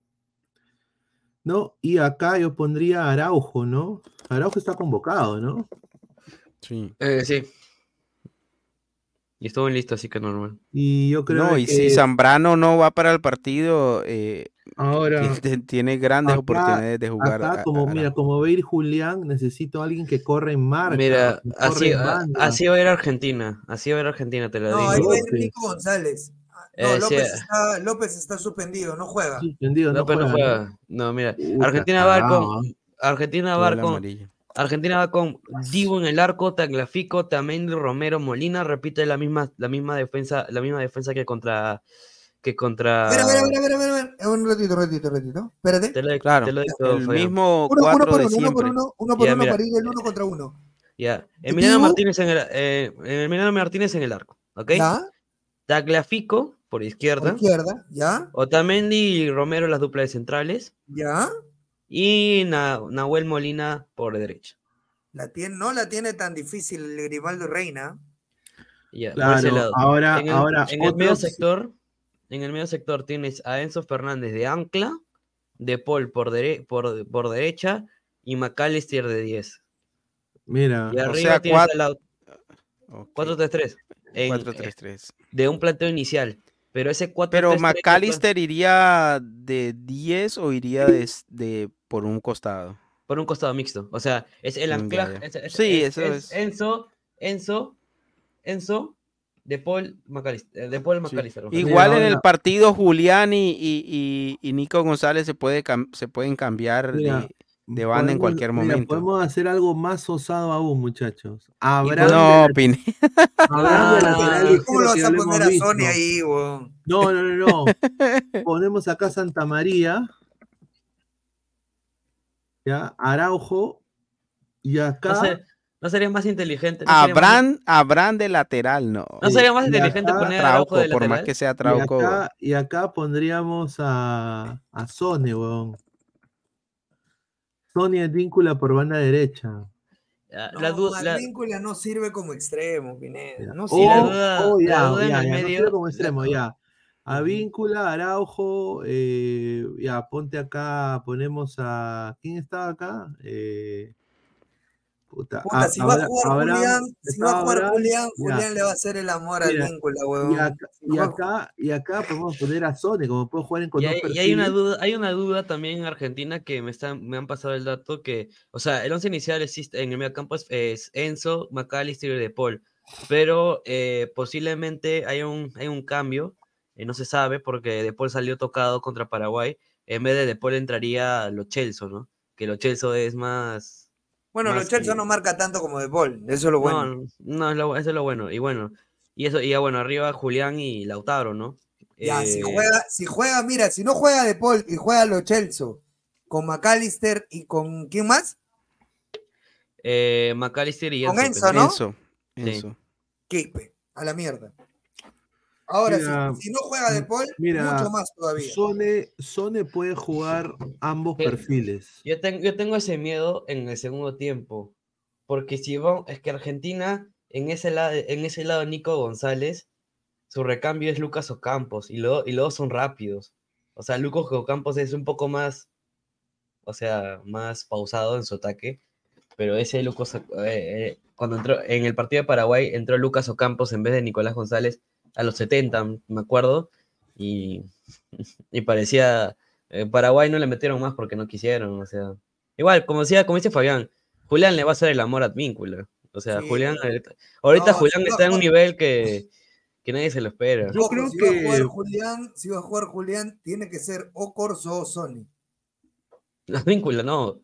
¿no? Y acá yo pondría a Araujo, ¿no? Araujo está convocado, ¿no? Sí. Eh, sí. Y estuvo listo, así que normal. Y yo creo No, y que si Zambrano no va para el partido, eh, ahora tiene grandes acá- oportunidades de jugar. acá como a- mira, como va a ir Julián, necesito a alguien que corra en marca, Mira, así, en a- banda. así va a ir Argentina. Así va a ir Argentina, te lo No, digo. ahí va a ir López. Nico González. Ah, No, Eh, sí, López, está, López está suspendido, no juega. Suspendido, No, no juega, ¿no? juega. No, mira. Argentina va con. Argentina va con. Argentina va con Divo en el arco, Taglafico, Tamendi, Romero, Molina, repite la misma, la misma defensa, la misma defensa que contra que contra Espera, espera, espera, espera, espera, espera. Un ratito, un ratito, un ratito. Espérate. te lo, Claro, te lo digo, el mismo Uno, uno cuatro por de uno, uno por siempre. uno, uno por Ya, uno mira. para ir el uno contra uno. Ya. Emiliano Divo. Martínez en el eh, Emiliano Martínez en el arco, ¿ok? ¿Ya? Tagliafico por izquierda. Izquierda, ¿ya? Otamendi y Romero las duplas de centrales. ¿Ya? Y Na- Nahuel Molina por derecha. La tiene, no la tiene tan difícil el Grimaldo Reina. Ese Claro, lado. ahora- en el, ahora en el medio sector, en el medio sector tienes a Enzo Fernández de ancla, De Paul por, dere- por, por derecha y McAllister de 10. Mira. Y O arriba sea, tienes cuat- a la- 4-3-3. en- 4-3-3. De un planteo inicial. Pero ese 4 Pero McAllister iría de 10 o iría de, de- por un costado. Por un costado mixto. O sea, es el Mm, anclaje. ya. es- es- Sí, es- eso es es. Enzo, Enzo, Enzo, De Paul McAllister. De Paul Sí. McAllister. ojalá. Igual en el partido Julián y, y- y- y Nico González se, puede cam- se pueden cambiar Mira, de, de banda en cualquier mira, momento. podemos hacer algo más osado aún, muchachos. Abraham No, Pine. Lateral ¿Cómo lo vas a poner a Sony ahí? No, no, no, no. Ponemos acá Santa María. Ya, Araujo. Y acá. No, sé- ¿no sería más inteligente. no sería más- Abraham, Abraham de lateral, no. ¿No sería más Y inteligente acá- poner a Araujo Trauco, de por más que sea y Trauco. acá, y acá pondríamos a, a Sone, weón. Sony Advíncula por banda derecha. Ah, No, la duda, la- no sirve como extremo, Pineda. No sirve. la duda- la ya, duda en ya, el ya, no medio- quiero como extremo, ya. Advíncula, Araujo, eh, ya, ponte acá, ponemos a. ¿Quién estaba acá? Eh, puta, Puta, a- si va a jugar Julián, si va a jugar Abraham, Julián, le va a hacer el amor Mira, al vínculo, Y weón. acá, y acá, y acá podemos poner a Sone, como puede jugar en con Y dos hay, y hay una duda, hay una duda también en Argentina que me están, me han pasado el dato que, o sea, el once inicial existe en el medio campo es, es Enzo, McAllister y De Paul, pero eh, posiblemente hay un, hay un cambio, eh, no se sabe porque De Paul salió tocado contra Paraguay, en vez de De Paul entraría Lo Celso, ¿no? Que Lo Celso es más, Bueno, más los Chelsea que- no marca tanto como De Paul, eso es lo bueno. no, no, es lo- eso es lo bueno, y bueno, y eso, y ya bueno, arriba Julián y Lautaro, ¿no? Ya, si Eh, juega, si juega, mira, si no juega De Paul y juega los Chelsea con McAllister y con ¿quién más? eh, McAllister y Con Enzo, Enzo, ¿no? Enzo. Sí. A la mierda. Ahora, si- Mira, si, no juega De Paul, Mira, mucho más todavía. Sone, Sone puede jugar ambos Pero- perfiles. Yo, tengo yo tengo ese miedo en el segundo tiempo, porque si vamos, es que Argentina, en ese, lado, en ese lado Nico González, su recambio es Lucas Ocampos, y luego, y luego son rápidos. O sea, Lucas Ocampos es un poco más, o sea, más pausado en su ataque, pero ese Lucas, eh, eh, cuando entró en el partido de Paraguay, entró Lucas Ocampos en vez de Nicolás González a los 70, me acuerdo, y, y parecía, eh, Paraguay no le metieron más porque no quisieron, o sea, igual, como decía, como dice Fabián, Julián le va a hacer el amor a Advíncula, o sea, Sí, Julián, ahorita, No, Julián está en un nivel que, que nadie se lo espera. Yo creo si va a que- jugar Julián, si va a jugar Julián, tiene que ser o Corso o Sony. Advíncula no.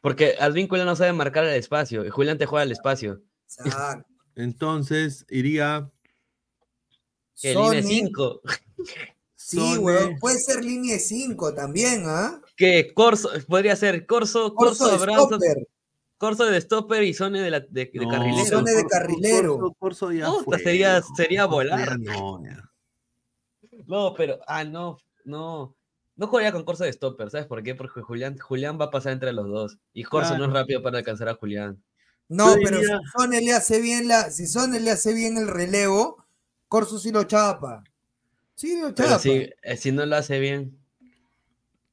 Porque Advíncula no sabe marcar el espacio y Julián te juega al espacio. Exacto. Entonces iría Que línea Sony, 5. Sí, Sony. weón, puede ser línea 5 también, ¿ah? Que Corso, podría ser Corso, Corso, Corso de stopper. Corso de stopper y Sone de, la, de, de No, carrilero. Sone de carrilero. Corso- Corso ya fue, sería- no, sería volar. no. No, pero, ah, no, no. No jugaría con Corso de stopper, ¿sabes por qué? Porque Julián, Julián va a pasar entre los dos. Y Corso no es Claro. rápido para alcanzar a Julián. No, Yo pero diría- si Sone le hace bien la, si Sone le hace bien el relevo, Corso sí lo chapa. Sí lo Pero chapa. si, eh, si no lo hace bien.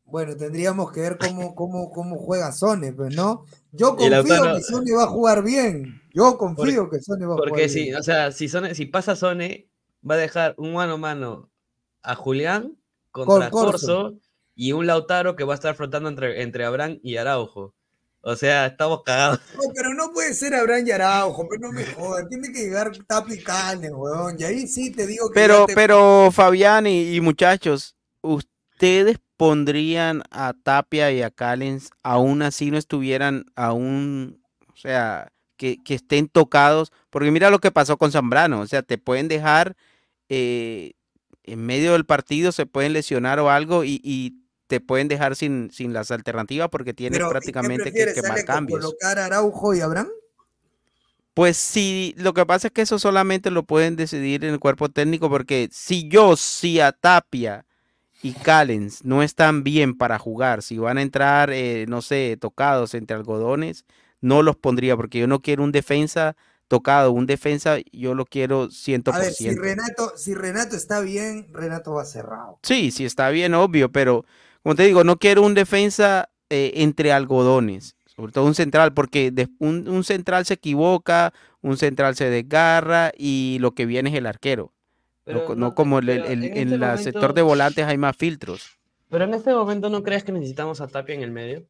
Bueno, tendríamos que ver cómo, cómo, cómo juega Sone, pues, ¿no? Yo confío que Sone va a jugar bien. Yo confío que Sone va a Porque jugar si, bien. o sea, si, Sone- si pasa Sone, va a dejar un mano a mano a Julián contra Con Corso. Corso y un Lautaro que va a estar flotando entre, entre Abraham y Araujo. O sea, estamos cagados. No, pero no puede ser Abraham y Araujo, pero no me jodan. Tiene que llegar Tapi Canes, weón. Y ahí sí te digo que. Pero, te- pero Fabián y, y muchachos, ¿ustedes pondrían a Tapia y a Callens aún así no estuvieran aún, o sea, que, que estén tocados? Porque mira lo que pasó con Zambrano, o sea, te pueden dejar eh, en medio del partido, se pueden lesionar o algo y, y te pueden dejar sin, sin las alternativas porque tienes pero, ¿y qué prácticamente que quemar cambios. ¿Colocar a Araujo y Abraham? Pues sí, lo que pasa es que eso solamente lo pueden decidir en el cuerpo técnico, porque si yo, si a Tapia y Callens no están bien para jugar, si van a entrar, eh, no sé, tocados entre algodones, no los pondría, porque yo no quiero un defensa tocado, un defensa, yo lo quiero 100%. A ver, si Renato, si Renato está bien, Renato va cerrado. Sí, sí está bien, obvio, pero como te digo, no quiero un defensa eh, entre algodones, sobre todo un central, porque de- un, un central se equivoca, un central se desgarra y lo que viene es el arquero. No Pero co- no, no, como el, el- en en este la momento- sector de volantes hay más filtros. Pero en este momento no crees que necesitamos a Tapia en el medio.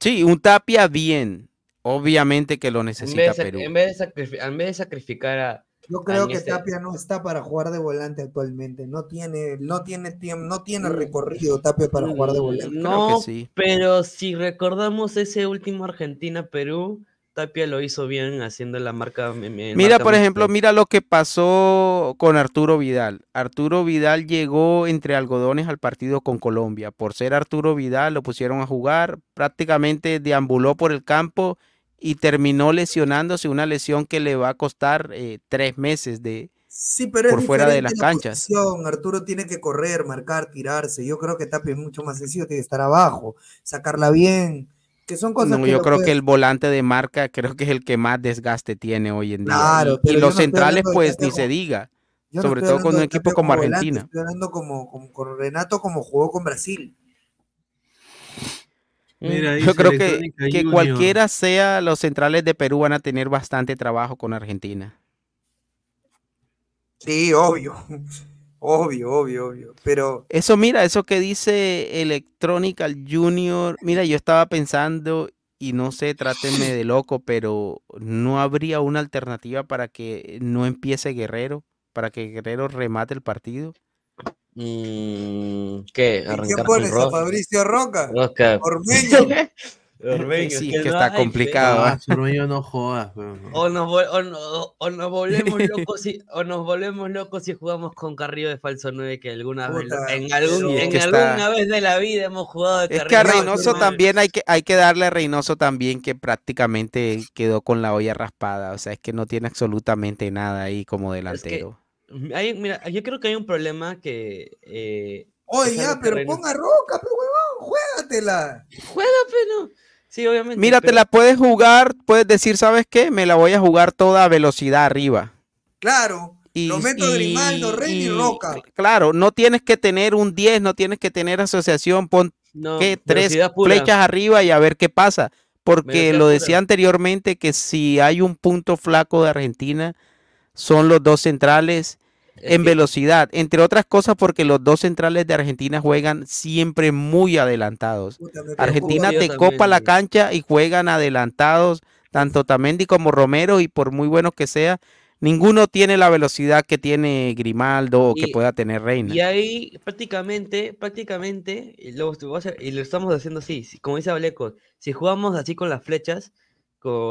Sí, un Tapia bien, obviamente que lo En necesita vez, de, sac- Perú. en, vez de en vez de sacrificar a. Yo creo que este- Tapia no está para jugar de volante actualmente. No tiene, no tiene tiempo, no tiene Mm. recorrido Tapia para jugar de volante. No, pero si recordamos ese último Argentina-Perú, Tapia lo hizo bien haciendo la marca. Mira, marca por ejemplo, mira lo que pasó con Arturo Vidal. Arturo Vidal llegó entre algodones al partido con Colombia. Por ser Arturo Vidal, lo pusieron a jugar, prácticamente deambuló por el campo y terminó lesionándose, una lesión que le va a costar eh, tres meses de Sí, pero es por fuera de las la canchas. posición. Arturo tiene que correr, marcar, tirarse. Yo creo que Tapia es mucho más sencillo, tiene que estar abajo, sacarla bien, que son cosas No, que yo creo que el volante de marca creo que es el que más desgaste tiene hoy en día. Claro, Y- los no centrales, pues ni se diga. Yo Sobre todo con un equipo como volante, Argentina. Estoy hablando como, como con Renato como jugó con Brasil. Mira, Yo creo que, que cualquiera sea los centrales de Perú van a tener bastante trabajo con Argentina. Sí, obvio. Obvio, obvio, obvio. Pero Eso, mira, eso que dice Electronical Junior, mira, yo estaba pensando y no sé, trátenme de loco, pero no habría una alternativa para que no empiece Guerrero, para que Guerrero remate el partido. Mm, ¿Qué? ¿y quién ¿Arrancar con pones a Fabricio Roca? Roca? Ormeño. Ormeño, Sí, es que no está hay, complicado. Ah, ¿ah? Sormeño no jodas, pero- O nos, o, no- o nos volvemos locos si, o nos volvemos locos si jugamos con Carrillo de falso 9 que alguna vez en, algún, pero- en Que está- alguna vez de la vida hemos jugado de Es que a Reynoso también hay que, hay que darle a Reynoso también que prácticamente quedó con la olla raspada. O sea, es que no tiene absolutamente nada ahí como delantero. Hay- mira, yo creo que hay un problema que eh, Oye, ya, pero ponga Roca, pero huevón, juégatela. juega, pero sí, obviamente. Mira, te la puedes jugar, puedes decir, ¿sabes qué? Me la voy a jugar toda a velocidad arriba. Claro. Y, Lo meto Grimaldo, Rey y Roca. Claro, no tienes que tener un 10, no tienes que tener asociación, pon no, que tres pura. flechas arriba y a ver qué pasa. Porque Velocidad lo pura. decía anteriormente que si hay un punto flaco de Argentina, son los dos centrales Es en velocidad. Entre otras cosas porque los dos centrales de Argentina juegan siempre muy adelantados. Argentina te copa la cancha y juegan adelantados, tanto Tamendi como Romero, y por muy buenos que sea, ninguno tiene la velocidad que tiene Grimaldo o que Y- pueda tener Reina. Y ahí prácticamente, prácticamente, y lo, lo estamos haciendo así, como dice Ableco, si jugamos así con las flechas,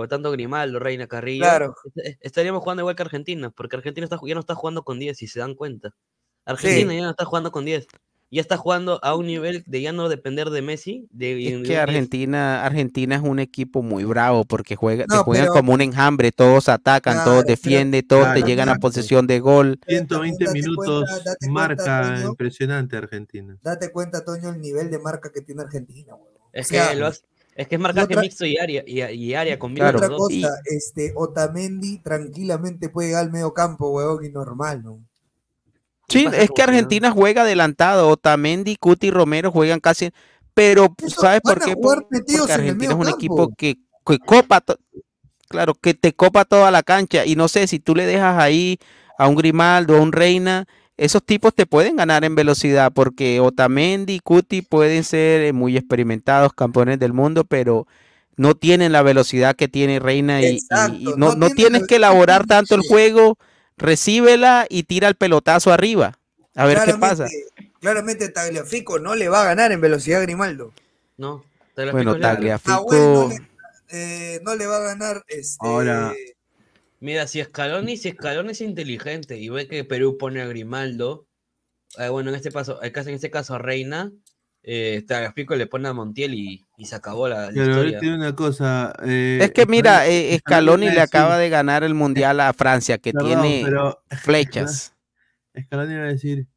tanto Grimaldo, Reina, Carrillo, Claro. est- estaríamos jugando igual que Argentina, porque Argentina está, ya no está jugando con 10, si se dan cuenta. Argentina ya no está jugando con 10, ya está jugando a un nivel de ya no depender de Messi. De, Es que 10. Argentina, Argentina es un equipo muy bravo porque juega, te No, juegan pero- como un enjambre, todos atacan, Claro, todos pero- defienden, todos te Claro, llegan a posesión de gol. 120 Date minutos, cuenta, date cuenta, marca Toño. impresionante Argentina. Date cuenta, Toño, el nivel de marca que tiene Argentina. Es O que, lo hace- es que es marcaje otra- mixto y área, y, y área combina Claro. otra los dos. Y- cosa, este, Otamendi tranquilamente puede llegar al medio campo, huevón, y normal, ¿no? Sí, es que no. Argentina juega adelantado, Otamendi, Cuti y Romero juegan casi, pero pues, Eso, ¿sabes por qué? Porque Argentina es un equipo que, que copa, claro, que te copa toda la cancha y no sé si tú le dejas ahí a un Grimaldo, a un Reina, esos tipos te pueden ganar en velocidad porque Otamendi y Cuti pueden ser eh, muy experimentados campeones del mundo, pero no tienen la velocidad que tiene Reina y, y- y Exacto, no, no no tienen tienes que elaborar tanto el juego, recíbela y tira el pelotazo arriba. A ver qué pasa. Claramente- Tagliafico no le va a ganar en velocidad a Grimaldo. No, lo Bueno. Tagliafico. Ah, bueno, no le, eh, no le va a ganar este, Ahora- Mira, si Scaloni, si Scaloni es inteligente y ve que Perú pone a Grimaldo, eh, bueno, en este caso, en este caso a Reina, eh, Tagliafico le pone a Montiel y, y se acabó la, la Pero ahorita historia. tiene una cosa. eh, Es que mira, Scaloni- eh, Scaloni le acaba de ganar el mundial a Francia, que Perdón, tiene pero- flechas. Scaloni iba a decir,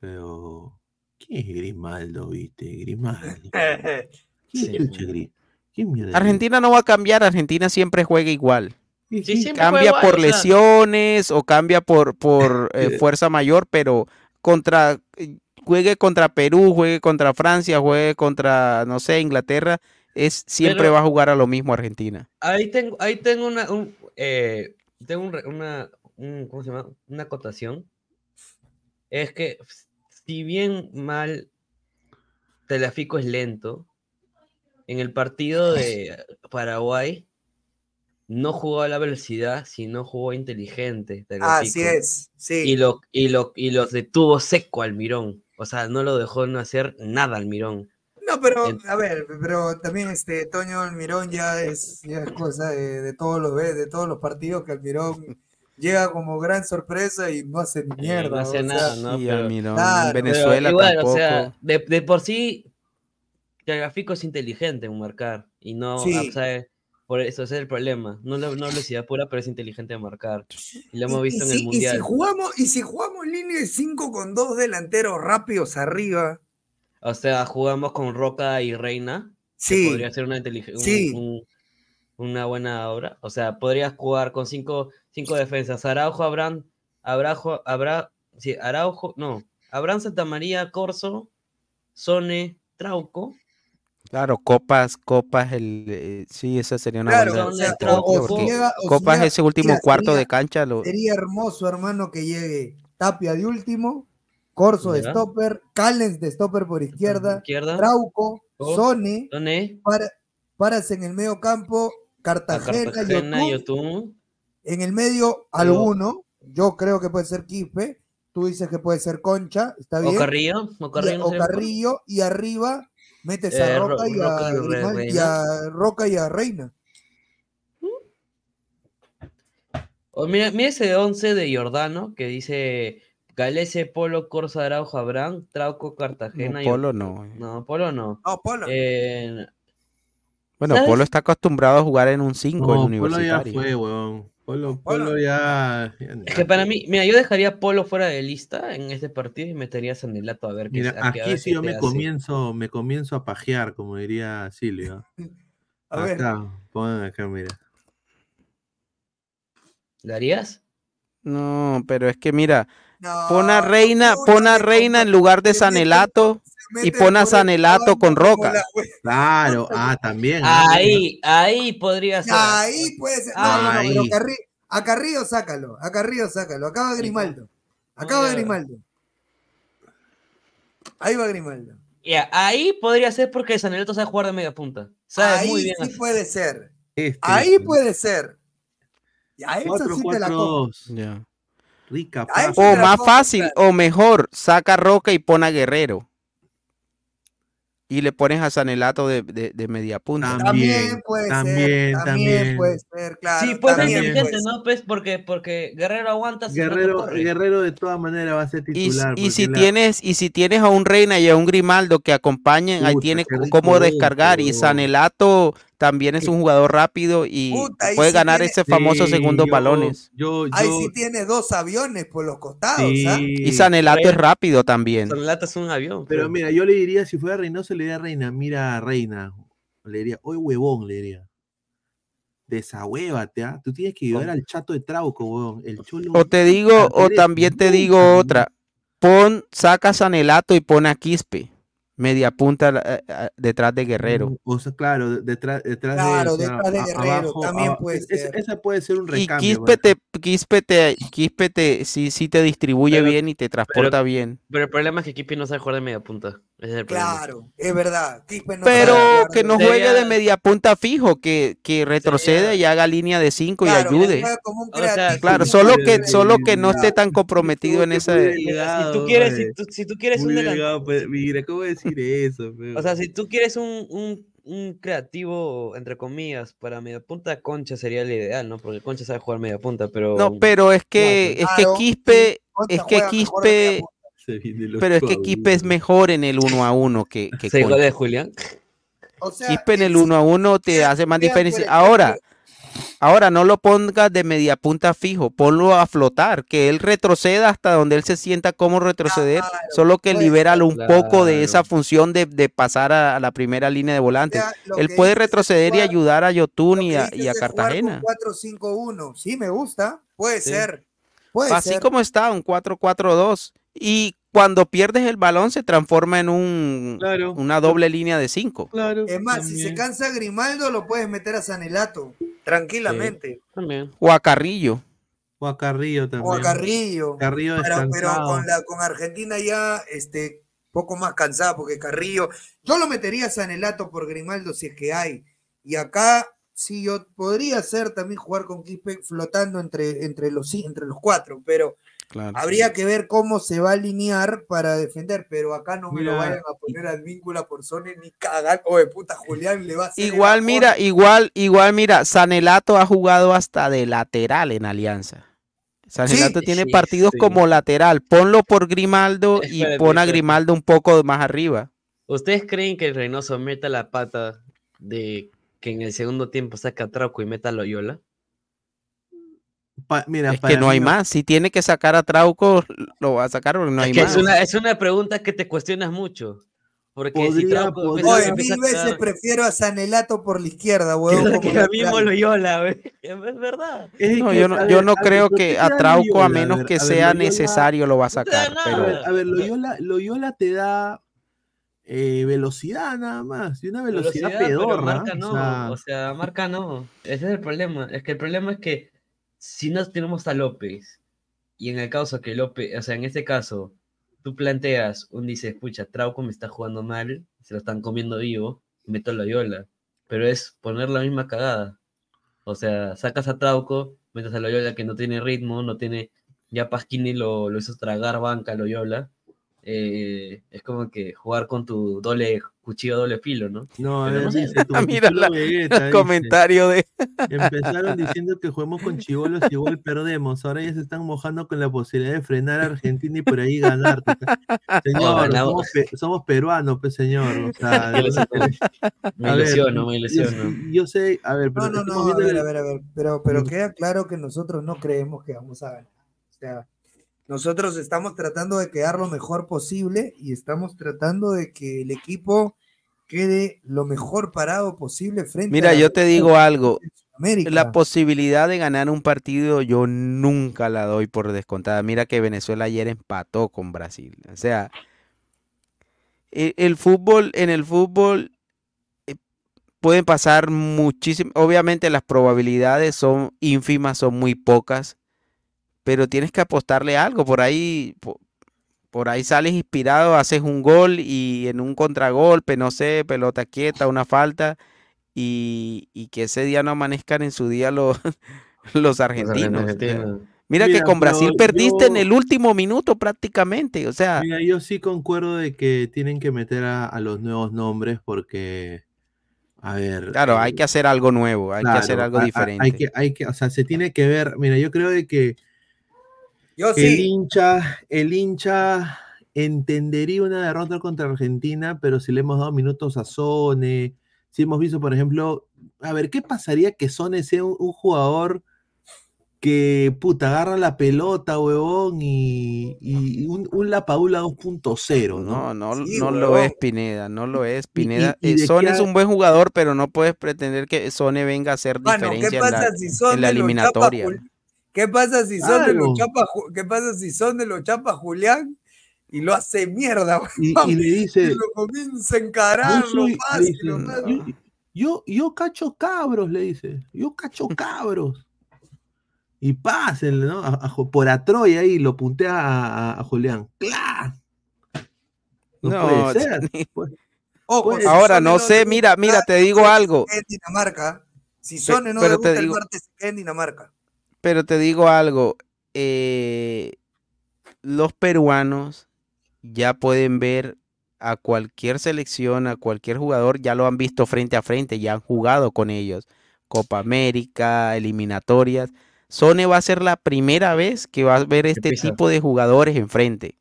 pero ¿quién es Grimaldo, viste? Grimaldo. ¿Quién es chucha Gri- ¿Quién mierda es Argentina no va a cambiar, Argentina siempre juega igual. Sí, Cambia por lesiones o cambia por, por eh, fuerza mayor, pero contra eh, juegue contra Perú, juegue contra Francia, juegue contra, no sé, Inglaterra, es siempre Pero- va a jugar a lo mismo Argentina. Ahí tengo, ahí tengo una, un, eh, tengo un una, un- ¿cómo se llama? Una acotación. Es que si bien mal Telefico es lento, en el partido de Paraguay no jugó a la velocidad, sino jugó inteligente. Así es, sí. Y lo, y lo, y los detuvo seco al Mirón. O sea, no lo dejó no hacer nada al Mirón. No, pero, a ver, pero también este Toño Almirón ya es, ya es cosa de, de todos los de todos los partidos que Almirón llega como gran sorpresa y no hace ni Eh, mierda. no hace nada, sea, ¿no? Pero- Almirón, claro, Venezuela Pero igual, tampoco. o sea, de, de por sí, Tagliafico es inteligente en marcar. Y no, Sí. o sea, por eso ese es el problema. No, la- no velocidad pura, pero es inteligente en marcar. Y lo hemos visto y en el si- y Mundial. si jugamos, y si jugamos línea de 5 con dos delanteros rápidos arriba, O sea, jugamos con Roca y Reina. que Sí. Podría ser una, un- Sí. un- una buena obra. O sea, podrías jugar con cinco, cinco defensas. Araujo, Abraham, Abrajo, Abra, sí, Araujo, no. Abraham Santamaría, Corso, Sone, Trauco. Claro, Copas, Copas, el, eh, sí, esa sería una Claro, buena o sea, o- o llega- Copas llega- ese último mira, cuarto sería- de cancha lo, sería hermoso, hermano, que llegue Tapia de último, Corso de stopper, Callens de stopper por izquierda, Izquierda. Trauco, Oh, Sone, Sone, para, Paras en el medio campo, Cartagena, Cartagena, Yotun, Yotun. en el medio alguno, yo creo que puede ser Quispe, tú dices que puede ser Concha, está O bien. Carrillo. O y, Carrillo, no o? Carrillo, y arriba metes Eh, a Ro- Roca, y, a Roca y Grimal- y Reina. a Roca y a Reina. O mira, mira ese 11 de Giordano que dice Galese, Polo, Corso, Araujo, Abraham, Trauco, Cartagena. No, Polo Yotun. no. No, Polo no. No, Polo. Eh, Bueno, ¿Sabes? Polo está acostumbrado a jugar en un 5 No, en Polo ya universitario. fue, weón. Polo, Polo ya. ya es que para mí, mira, yo dejaría Polo fuera de lista en este partido y metería a Sanelato a ver qué Mira, ver aquí sí qué yo me hace. comienzo, me comienzo a pajear, como diría Silvio. A ver. Acá, pongan acá, mira. ¿La harías? No, pero es que mira, No, pon a Reina, no, pon a Reina en lugar de Sanelato y pon a banco con Roca. la- Claro, ah, también. ah, Ahí, ahí podría ser. Ahí puede ser. No, no, no, pero Ahí. Carri- a Carrillo sácalo, a Carrillo sácalo. Acaba Grimaldo. Acaba ya. Grimaldo. Ahí va Grimaldo. Ya, ahí podría ser porque Sanelato sabe jugar de media punta. Sabe Ahí muy bien. sí puede ser. Este, Ahí puede ser. Ya, esa Cuatro, sí la dos. Ya. Rica Ahí O más fácil, o mejor, saca a Roca y pon a Guerrero. Y le pones a Sanelato de, de, de media punta. También, También puede también, ser. También, también. puede ser, claro. sí, puede ser también inteligente. ¿no? Pues porque, porque Guerrero aguanta. Guerrero, corre. Guerrero de todas maneras va a ser Y, titular. y porque si la- tienes, y si tienes a un Reina y a un Grimaldo que acompañen, ahí Puta, tiene qué c- rico cómo descargar. Y weón. Sanelato también es un jugador rápido y Puta, puede sí ganar tiene- ese famoso Sí, segundos yo- balones. Yo, yo, Ahí sí tiene dos aviones por los costados, sí. ¿ah? Y Sanelato es rápido también. Sanelato es un avión. Pero pues. mira, yo le diría, si fuera Reynoso, le diría a Reina, mira, Reina. Le diría, oye, huevón, le diría. Desahuévate, ¿ah? Tú tienes que ayudar al chato de Trauco, huevón. El. O te digo, o también te digo otra. Pon, saca a Sanelato y pon a Quispe. Media punta eh, eh, detrás de Guerrero. O sea, claro, de- detrás, detrás Claro, de, o sea, detrás de Guerrero, abajo, también puede ser. Esa puede ser un Y recambio. Quispe te, Quispe te, Quispe te, sí, sí te distribuye Pero- bien y te transporta bien. Pero el problema es que Kipi no sabe jugar de media punta. Es. Claro, es verdad. No Pero que no Sería- juegue de media punta fijo, que, que retroceda y haga línea de 5 Claro, y ayude. juega como un O sea, creativo. Claro, solo que, solo que no esté tan comprometido en ese. Si tú quieres, si tú, si tú quieres un delantero. pues, mira, ¿cómo decir eso? O sea, si tú quieres un, un, un creativo, entre comillas, para media punta, Concha sería el ideal, ¿no? Porque Concha sabe jugar media punta, pero. No, pero es que, es que Quispe, es que Quispe. Se viene los Pero es que Quispe es mejor en el uno a uno que, que ¿Se Concha. de Julián? O sea, Quispe en el el- uno a uno te hace más diferencia. Ahora, ahora no lo pongas de media punta fijo, ponlo a flotar, que él retroceda hasta donde él se sienta como retroceder, Claro, solo que puede libéralo un poco de Claro. esa función de, de pasar a, a la primera línea de volantes. sea, lo Él puede retroceder y jugar- ayudar a Yotun y a, y a Cartagena. 4-5-1. Sí, me gusta. Puede Sí. ser. Puede Así ser. como está, un 4-4-2. Y cuando pierdes el balón se transforma en un, Claro. una doble línea de 5. Claro. Es más, si se también. cansa Grimaldo, lo puedes meter a Sanelato. Tranquilamente. También. O a Carrillo. O a Carrillo también. O a Carrillo. Carrillo Pero, pero con, la, con Argentina ya este, poco más cansada, porque Carrillo. Yo lo metería a Sanelato por Grimaldo si es que hay. Y acá sí, yo podría ser también jugar con Quispe flotando entre, entre, los, entre los cuatro, pero Claro. habría que ver cómo se va a alinear para defender. Pero acá no me lo vayan a poner al víncula por Sone ni cagar. Oye, puta, Julián le va a hacer. Igual, mira, igual, igual, mira, Sanelato ha jugado hasta de lateral en Alianza. Sanelato tiene sí, partidos sí. como lateral. Ponlo por Grimaldo y Espérate, pon a. Grimaldo un poco más arriba. ¿Ustedes creen que el Reynoso meta la pata de que en el segundo tiempo saca a Trauco y meta a Loyola? Pa- mira, Es que no hay mí más. Si tiene que sacar a Trauco, lo va a sacar porque no Es hay que más. es una, es una pregunta que te cuestionas mucho. Porque si Podría- Trauco podría- empieza- Oye, empieza mil a veces sacar- prefiero a Sanelato por la izquierda, huevón. que, como que el lateral. mismo Loyola, güey. Es verdad. Es No, yo no, a yo no a ver, creo ¿por qué que a Trauco, a menos ver, que a ver, sea Loyola- necesario, lo va a sacar. A Pero ver, a ver, Loyola, Loyola te da eh, velocidad nada más, y una velocidad, Velocidad, pero pedorra. marca o no, sea, o sea, marca no. Ese es el problema. Es que el problema es que si no tenemos a López, y en el caso que López, o sea, en este caso, tú planteas un dices, pucha, Trauco me está jugando mal, se lo están comiendo vivo, meto a Loyola. Pero es poner la misma cagada. O sea, sacas a Trauco, metes a Loyola que no tiene ritmo, no tiene. Ya Pasquini lo, lo hizo tragar banca a Loyola. Eh, es como que jugar con tu doble cuchillo doble filo, ¿no? no, a ver, no sé. dice tu Mira la- Vegeta, el dice, comentario de. Empezaron diciendo que juguemos con chivolos y igual perdemos. Ahora ya se están mojando con la posibilidad de frenar a Argentina y por ahí ganar. Señor, ganamos. somos, pe- somos peruanos, pues señor. O sea, Me ilusiono, me ilusiono, me yo- ilusiono. Yo, sé, a ver, pero No, no, no, a ver, el- a ver, a ver, pero, pero Mm. queda claro que nosotros no creemos que vamos a ganar. O sea, nosotros estamos tratando de quedar lo mejor posible y estamos tratando de que el equipo quede lo mejor parado posible frente Mira, a la yo te digo algo. La posibilidad de ganar un partido yo nunca la doy por descontada. Mira que Venezuela ayer empató con Brasil. O sea, e- el, fútbol, en el fútbol eh, pueden pasar muchísimas, obviamente las probabilidades son ínfimas, son muy pocas, pero tienes que apostarle algo. Por ahí, po- por, ahí sales inspirado, haces un gol y en un contragolpe, no sé, pelota quieta, una falta y, y que ese día no amanezcan en su día los, los argentinos. mira que con Brasil perdiste en el último minuto prácticamente. O sea, Mira, yo sí concuerdo de que tienen que meter a, a los nuevos nombres porque, a ver. claro, hay eh, que hacer algo nuevo, hay que hacer algo diferente. Hay que, hay que, o sea, se tiene que ver. Mira, yo creo de que Yo el hincha, el hincha entendería una derrota contra Argentina, pero si le hemos dado minutos a Sone, si hemos visto, por ejemplo, a ver, ¿qué pasaría que Sone sea un, un jugador que, puta, agarra la pelota, huevón, y, y un, un La Paula 2.0, ¿no? No, no, Sí, no lo es Pineda, no lo es y- Pineda. y Sone es un buen jugador, pero no puedes pretender que Sone venga a hacer ¿qué diferencia en la, si en eliminatoria. ¿Qué pasa si son de los chapas ¿Qué pasa si son de los chapas Julián y lo hace mierda? Y, y le Y dice, lo comienza a encarar, yo lo soy- pasa le y dice, lo yo, yo, yo cacho cabros, le dice, yo cacho cabros. Y pásenle, ¿no? A- a por a Troy ahí lo puntea a, a- a Julián. ¡Cla! No, No, puede ser. Pues, Ojo, Pues, si Ahora, no sé, mira, mira, te digo algo. en Dinamarca. Si Sone no pero le te gusta el digo- martes, se queda en Dinamarca. Pero te digo algo, eh, los peruanos ya pueden ver a cualquier selección, a cualquier jugador, ya lo han visto frente a frente, ya han jugado con ellos. Copa América, eliminatorias. Sone va a ser la primera vez que va a ver este tipo de jugadores enfrente.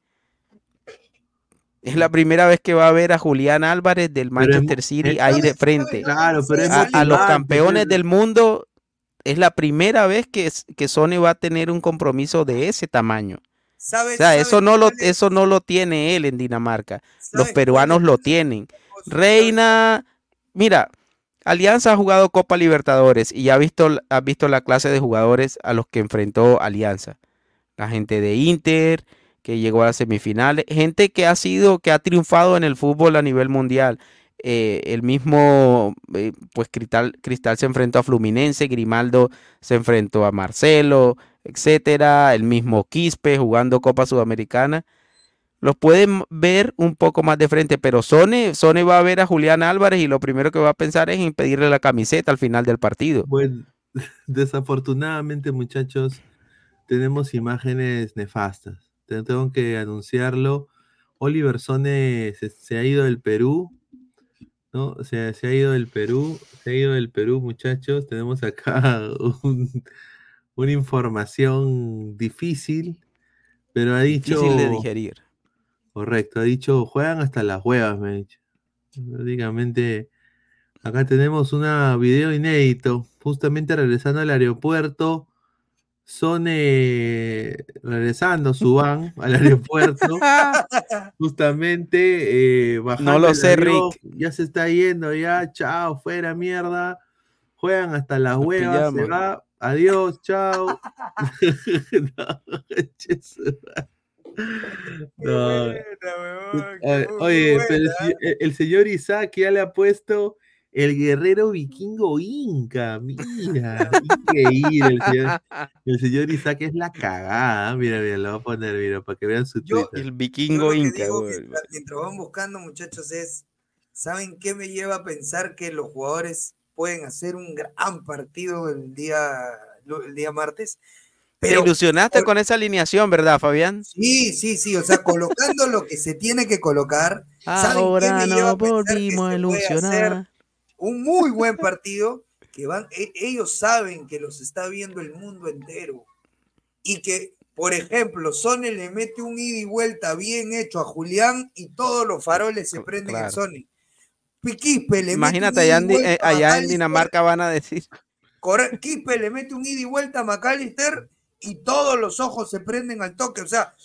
Es la primera vez que va a ver a Julián Álvarez del Manchester City ahí de frente. Claro, pero es a, a los campeones del mundo es la primera vez que, que Sony va a tener un compromiso de ese tamaño. O ¿Sabes- sea, eso no lo, eso no lo tiene él en Dinamarca. Los ¿Sabes peruanos lo tienen. Reina, mira, Alianza ha jugado Copa Libertadores y ya ha visto, ha visto la clase de jugadores a los que enfrentó Alianza. La gente de Inter, que llegó a las semifinales, gente que ha sido, que ha triunfado en el fútbol a nivel mundial. Eh, el mismo, eh, pues Cristal, Cristal se enfrentó a Fluminense, Grimaldo se enfrentó a Marcelo, etcétera. El mismo Quispe jugando Copa Sudamericana. Los pueden ver un poco más de frente, pero Sone, Sone va a ver a Julián Álvarez y lo primero que va a pensar es en pedirle la camiseta al final del partido. Desafortunadamente, muchachos, tenemos imágenes nefastas. Te- Tengo que anunciarlo. Oliver Sone se, se ha ido del Perú, ¿no? O sea, se ha ido del Perú, se ha ido del Perú, muchachos. Tenemos acá un- una información difícil, pero ha dicho... Difícil de digerir. Correcto, ha dicho, juegan hasta las huevas, me ha dicho. Prácticamente, acá tenemos un video inédito, justamente regresando al aeropuerto. Son eh, regresando su van al aeropuerto, justamente eh, bajando No lo sé, avión, Rick. Ya se está yendo, ya, chao, fuera mierda. Juegan hasta las Nos huevas, se va, adiós, chao. No. No. Oye, Oye, pero se- el- el señor Isaac ya le ha puesto el guerrero vikingo inca. Mira, increíble. El señor, el señor Isaac es la cagada. Mira, mira, lo voy a poner, mira, para que vean su Twitter. El Yo vikingo lo que inca. digo mientras, mientras van buscando, muchachos, es, ¿saben qué me lleva a pensar que los jugadores pueden hacer un gran partido el día, el día martes? Te ilusionaste con esa alineación, ¿verdad, Fabián? Sí, sí, sí, o sea, colocando lo que se tiene que colocar. ¿saben qué Ahora me lleva a volvimos a ilusionar. Un muy buen partido que van, e- ellos saben que los está viendo el mundo entero y que, por ejemplo, Sony le mete un ida y vuelta bien hecho a Julián y todos los faroles se prenden en claro. Sony. Quispe le Imagínate, mete allá en, eh, allá en Dinamarca van a decir. corre- Quispe le mete un ida y vuelta a McAllister y todos los ojos se prenden al toque. O sea,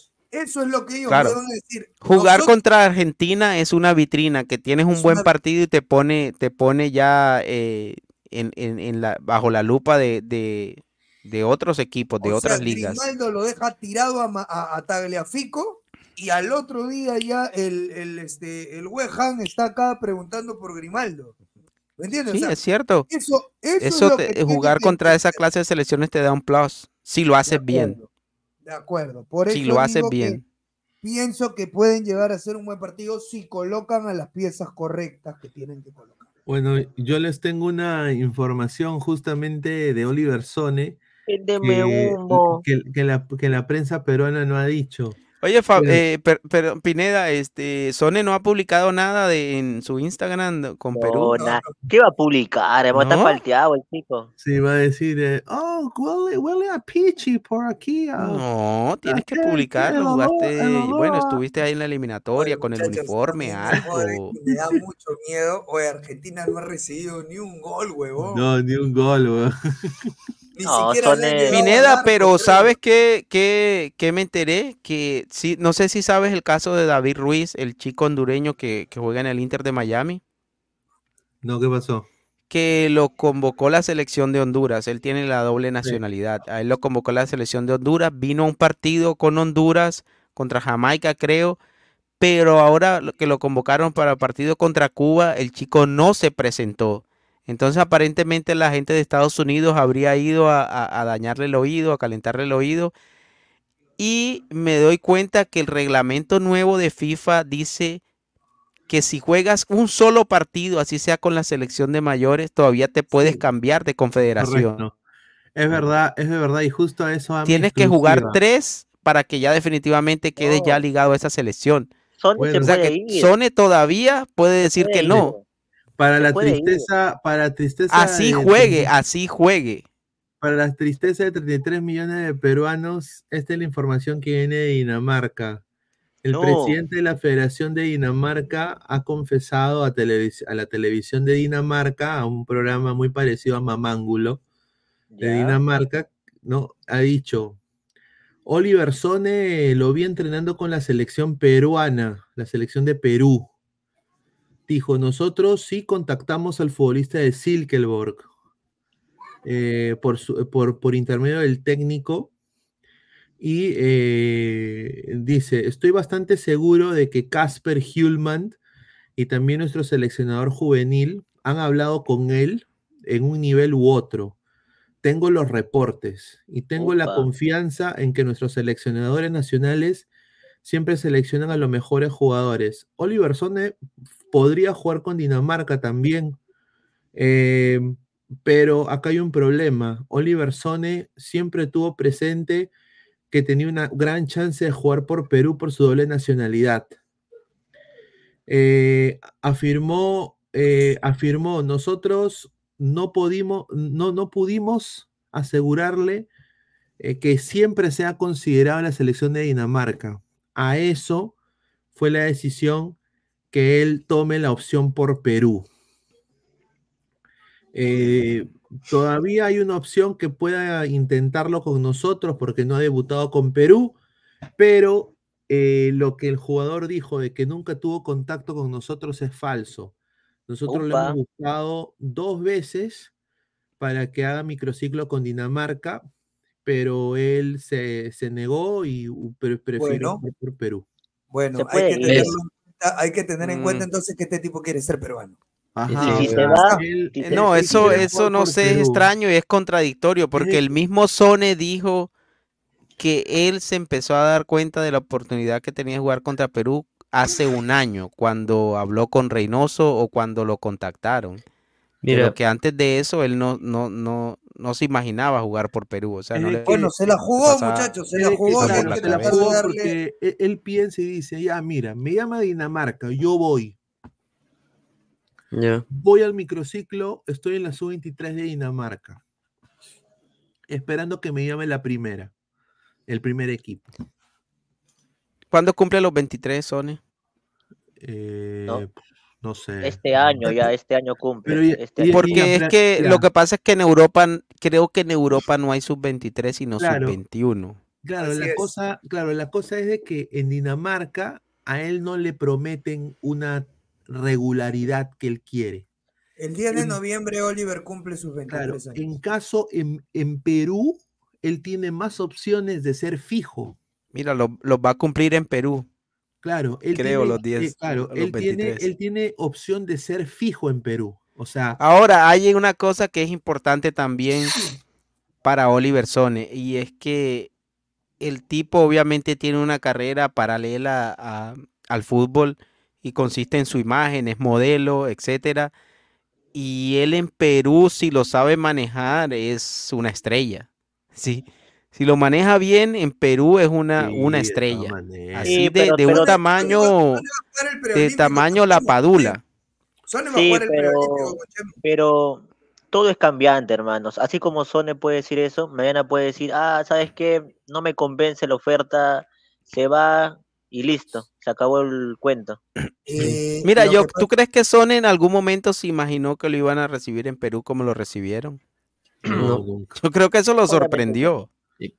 eso es lo que ellos Claro. a decir. Jugar Nosotros- contra Argentina es una vitrina, que tienes un Es buen una- partido y te pone, te pone ya eh, en, en- en la, bajo la lupa de, de- de otros equipos, de O otras sea, ligas. Grimaldo lo deja tirado a, a- a Tagliafico y al otro día ya el, el, este, el West Ham está acá preguntando por Grimaldo. ¿Me entiendes? O Sí, sea, es cierto. Eso, eso, es Eso lo te- jugar contra esa clase de selecciones te da un plus, si lo haces bien. De acuerdo. Por eso Si lo que bien. pienso que pueden llegar a ser un buen partido si colocan a las piezas correctas que tienen que colocar. Bueno, yo les tengo una información justamente de Oliver Sone que- que la, que la prensa peruana no ha dicho. Oye, Fa- Mira. eh, per- Pineda, este, Sone no ha publicado nada de, en su Instagram con Perú. No, na- ¿Qué va a publicar? ¿No? está falteado el chico. Sí, va a decir, eh, oh, huele, huele a Pichi por aquí. ah". No, tienes que publicarlo. Jugaste, bueno, estuviste ahí en la eliminatoria con el uniforme, algo. Me da mucho miedo. Oye, Argentina no ha recibido ni un gol, huevón. No, ni un gol, weón. Ni No, siquiera le Pineda, pero creo. ¿sabes qué, qué, qué me enteré? Que sí, no sé si sabes el caso de David Ruiz, el chico hondureño que, que juega en el Inter de Miami, No, ¿qué pasó? que lo convocó la selección de Honduras. Él tiene la doble nacionalidad. A él lo convocó la selección de Honduras. Vino a un partido con Honduras contra Jamaica, creo. Pero ahora lo- que lo convocaron para el partido contra Cuba, el chico no se presentó. Entonces aparentemente la gente de Estados Unidos habría ido a, a- a dañarle el oído, a calentarle el oído. Y me doy cuenta que el reglamento nuevo de FIFA dice que si juegas un solo partido, así sea con la selección de mayores, todavía te puedes cambiar de confederación. Correcto. Es verdad, es de verdad, y justo a eso Tienes que jugar tres para que ya definitivamente quedes ya ligado a esa selección. Bueno, se O sea puede que ir. Sone todavía puede decir puede que ir. no. Para la puede ir. tristeza, para la tristeza Así de- juegue, así juegue. Para la tristeza de 33 millones de peruanos, esta es la información que viene de Dinamarca. El No. presidente de la Federación de Dinamarca ha confesado a, televis- a la televisión de Dinamarca, a un programa muy parecido a Mamángulo de. Dinamarca, ¿no? Ha dicho, Oliver Sone lo vi entrenando con la selección peruana, la selección de Perú. Dijo, nosotros sí contactamos al futbolista de Silkeborg eh, por, su- por, por intermedio del técnico y eh, dice, estoy bastante seguro de que Casper Hulman y también nuestro seleccionador juvenil han hablado con él en un nivel u otro. Tengo los reportes y tengo la confianza en que nuestros seleccionadores nacionales siempre seleccionan a los mejores jugadores. Oliver Sone podría jugar con Dinamarca también, eh, pero acá hay un problema. Oliver Sone siempre tuvo presente que tenía una gran chance de jugar por Perú por su doble nacionalidad. Eh, afirmó, eh, afirmó, nosotros no, pudimos, asegurarle que siempre sea considerado la selección de Dinamarca. A eso fue la decisión que él tome la opción por Perú. Eh, todavía hay una opción que pueda intentarlo con nosotros porque no ha debutado con Perú, pero eh, lo que el jugador dijo de que nunca tuvo contacto con nosotros es falso. Nosotros lo hemos buscado dos veces para que haga microciclo con Dinamarca, pero él se, se negó y pre- prefirió Bueno. por Perú. Bueno, hay que, tenerlo en hay que tener en cuenta Mm. entonces que este tipo quiere ser peruano. Ajá, si o se sea, va, él- si se- No, eso, eso no sé, es extraño y es contradictorio, porque el mismo Sone dijo que él se empezó a dar cuenta de la oportunidad que tenía de jugar contra Perú hace un año, cuando habló con Reynoso o cuando lo contactaron. Mira, Pero que antes de eso él no, no, no, no se imaginaba jugar por Perú. O sea, no le Bueno, se la jugó, pasaba- muchachos, se la jugó. claro, se la jugó porque él, él piensa y dice, ya, mira, me llama Dinamarca, yo voy. ya. Voy al microciclo, estoy en la sub-23 de Dinamarca, esperando que me llame la primera, el primer equipo. ¿Cuándo cumple los 23, Sone? Eh, No. No sé. Este año, ya, este año cumple. Ya- este año. Porque es que lo que pasa es que en Europa, creo que en Europa no hay sub-23, sino Claro. sub-21. Claro, Así la es. cosa, claro, la cosa es de que en Dinamarca a él no le prometen una regularidad que él quiere. El 10 de En- noviembre Oliver cumple sus 23 Claro, años. en caso en, en Perú, él tiene más opciones de ser fijo. Mira, lo- los va a cumplir en Perú. Claro, él Creo, tiene, los 10, eh, claro, los él tiene, 23. él tiene opción de ser fijo en Perú. O sea, Ahora, hay una cosa que es importante también para Oliver Sone, y es que el tipo obviamente tiene una carrera paralela a- al fútbol y consiste en su imagen, es modelo, etcétera. Y él en Perú, si lo sabe manejar, es una estrella. Sí. Si lo maneja bien, en Perú es una, sí, una estrella. Así Sí, de, pero- de un tamaño, de tamaño la padula. Sone va a Sí, jugar el pero-. Pero todo es cambiante, hermanos. Así como Sone puede decir eso, mañana puede decir, ah, ¿sabes qué? No me convence la oferta, se va y listo, se acabó el cuento. Eh, Mira, yo, ¿tú crees que Son en algún momento se imaginó que lo iban a recibir en Perú como lo recibieron? No. Yo creo que eso lo Obviamente sorprendió.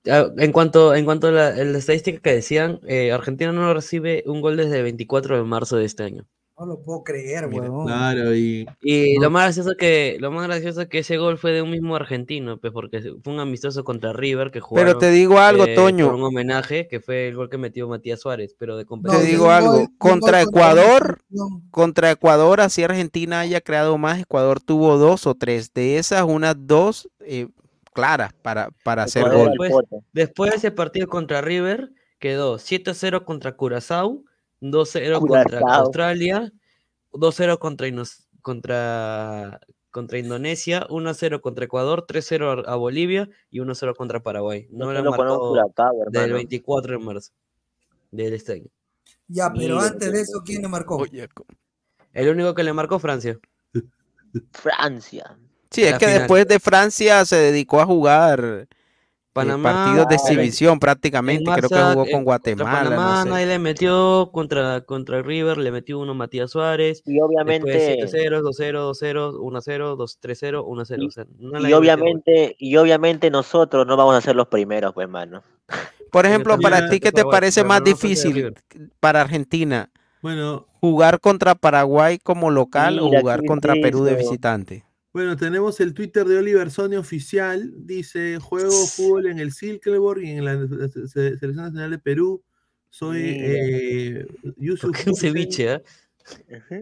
Ah, En cuanto, en cuanto a la, la estadística que decían, eh, Argentina no recibe un gol desde el 24 de marzo de este año. No lo puedo creer, huevón. Claro, y Y No. lo más gracioso que, lo más gracioso es que ese gol fue de un mismo argentino, pues porque fue un amistoso contra River que jugaron Pero te digo algo, eh, Toño. por un homenaje, que fue el gol que metió Matías Suárez, pero de Te competencia. No, y digo algo, gol- contra Ecuador. Contra Ecuador, así Argentina haya creado más, Ecuador tuvo dos o tres. De esas, unas dos eh, claras para, para hacer gol. Después- de ese partido contra River, quedó 7-0 contra Curazao, 2-0 contra. Australia, 2-0 contra, contra, contra Indonesia, 1-0 contra Ecuador, 3-0 a a Bolivia y 1-0 contra Paraguay. No un marcado Curacao, del hermano. 24 de marzo del este año. Ya, pero Mira, antes de eso, ¿quién le marcó? Oye, El único que le marcó Francia. Francia. Sí, es que final. después de Francia se dedicó a jugar Panamá, partidos de el- exhibición prácticamente. Creo que jugó eh, con contra Guatemala. Panamá no sé. nadie le metió, contra, contra River le metió uno Matías Suárez. Y obviamente- Después 7-0, 2-0, 2-0, 1-0, 2-3-0, 1-0. o sea, no Y metió obviamente, y obviamente nosotros no vamos a ser los primeros, pues, mano. Por ejemplo, para ti, ¿qué te Paraguay, parece más difícil para Argentina? Bueno, ¿Jugar contra Paraguay como local o jugar contra Perú de visitante? Bueno, tenemos el Twitter de Oliver Sony oficial. Dice, juego fútbol en el Silkeborg y en la se- se- Selección Nacional de Perú. Soy eh, Yusuf un ceviche, ¿ah?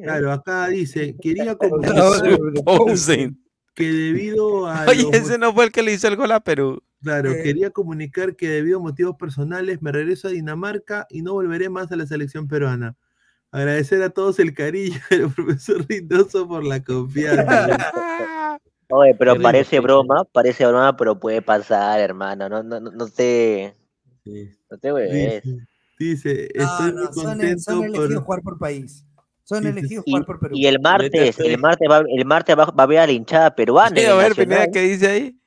Claro, acá dice, quería comunicar que debido a Oye, los ese no fue el que le hizo el gol a Perú. Claro, Eh. quería comunicar que debido a motivos personales me regreso a Dinamarca y no volveré más a la selección peruana. Agradecer a todos el cariño del profesor Reynoso por la confianza. Oye, pero parece broma, parece broma, pero puede pasar, hermano. No, no, no- no te, Sí. no te hueves. Dice, dice, No, estoy no, muy son, contento son elegidos por... jugar por país. Son elegidos Y, jugar por Perú. y el martes, el martes va, el martes va, va a ver a la hinchada peruana. Sí, a ver. Pineda, ¿qué dice ahí?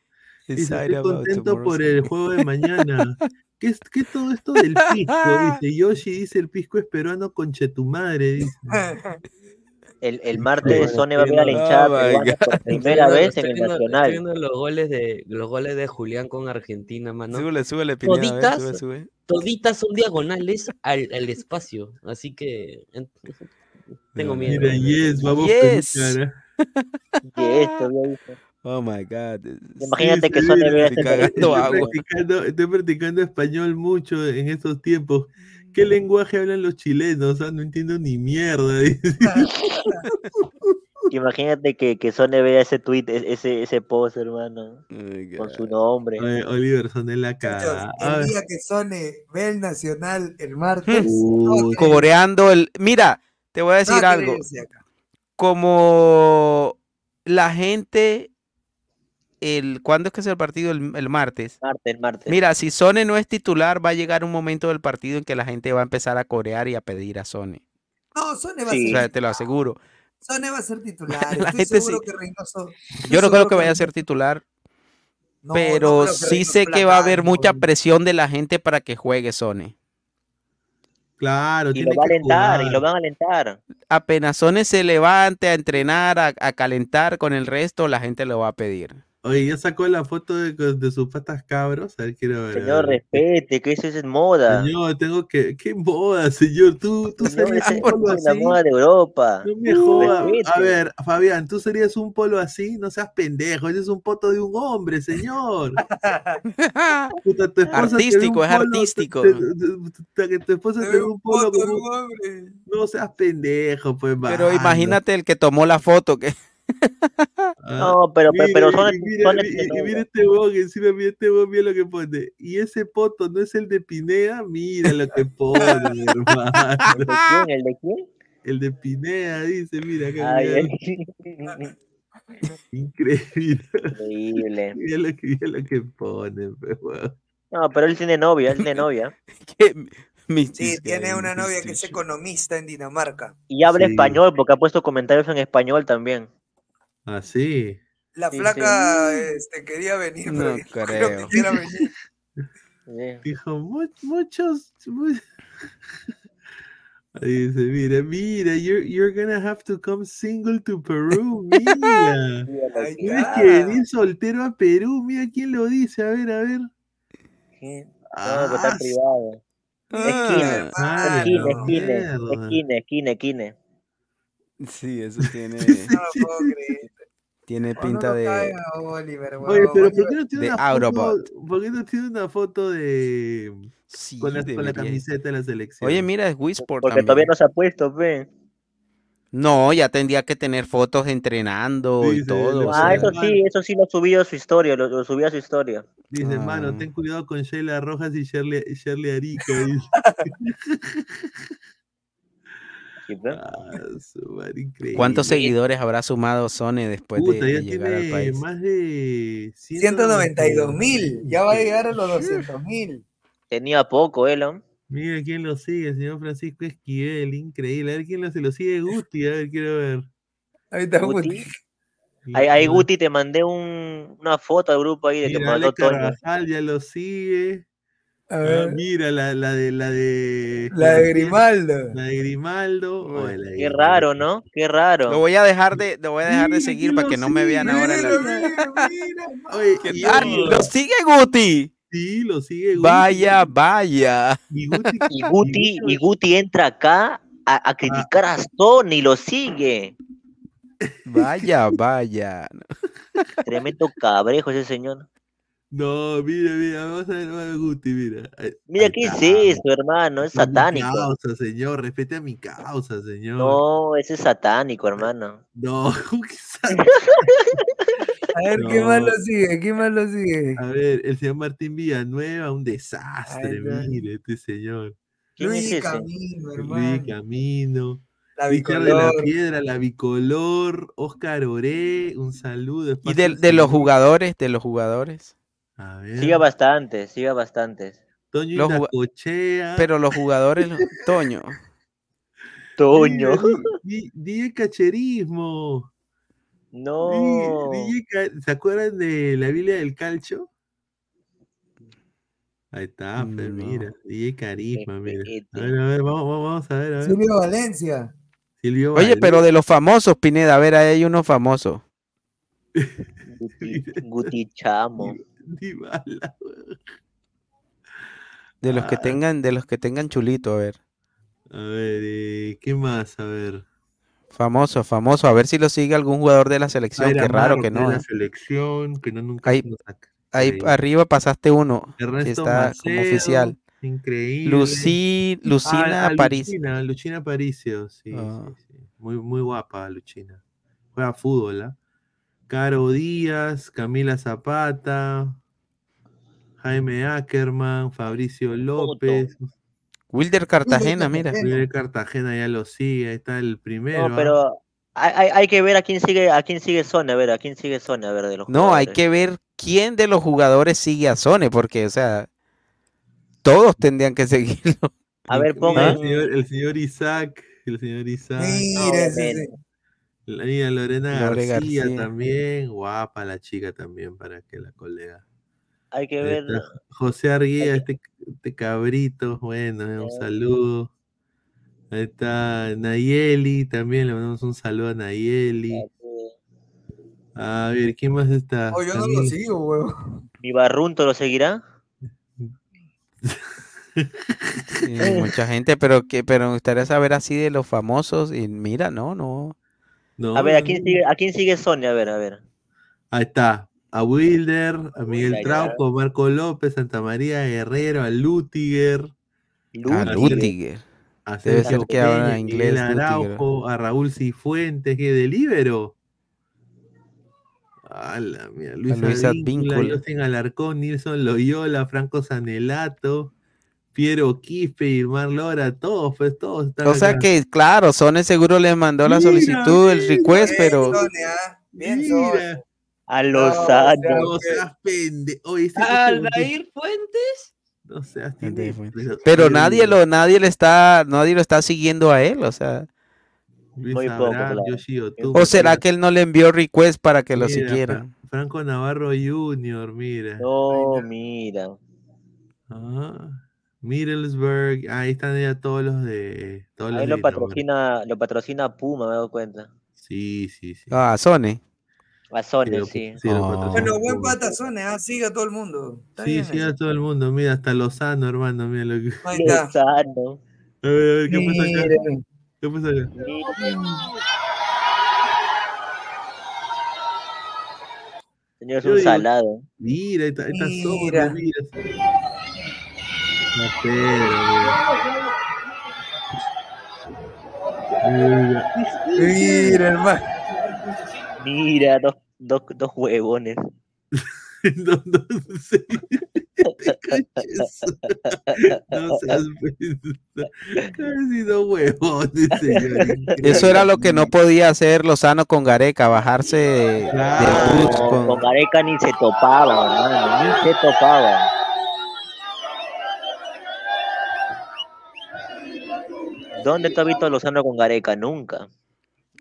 Dice, estoy contento por el juego de mañana. ¿Qué es qué todo esto del pisco? Dice Yoshi, dice el pisco es peruano con tu madre, dice. El, el martes Bueno, Sone va a ver a la hinchada Oh por primera viendo- vez en el viendo- Estoy Nacional. viendo los goles de los goles de Julián con Argentina, mano. Súbele, súbele, Pineda, Toditas, sube, sube. toditas son diagonales al, al espacio, así que en- tengo No, miedo. Mira, yes, vamos Yes. Perú, cara. Y esto, ya dice. Oh my God. Imagínate Sí, que sí, Sone mira, vea estoy cagando agua. Estoy practicando, estoy practicando español mucho en estos tiempos. ¿Qué lenguaje hablan los chilenos? Ah, no entiendo ni mierda. Imagínate que, que Sone vea ese tweet, e- ese, ese post, hermano, Oh con su nombre. Ay, Oliver son en la cara. El día que Sone ve el Nacional el martes, Uh, no Coreando el. Mira, te voy a decir algo. Como la gente. El, ¿Cuándo es que es el partido? El, el martes. Martes, martes. Mira, si Sone no es titular, va a llegar un momento del partido en que la gente va a empezar a corear y a pedir a Sone. No, Sone va Sí. O a sea, ser te lo aseguro. Sone va a ser titular. La Estoy gente seguro sí. que Reynoso. estoy Yo no creo que vaya a ser titular, No, pero sí sé que va a haber mucha presión de la gente para que juegue Sone. claro, Y tiene lo va a alentar, y lo van a alentar. Apenas Sone se levante a entrenar, a, a calentar con el resto, la gente lo va a pedir. Oye, ya sacó la foto de, de sus patas cabros. A ver, quiero ver. Señor, ver. respete, que eso es moda. Señor, tengo que. ¿Qué moda, señor? ¿Tú, tú Señor, serías un polo la así? moda de Europa. No me jodas. A ver, Fabián, ¿tú serías un polo así? No seas pendejo, ese es un poto de un hombre, señor. Puta, tu Artístico, es polo, artístico. te- te- te- que tu esposa Te te ve ve un un polo como. un hombre. No seas pendejo, pues, Pero mano. imagínate el que tomó la foto, que No, pero, pero, pero mira este encima mira este mira lo que pone. Y ese poto no es el de Pineda, mira lo que pone, mi ¿El hermano. de quién? ¿El de quién? El de Pineda dice, mira, acá, Ay, mira, ay. increíble. Increíble. Mira lo que, mira lo que pone. No, pero él tiene novia, él tiene novia. Sí, tiene una novia que es economista en Dinamarca. Y habla Sí. español, porque ha puesto comentarios en español también. Ah, sí. La Sí, flaca este, quería venir, No pero creo que creo. quiera venir. Sí. Dijo, "Mu- muchos. mu-". Ahí Dice, mira, mira, you're, you're gonna have to come single to Perú, mira. Tienes que venir soltero a Perú, mira quién lo dice, a ver, a ver. No, pero está Ah, privado. Ah, Esquina, Ah, esquina, la esquina, mierda. esquina, esquina, esquina. Sí, eso tiene, No lo puedo creer. Tiene pinta de. caiga, Oliver, Oye, pero ¿por qué no tiene de una foto? ¿Por qué no tiene una foto de Sí, con la, con la camiseta de la selección? Oye, mira, es Wisport Porque todavía no se ha puesto, ve. No, ya tendría que tener fotos entrenando y todo. o Ah, sea, eso sí, eso sí lo ha subido a su historia, lo, lo subió a su historia. Dice, hermano, Ah. ten cuidado con Sheila Rojas y Shirley, Shirley Arica. dice. Sí, ve. Ah, su madre, increíble. ¿Cuántos seguidores habrá sumado Sone después de, Puta, de ya llegar al país? más de 192 mil. Ya va a llegar a los 200 mil. Tenía poco, ¿no? Mira quién lo sigue, señor Francisco Esquivel, increíble. A ver quién lo, se lo sigue Guti, a ver, quiero ver. Ahí está Guti. Guti. Ahí, ahí, Guti, te mandé un- una foto al grupo ahí de que Mira, mandó Ale Toño. Ya lo sigue. A Ah, mira, la, la de la de. La de Grimaldo. La de Grimaldo. Oye, la de Qué raro, ¿no? Qué raro. Lo voy a dejar de, lo voy a dejar de seguir para que no me vean ahora. ¡Lo sigue Guti! Sí, lo sigue Guti. Vaya, vaya. Y Guti, Y Guti, y Guti entra acá a, a criticar a Stone y lo sigue. Vaya, vaya. Tremendo cabrejo ese señor. No, mira, mira, vamos a ver, a Guti, mira. Mira, ¿qué es eso, hermano? Es A mi satánico. causa, señor, respete a mi causa, señor. No, ese es satánico, hermano. No, ¿qué sat- A ver, ¿qué más No. lo sigue? ¿Quién más lo sigue? A ver, el señor Martín Villanueva, un desastre, mire, este señor. ¿Quién Luis es? Camino, Luis hermano. Camino. La de la bicolor. Piedra, la bicolor, Oscar Oré, un saludo. Y de, de los jugadores, de los jugadores. A ver. Siga bastante, siga bastantes. Toño los. Pero los jugadores, Toño. Toño. Di- di- DJ Cacherismo. No. DJ ¿Se acuerdan de la Biblia del Calcio? Ahí está, pues, mira. DJ Carisma, mira. Respete. A ver, a ver, vamos, a ver, a ver. Silvio Valencia. Silvio Oye, pero de los famosos, Pineda, a ver, ahí hay uno famoso. Guti, Guti Chamo. Dybala. De los que Ah. tengan, de los que tengan chulito, a ver. A ver, eh, ¿qué más? A ver. Famoso, famoso. A ver si lo sigue algún jugador de la selección. Qué raro que de no. la ¿eh? selección, que no nunca Ahí- arriba pasaste uno. que está como oficial. Increíble. Lucy, Lucina Ah, ah, París. Lucina, Lucina Paricio, sí, Ah. sí, sí. Muy, muy guapa Lucina. Juega fútbol, ¿ah? Caro Díaz, Camila Zapata, Jaime Ackerman, Fabricio López. Wilder Cartagena, mira. Miguel Cartagena ya lo sigue, ahí está el primero. No, ¿ah? pero hay, hay- hay que ver a quién sigue, a quién sigue Sony, a ver, a quién sigue Sony, a ver, de los No, hay que ver quién de los jugadores sigue a Sone, porque, o sea, todos tendrían que seguirlo. A ver, Mira, ponga. el, señor, el señor Isaac, el señor Isaac. Mira, ese. La niña Lorena Lore García, García. también, guapa la chica también para que la colega. Hay que ver. José Arguía, este, este cabrito, bueno, eh, un saludo. Ahí está Nayeli, también le mandamos un saludo a Nayeli. A ver, ¿quién más está? Oh, yo no lo sigo, huevo. ¿Mi Barrunto lo seguirá? Sí, mucha gente, pero que, pero me gustaría saber así de los famosos. Y mira, no, no. No, A ver, ¿a quién sigue, a quién sigue Sony? A ver, a ver. Ahí está. A Wilder, a Miguel. Trauco, Marco López, Santa María Guerrero, a Lutiger, A Lutiger. Lutiger. a Debe Sergio ser que habla Peña, inglés, Miguel Lutiger. Araujo, a Raúl Cifuentes, que de Libero. A la mía, Luis Luis Advíncula, Alarcón, Nilson Loyola, Franco Sanelato, Piero Quispe, Irmar Lora, todos, pues todos están O sea acá. que, claro, Sone seguro le mandó la Mira, solicitud, el request, pero Bien, ah. Bien, Sone. Mira, A No, o sea, no seas pende. Oye, ese- ese- Aldair Fuentes. no seas pero nadie lo, nadie le está, nadie lo está siguiendo a él, o sea, Luis Muy Abraham, o será mira, que él no le envió request para que lo. Fra- Franco Navarro Jr., mira. No, mira. Ah, Middlesbrough, ahí están ya todos los de. Todos los Ahí lo patrocina, lo patrocina Puma, me he dado cuenta. Sí, sí, sí. Ah, Sone. A Sony, Sí, lo- sí. Oh. patrocina Bueno, buen pata Sone, ah. Sigue a todo el mundo. Está Sí, eso. a todo el mundo. Mira, hasta Lozano, hermano. Mira lo que. Lozano. A ver, a ver, ¿qué pasa acá? ¿Qué pasa acá? Señor, es un salado. Mira, ahí está, ahí está Mira. Mira. La mira. Mira. Mira, hermano. Mira, dos, dos, dos huevones. No, no sé. No seas huevones, señor. Eso era lo que no podía hacer Lozano con Gareca, bajarse de, de Claro. bus No, con- con Gareca ni se topaba, hermano, ni se topaba. ¿Dónde tú has visto a Lozano con Gareca? Nunca.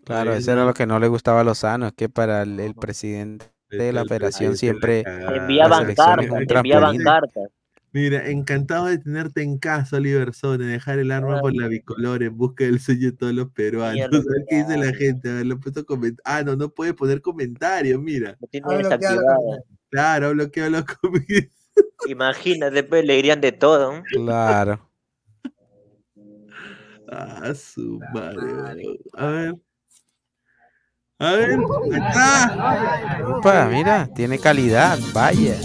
Claro, eso era no. lo que no le gustaba a Lozano, es que para el, el presidente de la federación esta- siempre. Enviaban cartas, enviaban cartas. Mira, encantado de tenerte en casa, Oliver Sone, dejar el arma por la bicolor en busca del sueño de todos los peruanos. Mierda, A ver qué dice la gente, a ver, lo he puesto coment- Ah, no, no puede poner comentarios, mira. Lo tiene Ah, la desactivado. Claro, ha bloqueado los comentarios. Imagínate, después le dirían de todo. ¿no? Claro. Ah, su madre. A ver. A ver, ahí está. Opa, mira, tiene calidad, vaya.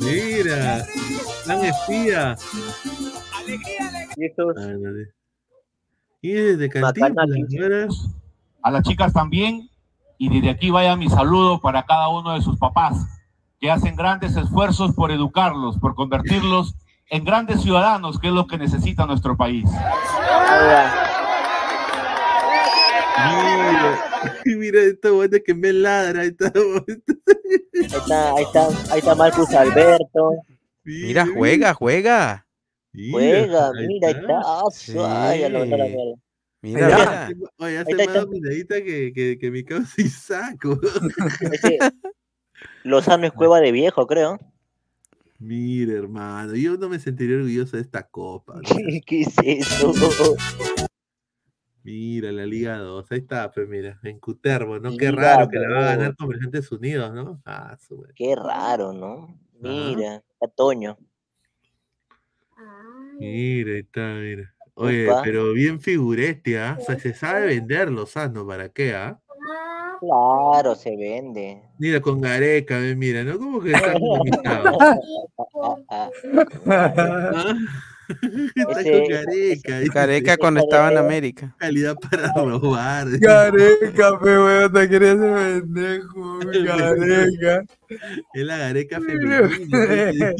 Mira, gran espía. No, de- Y desde Cantinflas, a las chicas también. Y desde aquí vaya mi saludo para cada uno de sus papás, que hacen grandes esfuerzos por educarlos, por convertirlos en grandes ciudadanos, que es lo que necesita nuestro país. Mira, mira esta buena que me ladra. Esta Ahí está, ahí está, ahí está Marcus Alberto. Mira, juega, juega. Juega, mira, ahí está. Ah, Sí. ay, ya lo la mierda. Mira, Oye, mira. hace- Oye, hace está, más está. dominadita que, que, que mi causa y saco. Lozano es cueva de viejo, creo. Mira, hermano, yo no me sentiría orgulloso de esta copa. ¿no? ¿Qué es eso? Mira, la Liga 2, ahí está, pues mira, en Cuterbo, ¿no? Qué Liga raro que la va a ganar 2. Comerciantes Unidos, ¿no? Ah, su madre. Qué raro, ¿no? Mira, está Toño. Mira, ahí está, mira. Oye, Opa. pero bien figurete, ¿ah? O sea, se sabe vender Lozano, ¿para qué, ah? Claro, se vende. Mira, con Gareca, ve, mira, ¿no? Como que está Ese- con Gareca. dice, Careca cuando estaba en América. Calidad para robar. Gareca, pe, weón, te quería hacer pendejo, Gareca. Es la Gareca femenina.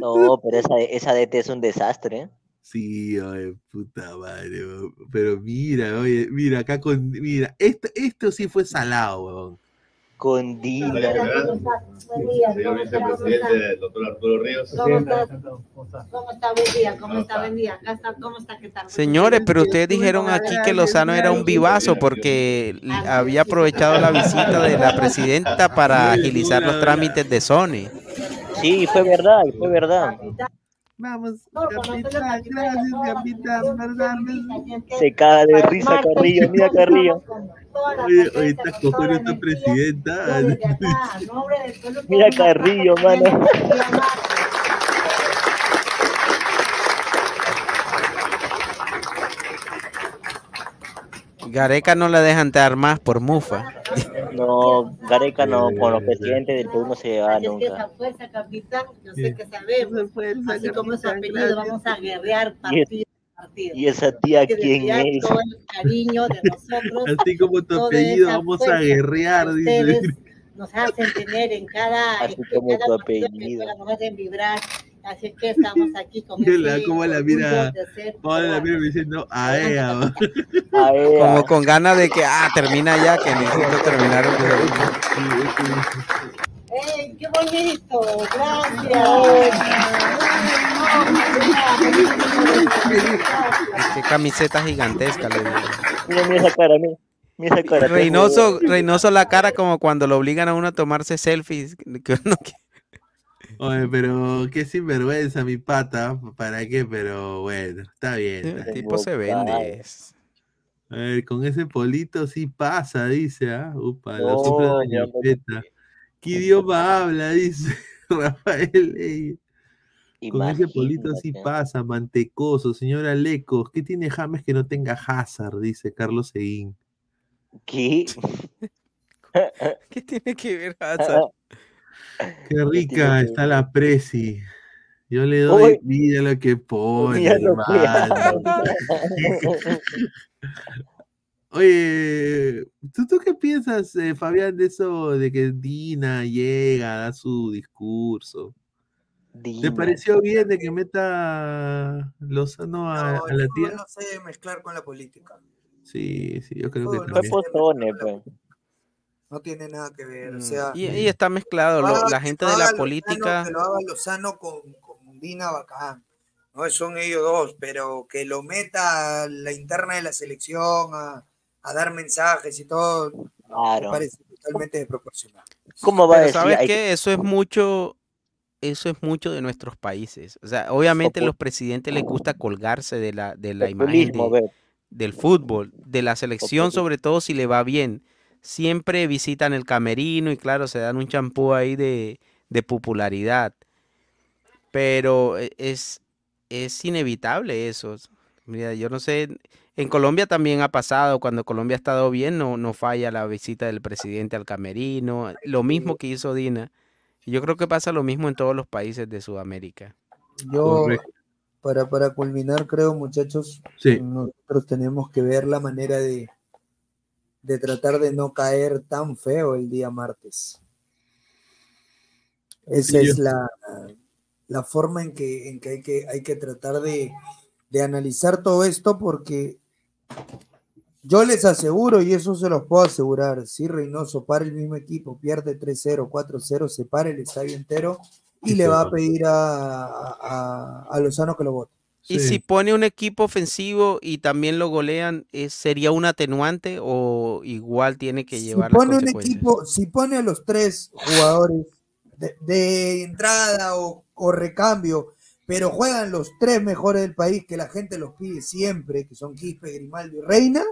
No, pero esa, esa DT es un desastre. Sí, oye, puta madre, weón. pero mira, oye, mira, acá con, mira, esto, esto sí fue salado, weón. Con Dina. Señor vicepresidente, doctor Arturo Ríos. ¿Cómo está? ¿Cómo está? Buen día, ¿cómo está? Buen día. Está, ¿cómo está? ¿Qué tal? Señores, pero ustedes dijeron aquí que Lozano era un vivazo porque había aprovechado la visita de la presidenta para agilizar los trámites de Sony. Sí, fue verdad, fue verdad. Vamos, capitán, gracias, capitán, verdad. Se caga de risa Carrillo, mira Carrillo. Oye, esta cojones esta presidenta. Mira Carrillo, mano. Gareca no la dejan dar más por mufa. No, Gareca no, con los presidentes del Perú no se va Así es que esa nunca. fuerza, capitán, yo sé que sabemos. Así como es su apellido, vamos a guerrear Y, es- partido a partido. y esa tía, Que ¿quién es? todo el cariño de nosotros. Así como tu apellido, vamos a fuerza guerrear, dice. Nos hacen tener en cada, Así en como cada tu apellido. hacen vibrar. Así es que estamos aquí con ese cómo la mira, cómo la mira diciendo a ella. Como con ganas de que, ah, termina ya, que necesito terminar. el. ¡Ey, qué bonito! ¡Gracias! Qué camiseta gigantesca. le digo. mira, mira esa cara, mira. Reynoso, Reynoso la cara como cuando lo obligan a uno a tomarse selfies. que uno que- Oye, pero qué sinvergüenza, mi pata. ¿Para qué? Pero bueno, está bien. está El bien. tipo se vende. A ver, con ese polito sí pasa, dice, ¿ah? Upa, lo No, sufre Doña ya no. Peta. ¿Qué idioma habla? Dice Rafael. Ley. Con ese polito sí pasa, mantecoso. Señora Lecos, ¿qué tiene James que no tenga Hazard? Dice Carlos Seguín. ¿Qué? ¿Qué tiene que ver Hazard? Qué rica está la presi. Yo le doy, Uy. mira lo que pone, hermano. Oye, ¿tú, ¿tú qué piensas, eh, Fabián, de eso de que Dina llega, da su discurso? ¿Te pareció bien de que meta Lozano a, No, a la tía? no se debe mezclar con la política. Sí, sí, yo creo que no también. postone, pues. No tiene nada que ver. O Mm, sea, Y, y está mezclado. lo- la gente de la política. que lo haga Lozano con, con Dina Bacán. No son ellos dos, pero que lo meta a la interna de la selección, a, a dar mensajes y todo, me Claro. parece totalmente desproporcionado. ¿Cómo va a decir? ¿sabes qué? que- Eso es mucho, eso es mucho de nuestros países. O sea, obviamente a los presidentes les gusta colgarse de la, de la imagen de- del fútbol, de la selección, sobre todo si le va bien. Siempre visitan el camerino y claro, se dan un champú ahí de, de popularidad. Pero e- es, es inevitable eso. Mira, yo no sé, en Colombia también ha pasado, cuando Colombia ha estado bien, no, no falla la visita del presidente al camerino, lo mismo que hizo Dina. Y Yo creo que pasa lo mismo en todos los países de Sudamérica. Yo, para, para culminar, creo, muchachos, Sí. nosotros tenemos que ver la manera de, de tratar de no caer tan feo el día martes. Esa Sí, es la, la forma en que, en que, hay, que hay que tratar de, de analizar todo esto porque yo les aseguro, y eso se los puedo asegurar, si Reynoso para el mismo equipo, pierde 3-0, 4-0, se para el estadio entero y le va a pedir a, a, a Lozano que lo vote. Y si pone un equipo ofensivo y también lo golean, ¿es- ¿sería un atenuante o igual tiene que Si llevar las pone un equipo, si pone a los tres jugadores de, de entrada o, o recambio, pero juegan los tres mejores del país que la gente los pide siempre, que son Quispe, Grimaldo y Reina,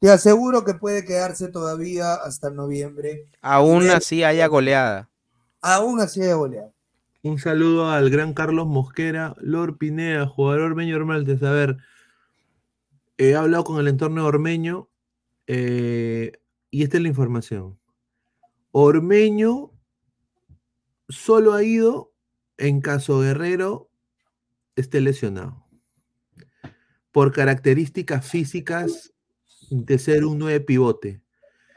te aseguro que puede quedarse todavía hasta noviembre. Aún así haya goleada. Aún así de goleado. Un saludo al gran Carlos Mosquera, Lord Pineda, jugador ormeño Ormeltes. A ver, he hablado con el entorno ormeño eh, y esta es la información. Ormeño solo ha ido en caso Guerrero esté lesionado. Por características físicas de ser un 9 pivote.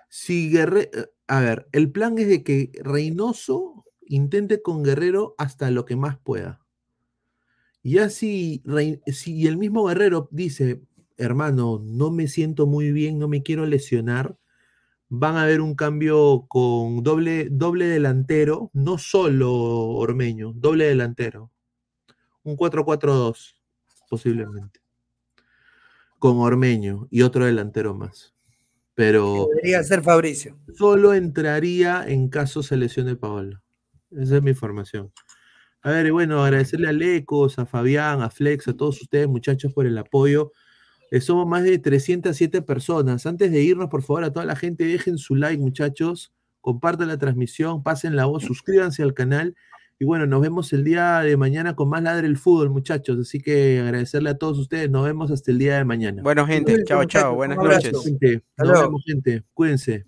Si Guerrero, a ver, el plan es de que Reynoso intente con Guerrero hasta lo que más pueda. Ya si, Rey- si el mismo Guerrero dice, hermano, no me siento muy bien, no me quiero lesionar, van a haber un cambio con doble, doble delantero, no solo Ormeño, doble delantero. Un 4-4-2, posiblemente. Con Ormeño y otro delantero más. Pero Debería ser Fabricio. solo entraría en caso se lesione Paolo. Esa es mi información. A ver, y bueno, agradecerle a Lecos, a Fabián, a Flex, a todos ustedes, muchachos, por el apoyo. Eh, somos más de 307 personas. Antes de irnos, por favor, a toda la gente, dejen su like, muchachos. Compartan la transmisión, pasen la voz, suscríbanse al canal. Y bueno, nos vemos el día de mañana con más Ladre el Fútbol, muchachos. Así que agradecerle a todos ustedes. Nos vemos hasta el día de mañana. Bueno, gente, chao, chao. Buenas noches. Gente. Nos vemos, gente. Cuídense.